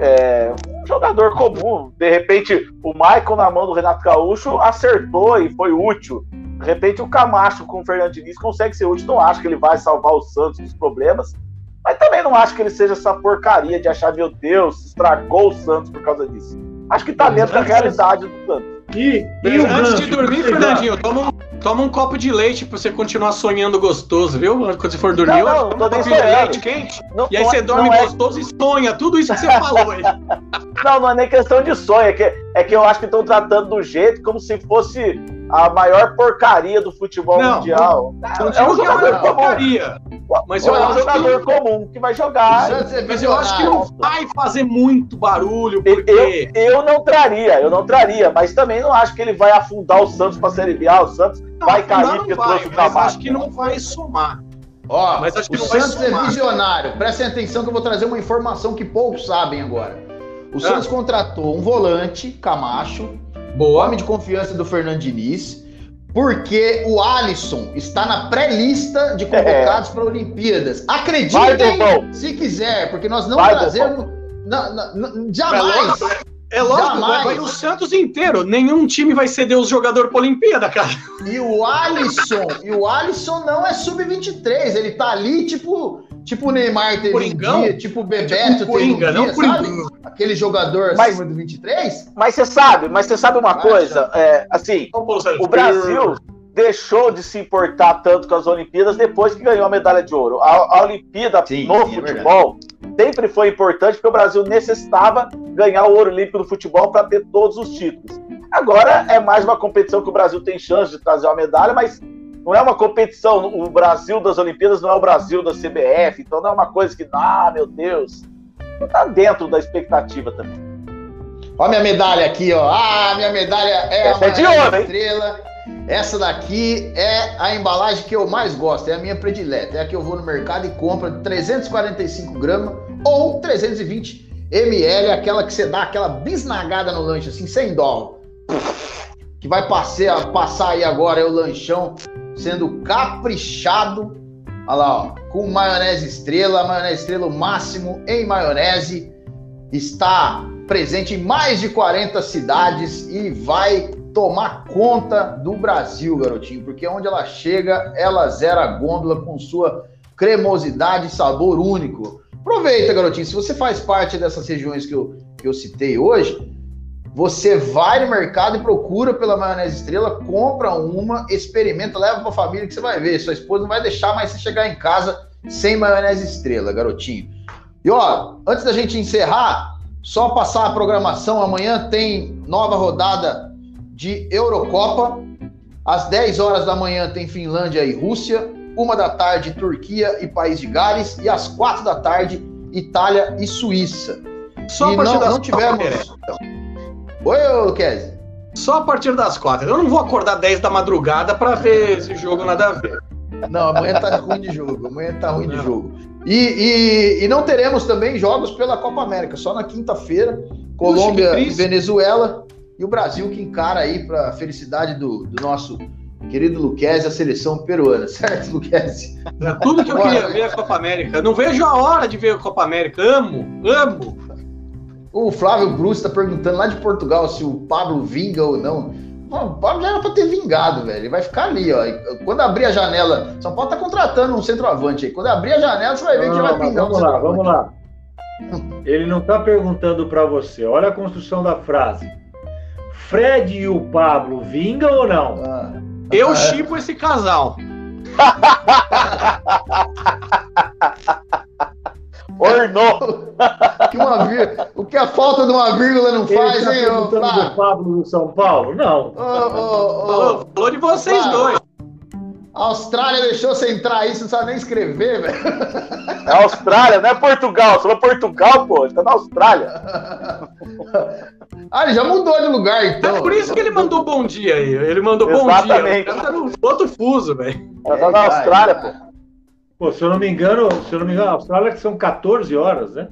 [SPEAKER 4] É, um jogador comum. De repente, o Michael na mão do Renato Gaúcho acertou e foi útil. De repente, o Camacho com o Fernando Diniz consegue ser útil. Não acho que ele vai salvar o Santos dos problemas, mas também não acho que ele seja essa porcaria de achar, meu Deus, estragou o Santos por causa disso. Acho que tá dentro da realidade do Santos.
[SPEAKER 2] E, e o
[SPEAKER 3] antes
[SPEAKER 2] gancho
[SPEAKER 3] de dormir, Fernandinho, toma um, toma um copo de leite pra você continuar sonhando gostoso, viu? Quando você for dormir,
[SPEAKER 4] Não, não,
[SPEAKER 3] toma um copinho de leite quente.
[SPEAKER 4] Não-
[SPEAKER 3] E aí você dorme
[SPEAKER 4] é-
[SPEAKER 3] gostoso e sonha tudo isso que você falou aí.
[SPEAKER 4] Não, não é nem questão de sonho, é que, é que eu acho que estão tratando do jeito como se fosse a maior porcaria do futebol
[SPEAKER 3] Não,
[SPEAKER 4] mundial.
[SPEAKER 3] Não
[SPEAKER 4] é
[SPEAKER 3] digo
[SPEAKER 4] um
[SPEAKER 3] que é
[SPEAKER 4] jogador comum.
[SPEAKER 3] porcaria. Mas eu
[SPEAKER 4] é um
[SPEAKER 3] acho que
[SPEAKER 4] jogador comum que vai jogar.
[SPEAKER 1] É
[SPEAKER 3] Mas eu acho que não vai fazer muito barulho,
[SPEAKER 4] Eu,
[SPEAKER 3] porque.
[SPEAKER 4] eu não traria, eu não traria, mas também não acho que ele vai afundar o Santos para Série B. Ah, o Santos vai
[SPEAKER 3] afundar
[SPEAKER 4] cair
[SPEAKER 3] não
[SPEAKER 4] porque
[SPEAKER 3] vai,
[SPEAKER 4] trouxe o
[SPEAKER 3] mas
[SPEAKER 4] Camacho.
[SPEAKER 3] acho que não vai somar.
[SPEAKER 1] Ó,
[SPEAKER 3] Mas acho que
[SPEAKER 1] o
[SPEAKER 3] não vai
[SPEAKER 1] Santos é visionário. Prestem atenção que eu vou trazer uma informação que poucos sabem agora. O
[SPEAKER 3] Ah.
[SPEAKER 1] Santos contratou um volante, Camacho,
[SPEAKER 3] Boa.
[SPEAKER 1] homem de confiança do Fernando Diniz, porque o Alisson está na pré-lista de convocados para Olimpíadas. Acreditem se quiser, porque nós não
[SPEAKER 4] Vai,
[SPEAKER 1] trazemos. não- não- não- jamais,
[SPEAKER 3] É lógico,
[SPEAKER 1] Jamais.
[SPEAKER 3] vai, vai o Santos inteiro. Nenhum time vai ceder os jogadores pra Olimpíada, cara.
[SPEAKER 1] E o Alisson, e o Alisson não é sub-23, ele tá ali tipo, tipo o Neymar teve
[SPEAKER 3] Coringão?
[SPEAKER 1] um dia, tipo o Bebeto
[SPEAKER 3] Tipo
[SPEAKER 1] teve um
[SPEAKER 3] Coringa,
[SPEAKER 1] dia,
[SPEAKER 3] não
[SPEAKER 1] sabe?
[SPEAKER 3] Coringão.
[SPEAKER 1] Aquele jogador
[SPEAKER 4] Mas-
[SPEAKER 1] acima do 23?
[SPEAKER 4] Mas você sabe, mas você sabe uma
[SPEAKER 1] Vai,
[SPEAKER 4] coisa, é, assim, o Brasil deixou de se importar tanto com as Olimpíadas depois que ganhou a medalha de ouro. A, a Olimpíada
[SPEAKER 1] Sim,
[SPEAKER 4] no
[SPEAKER 1] sim, é
[SPEAKER 4] futebol sempre foi importante porque o Brasil necessitava ganhar o ouro olímpico no futebol para ter todos os títulos. Agora é mais uma competição que o Brasil tem chance de trazer uma medalha, mas não é uma competição. O Brasil das Olimpíadas não é o Brasil da CBF, então não é uma coisa que, ah, meu Deus, não tá dentro da expectativa também.
[SPEAKER 1] Ó minha medalha aqui, ó. Ah, minha medalha é
[SPEAKER 4] Essa
[SPEAKER 1] a
[SPEAKER 4] é de ouro, hein?
[SPEAKER 1] estrela. Essa daqui é a embalagem que eu mais gosto, é a minha predileta. É a que eu vou no mercado e compro de 345 gramas ou 320 ml, aquela que você dá aquela bisnagada no lanche, assim, sem dó. Que vai passear, passar aí agora é o lanchão sendo caprichado. Olha lá, ó, com maionese estrela, maionese estrela o máximo em maionese. Está presente em mais de 40 cidades e vai tomar conta do Brasil, garotinho, porque onde ela chega, ela zera a gôndola com sua cremosidade e sabor único. Aproveita, garotinho, se você faz parte dessas regiões que eu, que eu citei hoje, você vai no mercado e procura pela maionese estrela, compra uma, experimenta, leva pra família que você vai ver. Sua esposa não vai deixar mais você chegar em casa sem maionese estrela, garotinho. E ó, antes da gente encerrar, só passar a programação. Amanhã tem nova rodada de Eurocopa. Às 10 horas da manhã tem Finlândia e Rússia. Uma da tarde, Turquia e País de Gales. E às quatro da tarde, Itália e Suíça.
[SPEAKER 3] Só
[SPEAKER 1] e
[SPEAKER 3] a
[SPEAKER 1] não, não tivemos. Oi, ô.
[SPEAKER 3] Só a partir das quatro. Eu não vou acordar 10 da madrugada pra ver esse jogo nada a ver.
[SPEAKER 1] Não, amanhã tá ruim de jogo. Amanhã tá ruim de jogo. E, e- e não teremos também jogos pela Copa América, só na quinta-feira. Colômbia e. Venezuela. E o Brasil que encara aí para a felicidade do, do nosso querido Luquezzi, a seleção peruana, certo, Luquezzi?
[SPEAKER 3] É tudo que eu queria ver a Copa América. Não vejo a hora de ver a Copa América. Amo, amo.
[SPEAKER 1] O Flávio Bruce está perguntando lá de Portugal se o Pablo vinga ou não. Não, O Pablo já era para ter vingado, velho. Ele vai ficar ali, ó. E Quando abrir a janela, São Paulo tá contratando um centroavante aí. Quando abrir a janela, você vai ver que já vai
[SPEAKER 2] Não, mas
[SPEAKER 1] pingar um
[SPEAKER 2] vamos lá,
[SPEAKER 1] centroavante.
[SPEAKER 2] vamos lá. Ele não está perguntando para você. Olha a construção da frase. Fred e o Pablo vingam ou não?
[SPEAKER 1] Ah.
[SPEAKER 3] Eu chipo esse casal.
[SPEAKER 4] Ornou.
[SPEAKER 1] Que uma vir... O que a falta de uma vírgula não faz,
[SPEAKER 2] está
[SPEAKER 1] hein, ô
[SPEAKER 2] do
[SPEAKER 1] Flávio?
[SPEAKER 2] Pablo no São Paulo? Não.
[SPEAKER 1] Ô, ô, ô,
[SPEAKER 3] Falou, falou de vocês dois.
[SPEAKER 1] A Austrália deixou você entrar aí, você não sabe nem escrever, velho.
[SPEAKER 4] É Austrália, não é Portugal. Você falou Portugal, pô. Ele tá na Austrália.
[SPEAKER 1] Ah, ele já mudou de lugar, então.
[SPEAKER 3] É por isso que ele mandou bom dia aí. Ele mandou bom dia.
[SPEAKER 4] Exatamente.
[SPEAKER 3] Tá no outro fuso, velho.
[SPEAKER 4] Ela tá na
[SPEAKER 1] É,
[SPEAKER 4] Austrália, pô.
[SPEAKER 2] Pô, se eu não me engano, se eu não me engano, a Austrália que são 14 horas, né?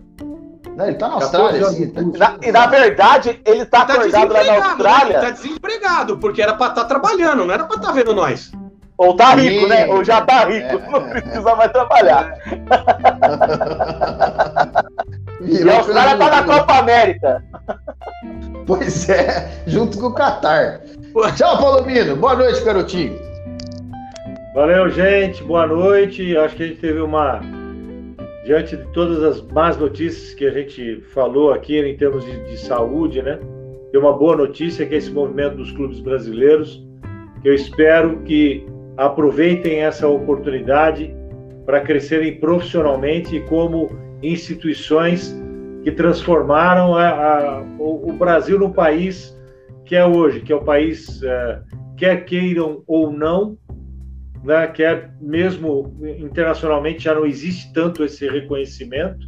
[SPEAKER 1] Não, ele tá na
[SPEAKER 2] 14
[SPEAKER 1] Austrália, sim. tá-.
[SPEAKER 4] Na- e na verdade, ele tá,
[SPEAKER 3] Tá
[SPEAKER 4] acordado lá na
[SPEAKER 3] desempregado. né?
[SPEAKER 4] Austrália.
[SPEAKER 3] Tá desempregado, porque era pra estar trabalhando, não era pra estar vendo nós.
[SPEAKER 4] Ou tá rico,
[SPEAKER 1] Sim.
[SPEAKER 4] né? Ou já tá rico.
[SPEAKER 1] É.
[SPEAKER 4] Não precisa mais trabalhar. E a Austrália tá na Copa América.
[SPEAKER 1] Pois é, junto com o Qatar. Tchau, Palomino. Boa noite, garotinho.
[SPEAKER 2] Valeu, gente. Boa noite. Acho que a gente teve uma. Diante de todas as más notícias que a gente falou aqui em termos de, de saúde, né? Tem uma boa notícia que é esse movimento dos clubes brasileiros. Eu espero que aproveitem essa oportunidade para crescerem profissionalmente e como instituições que transformaram a- a- o, o Brasil no país que é hoje, que é o país, eh, quer queiram ou não, né, que é mesmo internacionalmente já não existe tanto esse reconhecimento,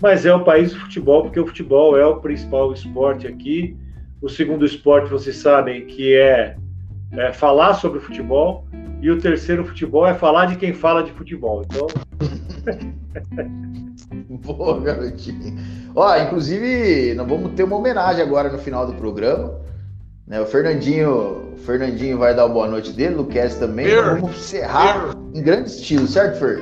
[SPEAKER 2] mas é o país do futebol, porque o futebol é o principal esporte aqui. O segundo esporte, vocês sabem, que é, é falar sobre futebol, e o terceiro futebol é falar de quem fala de futebol. Então,
[SPEAKER 1] Boa, garotinho. Ó, inclusive, nós vamos ter uma homenagem agora no final do programa. Né, o Fernandinho, o Fernandinho vai dar uma boa noite dele, o Luquez também. Nós Vamos encerrar em grande estilo, certo, Fer?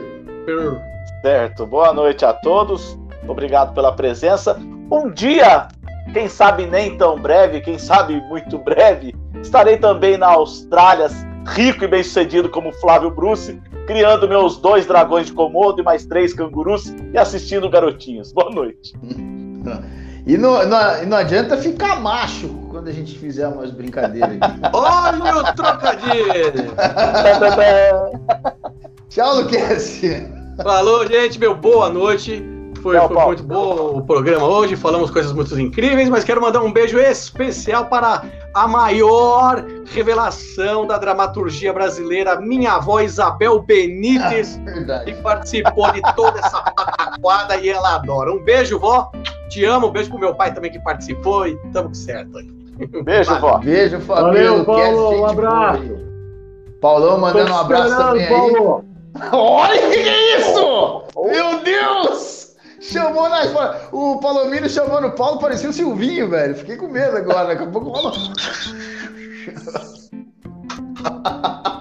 [SPEAKER 4] Certo. Boa noite a todos. Obrigado pela presença. Um dia quem sabe nem tão breve, quem sabe muito breve, estarei também na Austrália, rico e bem sucedido como Flávio Bruce, criando meus dois dragões de Komodo e mais três cangurus e assistindo garotinhos. Boa noite.
[SPEAKER 1] E não, não, não adianta ficar macho quando a gente fizer umas brincadeiras aqui.
[SPEAKER 3] Olha o trocadilho!
[SPEAKER 1] Tchau, Luquezzi.
[SPEAKER 3] Falou, gente, meu boa noite. Foi,
[SPEAKER 4] Tchau,
[SPEAKER 3] foi muito bom o programa hoje, falamos coisas muito incríveis, mas quero mandar um beijo especial para a maior revelação da dramaturgia brasileira, minha avó Isabel Benites,
[SPEAKER 1] Verdade.
[SPEAKER 3] que participou de toda essa pataquada e ela adora. Um beijo, vó. Te amo. Um beijo pro meu pai também que participou e tamo certo aí.
[SPEAKER 4] Beijo, vó.
[SPEAKER 1] Beijo, Fabio.
[SPEAKER 2] Valeu,
[SPEAKER 1] Luquezzi,
[SPEAKER 2] Paulo, um abraço.
[SPEAKER 1] boa aí. Paulão mandando um abraço também aí.
[SPEAKER 2] Paulo.
[SPEAKER 1] Olha o que é isso! Meu Deus! Chamou na. O Palomino chamando o Paulo, parecia o Silvinho, velho. Fiquei com medo agora. Daqui a pouco o Paulo.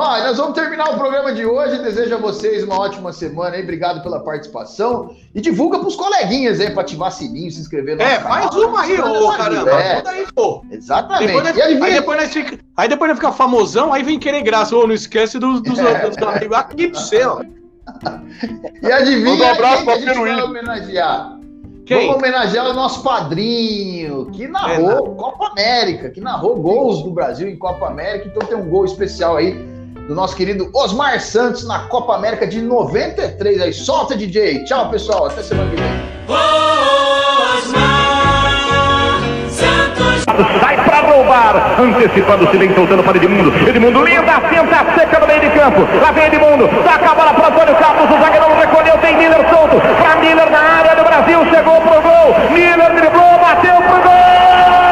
[SPEAKER 1] Ó, nós vamos terminar o programa de hoje. Desejo a vocês uma ótima semana aí. Obrigado pela participação. E divulga pros coleguinhas aí pra ativar sininho, se inscrever no
[SPEAKER 3] É,
[SPEAKER 1] nosso
[SPEAKER 3] faz
[SPEAKER 1] canal.
[SPEAKER 3] uma aí, ô caramba.
[SPEAKER 1] É,
[SPEAKER 3] aí, pô.
[SPEAKER 1] exatamente.
[SPEAKER 3] Depois
[SPEAKER 1] E adivinha-
[SPEAKER 3] aí, depois nós fica, aí depois nós fica famosão, aí vem querer graça. Ô, não esquece dos, dos,
[SPEAKER 1] É.
[SPEAKER 3] dos amigos aqui pro seu.
[SPEAKER 1] E adivinha
[SPEAKER 4] Manda um abraço
[SPEAKER 1] quem que a
[SPEAKER 4] pra
[SPEAKER 1] gente vai homenagear?
[SPEAKER 3] Quem?
[SPEAKER 1] Vamos homenagear o nosso padrinho, que narrou Copa América, que narrou gols do Brasil em Copa América. Então tem um gol especial aí do nosso querido Osmar Santos na Copa América de 93. Aí solta, DJ. Tchau, pessoal. Até semana que vem.
[SPEAKER 10] Sai pra roubar, antecipando-se, vem soltando para Edmundo. Edmundo linda, tenta seca no meio de campo. Lá vem Edmundo, toca a bola para Antônio Carlos. O zagueirão recolheu, tem Miller solto. Pra Miller na área do Brasil, chegou pro gol. Miller driblou, bateu pro gol.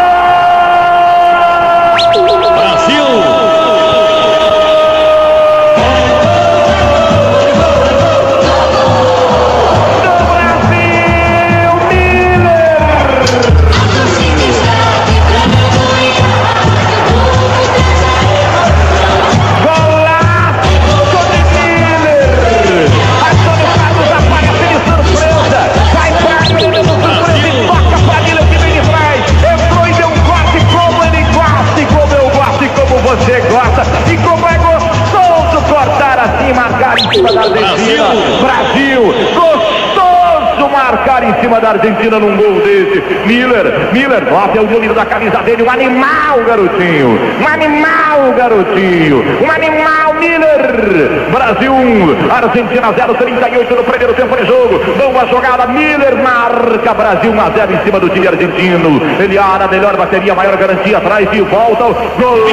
[SPEAKER 10] Cima da Argentina. Brasil, gostoso marcar em cima da Argentina num gol desse. Miller, Miller, olha o número da camisa dele, um animal, garotinho. Um animal, garotinho. Um animal, Miller. Brasil 1, Argentina 0, 38 no primeiro tempo de jogo. Boa jogada, Miller marca Brasil 1 a 0 em cima do time argentino. Ele era a melhor bateria, maior garantia atrás e volta. Gol.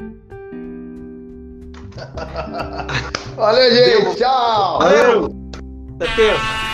[SPEAKER 1] Valeu, gente. Tchau.
[SPEAKER 3] Valeu. Até terça.